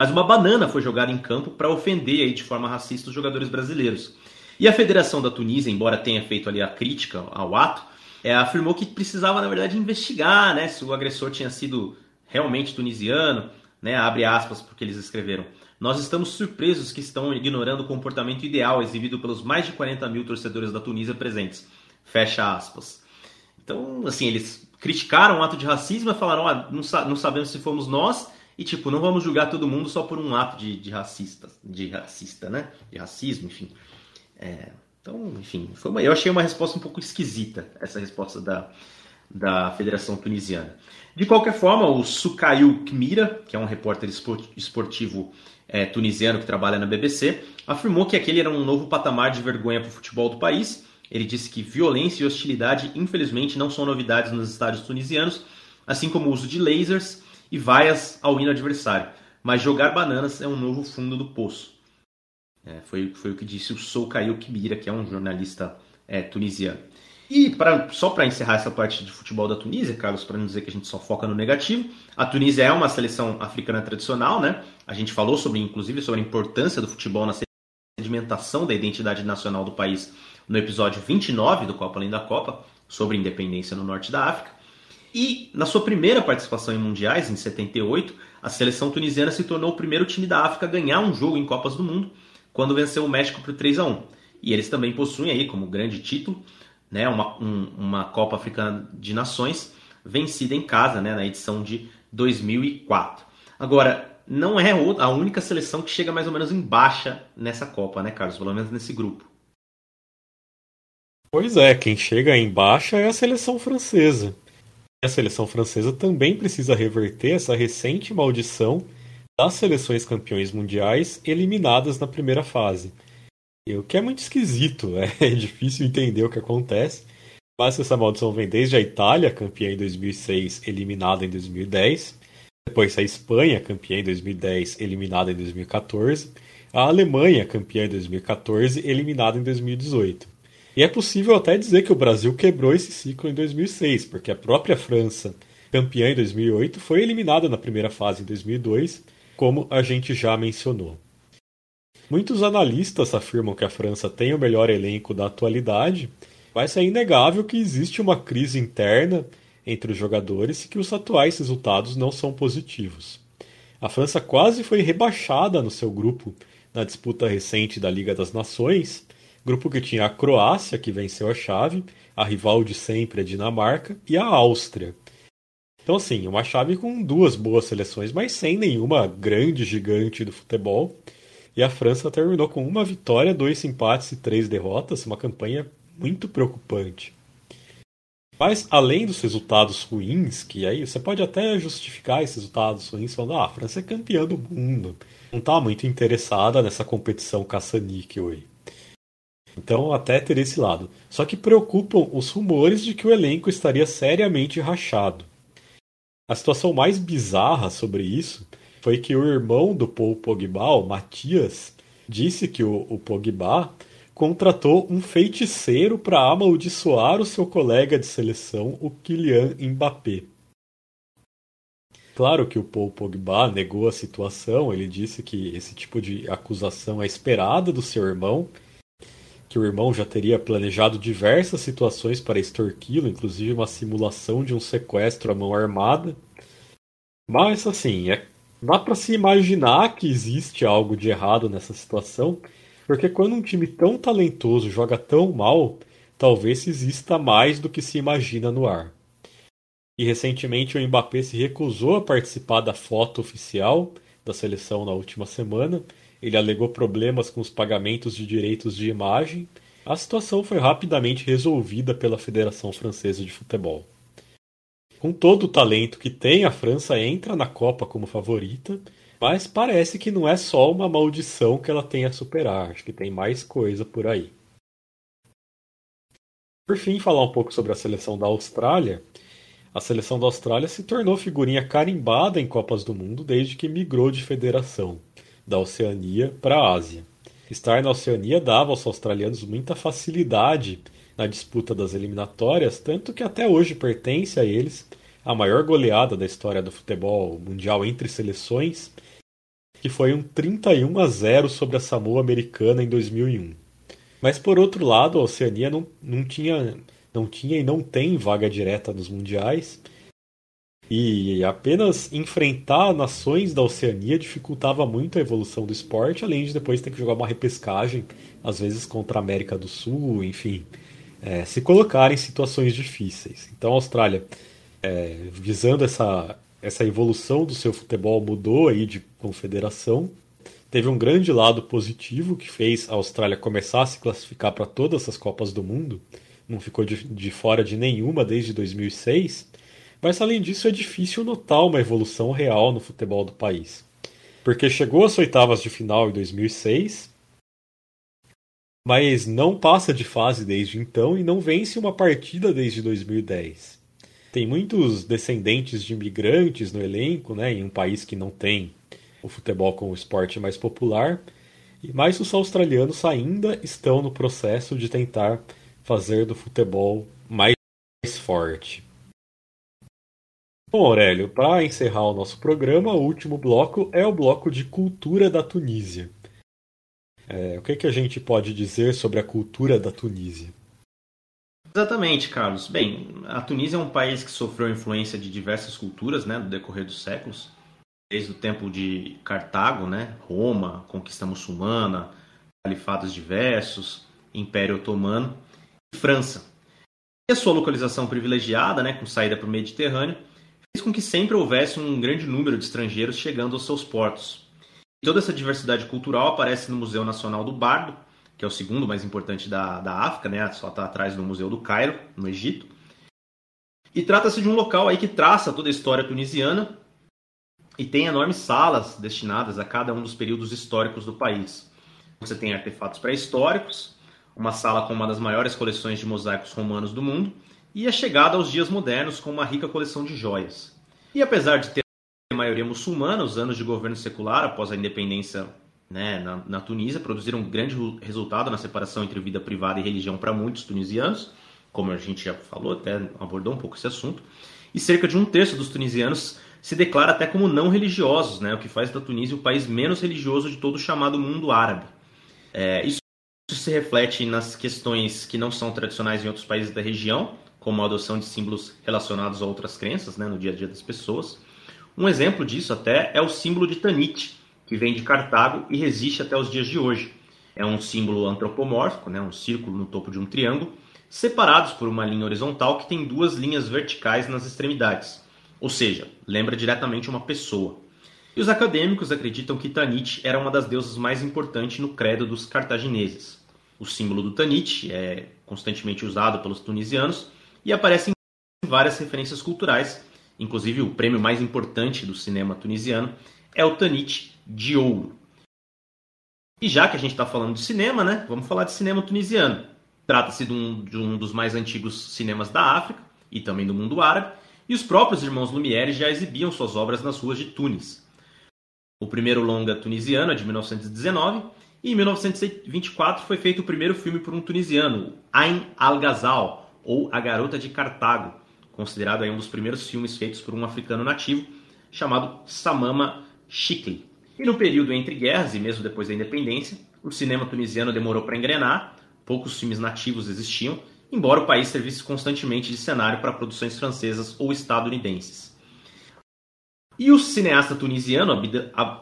mas uma banana foi jogada em campo para ofender aí de forma racista os jogadores brasileiros. E a Federação da Tunísia, embora tenha feito ali a crítica ao ato, é, afirmou que precisava, na verdade, investigar né, se o agressor tinha sido realmente tunisiano, né, abre aspas porque eles escreveram. Nós estamos surpresos que estão ignorando o comportamento ideal exibido pelos mais de 40 mil torcedores da Tunísia presentes. Fecha aspas. Então, assim, eles criticaram o ato de racismo e falaram, ah, não, sa não sabemos se fomos nós, e tipo, não vamos julgar todo mundo só por um ato de, de racista, de racista, né? De racismo, enfim. É, então, enfim, foi uma, eu achei uma resposta um pouco esquisita, essa resposta da, da Federação Tunisiana. De qualquer forma, o Sukail Kmira, que é um repórter esportivo é, tunisiano que trabalha na BBC, afirmou que aquele era um novo patamar de vergonha para o futebol do país. Ele disse que violência e hostilidade, infelizmente, não são novidades nos estádios tunisianos, assim como o uso de lasers e vaias ao hino adversário. Mas jogar bananas é um novo fundo do poço. É, foi, foi o que disse o Soukail Kibira, que é um jornalista é, tunisiano. E pra, só para encerrar essa parte de futebol da Tunísia, Carlos, para não dizer que a gente só foca no negativo, a Tunísia é uma seleção africana tradicional, né? A gente falou sobre, inclusive, sobre a importância do futebol na sedimentação da identidade nacional do país no episódio 29 do Copa Além da Copa, sobre independência no norte da África. E na sua primeira participação em mundiais, em 78, a seleção tunisiana se tornou o primeiro time da África a ganhar um jogo em Copas do Mundo, quando venceu o México por 3 a 1. E eles também possuem aí como grande título né, uma, um, uma Copa Africana de Nações vencida em casa né, na edição de 2004. Agora, não é a única seleção que chega mais ou menos em baixa nessa Copa, né, Carlos? Pelo menos nesse grupo. Pois é, quem chega em baixa é a seleção francesa. A seleção francesa também precisa reverter essa recente maldição das seleções campeões mundiais eliminadas na primeira fase. O que é muito esquisito, é difícil entender o que acontece. Mas essa maldição vem desde a Itália, campeã em 2006, eliminada em 2010. Depois a Espanha, campeã em 2010, eliminada em 2014. A Alemanha, campeã em 2014, eliminada em 2018. E é possível até dizer que o Brasil quebrou esse ciclo em 2006, porque a própria França, campeã em 2008, foi eliminada na primeira fase em 2002, como a gente já mencionou. Muitos analistas afirmam que a França tem o melhor elenco da atualidade, mas é inegável que existe uma crise interna entre os jogadores e que os atuais resultados não são positivos. A França quase foi rebaixada no seu grupo na disputa recente da Liga das Nações, grupo que tinha a Croácia, que venceu a chave, a rival de sempre, a Dinamarca, e a Áustria. Então, assim, uma chave com duas boas seleções, mas sem nenhuma grande gigante do futebol. E a França terminou com uma vitória, dois empates e três derrotas, uma campanha muito preocupante. Mas além dos resultados ruins, que aí você pode até justificar esses resultados ruins falando, ah, a França é campeã do mundo. Não está muito interessada nessa competição caça-níquel aí. Então até ter esse lado. Só que preocupam os rumores de que o elenco estaria seriamente rachado. A situação mais bizarra sobre isso foi que o irmão do Paul Pogba, o Matias, disse que o, o Pogba contratou um feiticeiro para amaldiçoar o seu colega de seleção, o Kylian Mbappé. Claro que o Paul Pogba negou a situação, ele disse que esse tipo de acusação é esperada do seu irmão, que o irmão já teria planejado diversas situações para extorquí-lo, inclusive uma simulação de um sequestro à mão armada. Mas assim, é Dá para se imaginar que existe algo de errado nessa situação, porque quando um time tão talentoso joga tão mal, talvez exista mais do que se imagina no ar. E recentemente o Mbappé se recusou a participar da foto oficial da seleção na última semana. Ele alegou problemas com os pagamentos de direitos de imagem. A situação foi rapidamente resolvida pela Federação Francesa de Futebol com todo o talento que tem, a França entra na Copa como favorita, mas parece que não é só uma maldição que ela tem a superar, acho que tem mais coisa por aí. Por fim, falar um pouco sobre a seleção da Austrália. A seleção da Austrália se tornou figurinha carimbada em Copas do Mundo desde que migrou de federação, da Oceania para a Ásia. Estar na Oceania dava aos australianos muita facilidade na disputa das eliminatórias, tanto que até hoje pertence a eles a maior goleada da história do futebol mundial entre seleções, que foi um 31 a 0 sobre a Samoa americana em 2001. Mas por outro lado, a Oceania não, não, tinha, não tinha e não tem vaga direta nos mundiais. E apenas enfrentar nações da Oceania dificultava muito a evolução do esporte, além de depois ter que jogar uma repescagem, às vezes contra a América do Sul, enfim é, se colocar em situações difíceis. Então a Austrália é, visando essa, essa evolução do seu futebol, mudou aí de confederação. Teve um grande lado positivo que fez a Austrália começar a se classificar para todas as Copas do Mundo. Não ficou de, de fora de nenhuma desde 2006. Mas além disso, é difícil notar uma evolução real no futebol do país. Porque chegou às oitavas de final em 2006, mas não passa de fase desde então e não vence uma partida desde 2010. Tem muitos descendentes de imigrantes no elenco, né, em um país que não tem o futebol como esporte mais popular, mas os australianos ainda estão no processo de tentar fazer do futebol mais forte. Bom, Aurélio, para encerrar o nosso programa, o último bloco é o bloco de cultura da Tunísia. É, o que, que a gente pode dizer sobre a cultura da Tunísia? Exatamente, Carlos. Bem, a Tunísia é um país que sofreu influência de diversas culturas né, no decorrer dos séculos, desde o tempo de Cartago, né, Roma, conquista muçulmana, califados diversos, Império Otomano e França. E a sua localização privilegiada, né, com saída para o Mediterrâneo, com que sempre houvesse um grande número de estrangeiros chegando aos seus portos, Toda essa diversidade cultural aparece no Museu Nacional do Bardo, que é o segundo mais importante da, da África, né? só está atrás do Museu do Cairo, no Egito. E trata-se de um local aí que traça toda a história tunisiana e tem enormes salas destinadas a cada um dos períodos históricos do país. Você tem artefatos pré-históricos, uma sala com uma das maiores coleções de mosaicos romanos do mundo e a chegada aos dias modernos com uma rica coleção de joias. E apesar de ter maioria muçulmana, os anos de governo secular após a independência né, na, na, Tunísia produziram um grande resultado na separação entre vida privada e religião para muitos tunisianos, como a gente já falou, até abordou um pouco esse assunto. E cerca de um terço dos tunisianos se declara até como não religiosos, né, o que faz da Tunísia o país menos religioso de todo o chamado mundo árabe. É, isso se reflete nas questões que não são tradicionais em outros países da região, como a adoção de símbolos relacionados a outras crenças né, no dia a dia das pessoas um exemplo disso até é o símbolo de Tanit, que vem de Cartago e resiste até os dias de hoje. É um símbolo antropomórfico, né, um círculo no topo de um triângulo, separados por uma linha horizontal que tem duas linhas verticais nas extremidades, ou seja, lembra diretamente uma pessoa. E os acadêmicos acreditam que Tanit era uma das deusas mais importantes no credo dos cartagineses. O símbolo do Tanit é constantemente usado pelos tunisianos e aparece em várias referências culturais, Inclusive, o prêmio mais importante do cinema tunisiano é o Tanit de Ouro. E já que a gente está falando de cinema, né, vamos falar de cinema tunisiano. Trata-se de, um, de um dos mais antigos cinemas da África e também do mundo árabe, e os próprios irmãos Lumière já exibiam suas obras nas ruas de Tunis. O primeiro longa tunisiano é de 1919 e em 1924 foi feito o primeiro filme por um tunisiano, Ain Al-Ghazal, ou A Garota de Cartago, considerado aí um dos primeiros filmes feitos por um africano nativo, chamado Samama Chikli. E no período entre guerras e mesmo depois da independência, o cinema tunisiano demorou para engrenar, poucos filmes nativos existiam, embora o país servisse constantemente de cenário para produções francesas ou estadunidenses. E o cineasta tunisiano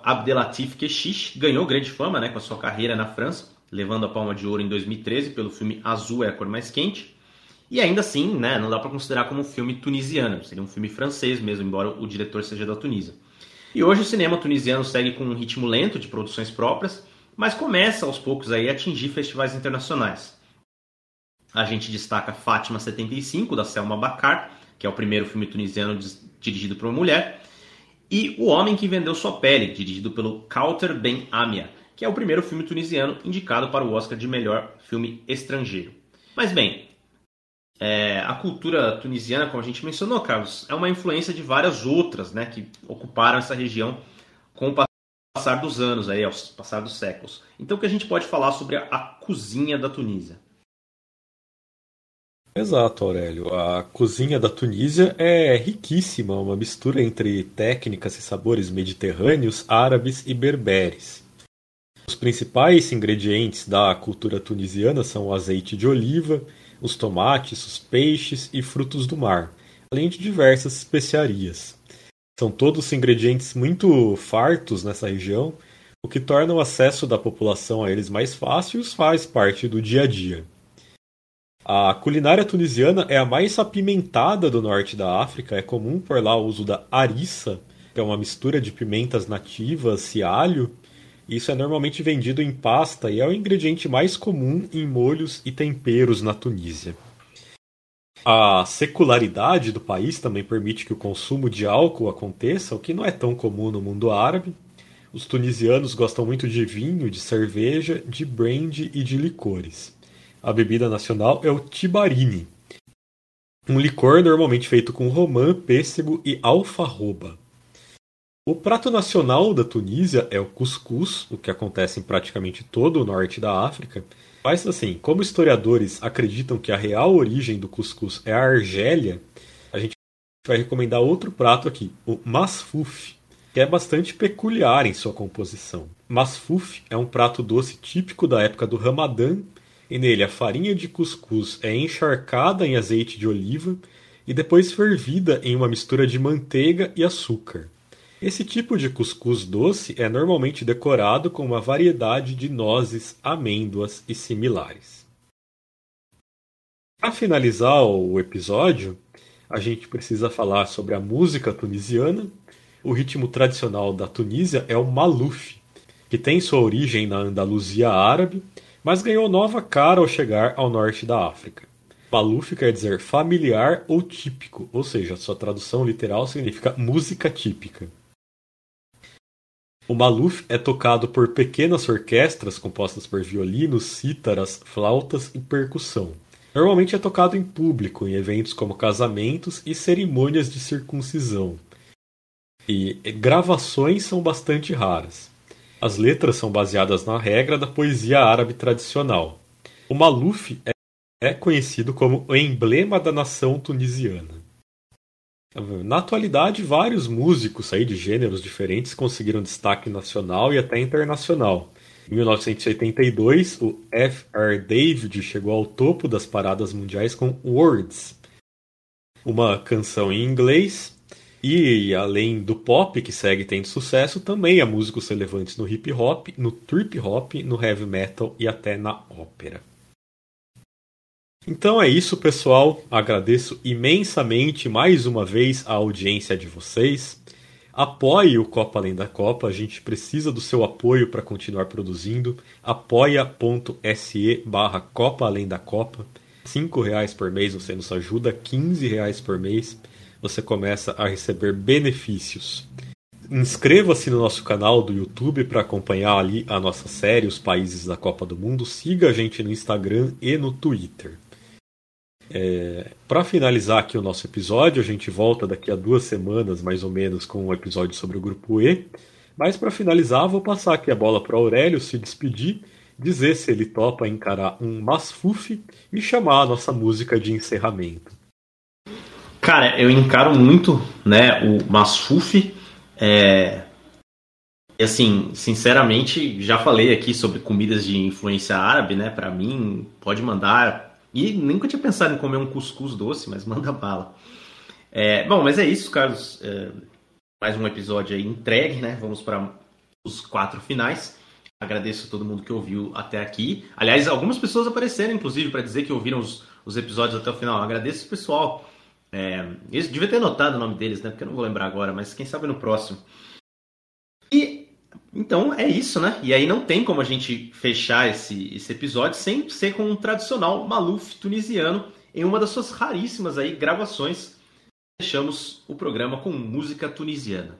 Abdelatif Kechiche ganhou grande fama né, com a sua carreira na França, levando a Palma de Ouro em 2013 pelo filme Azul é a Cor Mais Quente, e ainda assim, né, não dá para considerar como um filme tunisiano, seria um filme francês mesmo, embora o diretor seja da Tunísia. E hoje o cinema tunisiano segue com um ritmo lento de produções próprias, mas começa aos poucos aí a atingir festivais internacionais. A gente destaca Fátima 75, da Selma Bakar, que é o primeiro filme tunisiano dirigido por uma mulher, e O Homem que Vendeu Sua Pele, dirigido pelo Kauter Ben Amia, que é o primeiro filme tunisiano indicado para o Oscar de melhor filme estrangeiro. Mas bem, é, a cultura tunisiana, como a gente mencionou, Carlos, é uma influência de várias outras, né, que ocuparam essa região com o passar dos anos, aí, ao passar dos séculos. Então, o que a gente pode falar sobre a, a cozinha da Tunísia? Exato, Aurélio. A cozinha da Tunísia é riquíssima, uma mistura entre técnicas e sabores mediterrâneos, árabes e berberes. Os principais ingredientes da cultura tunisiana são o azeite de oliva, os tomates, os peixes e frutos do mar, além de diversas especiarias. São todos ingredientes muito fartos nessa região, o que torna o acesso da população a eles mais fácil e faz parte do dia a dia. A culinária tunisiana é a mais apimentada do norte da África. É comum por lá o uso da harissa, que é uma mistura de pimentas nativas e alho. Isso é normalmente vendido em pasta e é o ingrediente mais comum em molhos e temperos na Tunísia. A secularidade do país também permite que o consumo de álcool aconteça, o que não é tão comum no mundo árabe. Os tunisianos gostam muito de vinho, de cerveja, de brandy e de licores. A bebida nacional é o tibarini, um licor normalmente feito com romã, pêssego e alfarroba. O prato nacional da Tunísia é o cuscuz, o que acontece em praticamente todo o norte da África. Mas assim, como historiadores acreditam que a real origem do cuscuz é a Argélia, a gente vai recomendar outro prato aqui, o masfuf, que é bastante peculiar em sua composição. Masfuf é um prato doce típico da época do Ramadã, e nele a farinha de cuscuz é encharcada em azeite de oliva e depois fervida em uma mistura de manteiga e açúcar. Esse tipo de cuscuz doce é normalmente decorado com uma variedade de nozes, amêndoas e similares. Para finalizar o episódio, a gente precisa falar sobre a música tunisiana. O ritmo tradicional da Tunísia é o maluf, que tem sua origem na Andaluzia árabe, mas ganhou nova cara ao chegar ao norte da África. Maluf quer dizer familiar ou típico, ou seja, sua tradução literal significa música típica. O maluf é tocado por pequenas orquestras compostas por violinos, cítaras, flautas e percussão. Normalmente é tocado em público, em eventos como casamentos e cerimônias de circuncisão. E gravações são bastante raras. As letras são baseadas na regra da poesia árabe tradicional. O maluf é conhecido como o emblema da nação tunisiana. Na atualidade, vários músicos aí de gêneros diferentes conseguiram destaque nacional e até internacional. Em 1982, o F.R. David chegou ao topo das paradas mundiais com Words, uma canção em inglês. E além do pop, que segue tendo sucesso, também há músicos relevantes no hip hop, no trip hop, no heavy metal e até na ópera. Então é isso, pessoal. Agradeço imensamente mais uma vez a audiência de vocês. Apoie o Copa Além da Copa, a gente precisa do seu apoio para continuar produzindo. apoia.se barra Copa Além da Copa. R$ reais por mês você nos ajuda, R$ reais por mês você começa a receber benefícios. Inscreva-se no nosso canal do YouTube para acompanhar ali a nossa série Os Países da Copa do Mundo. Siga a gente no Instagram e no Twitter. É, para finalizar aqui o nosso episódio, a gente volta daqui a duas semanas, mais ou menos, com um episódio sobre o grupo E. Mas para finalizar, vou passar aqui a bola para Aurélio se despedir, dizer se ele topa encarar um masfufe e chamar a nossa música de encerramento. Cara, eu encaro muito, né, o masfufe. É... Assim, sinceramente, já falei aqui sobre comidas de influência árabe, né? Para mim, pode mandar e nunca tinha pensado em comer um cuscuz doce, mas manda bala. É, bom, mas é isso, Carlos. É, mais um episódio aí entregue, né? Vamos para os quatro finais. Agradeço a todo mundo que ouviu até aqui. Aliás, algumas pessoas apareceram, inclusive, para dizer que ouviram os, os, episódios até o final. Agradeço o pessoal. É, devia ter anotado o nome deles, né? Porque eu não vou lembrar agora, mas quem sabe no próximo. Então é isso, né? E aí não tem como a gente fechar esse, esse episódio sem ser com um tradicional Maluf tunisiano em uma das suas raríssimas aí gravações. Fechamos o programa com música tunisiana.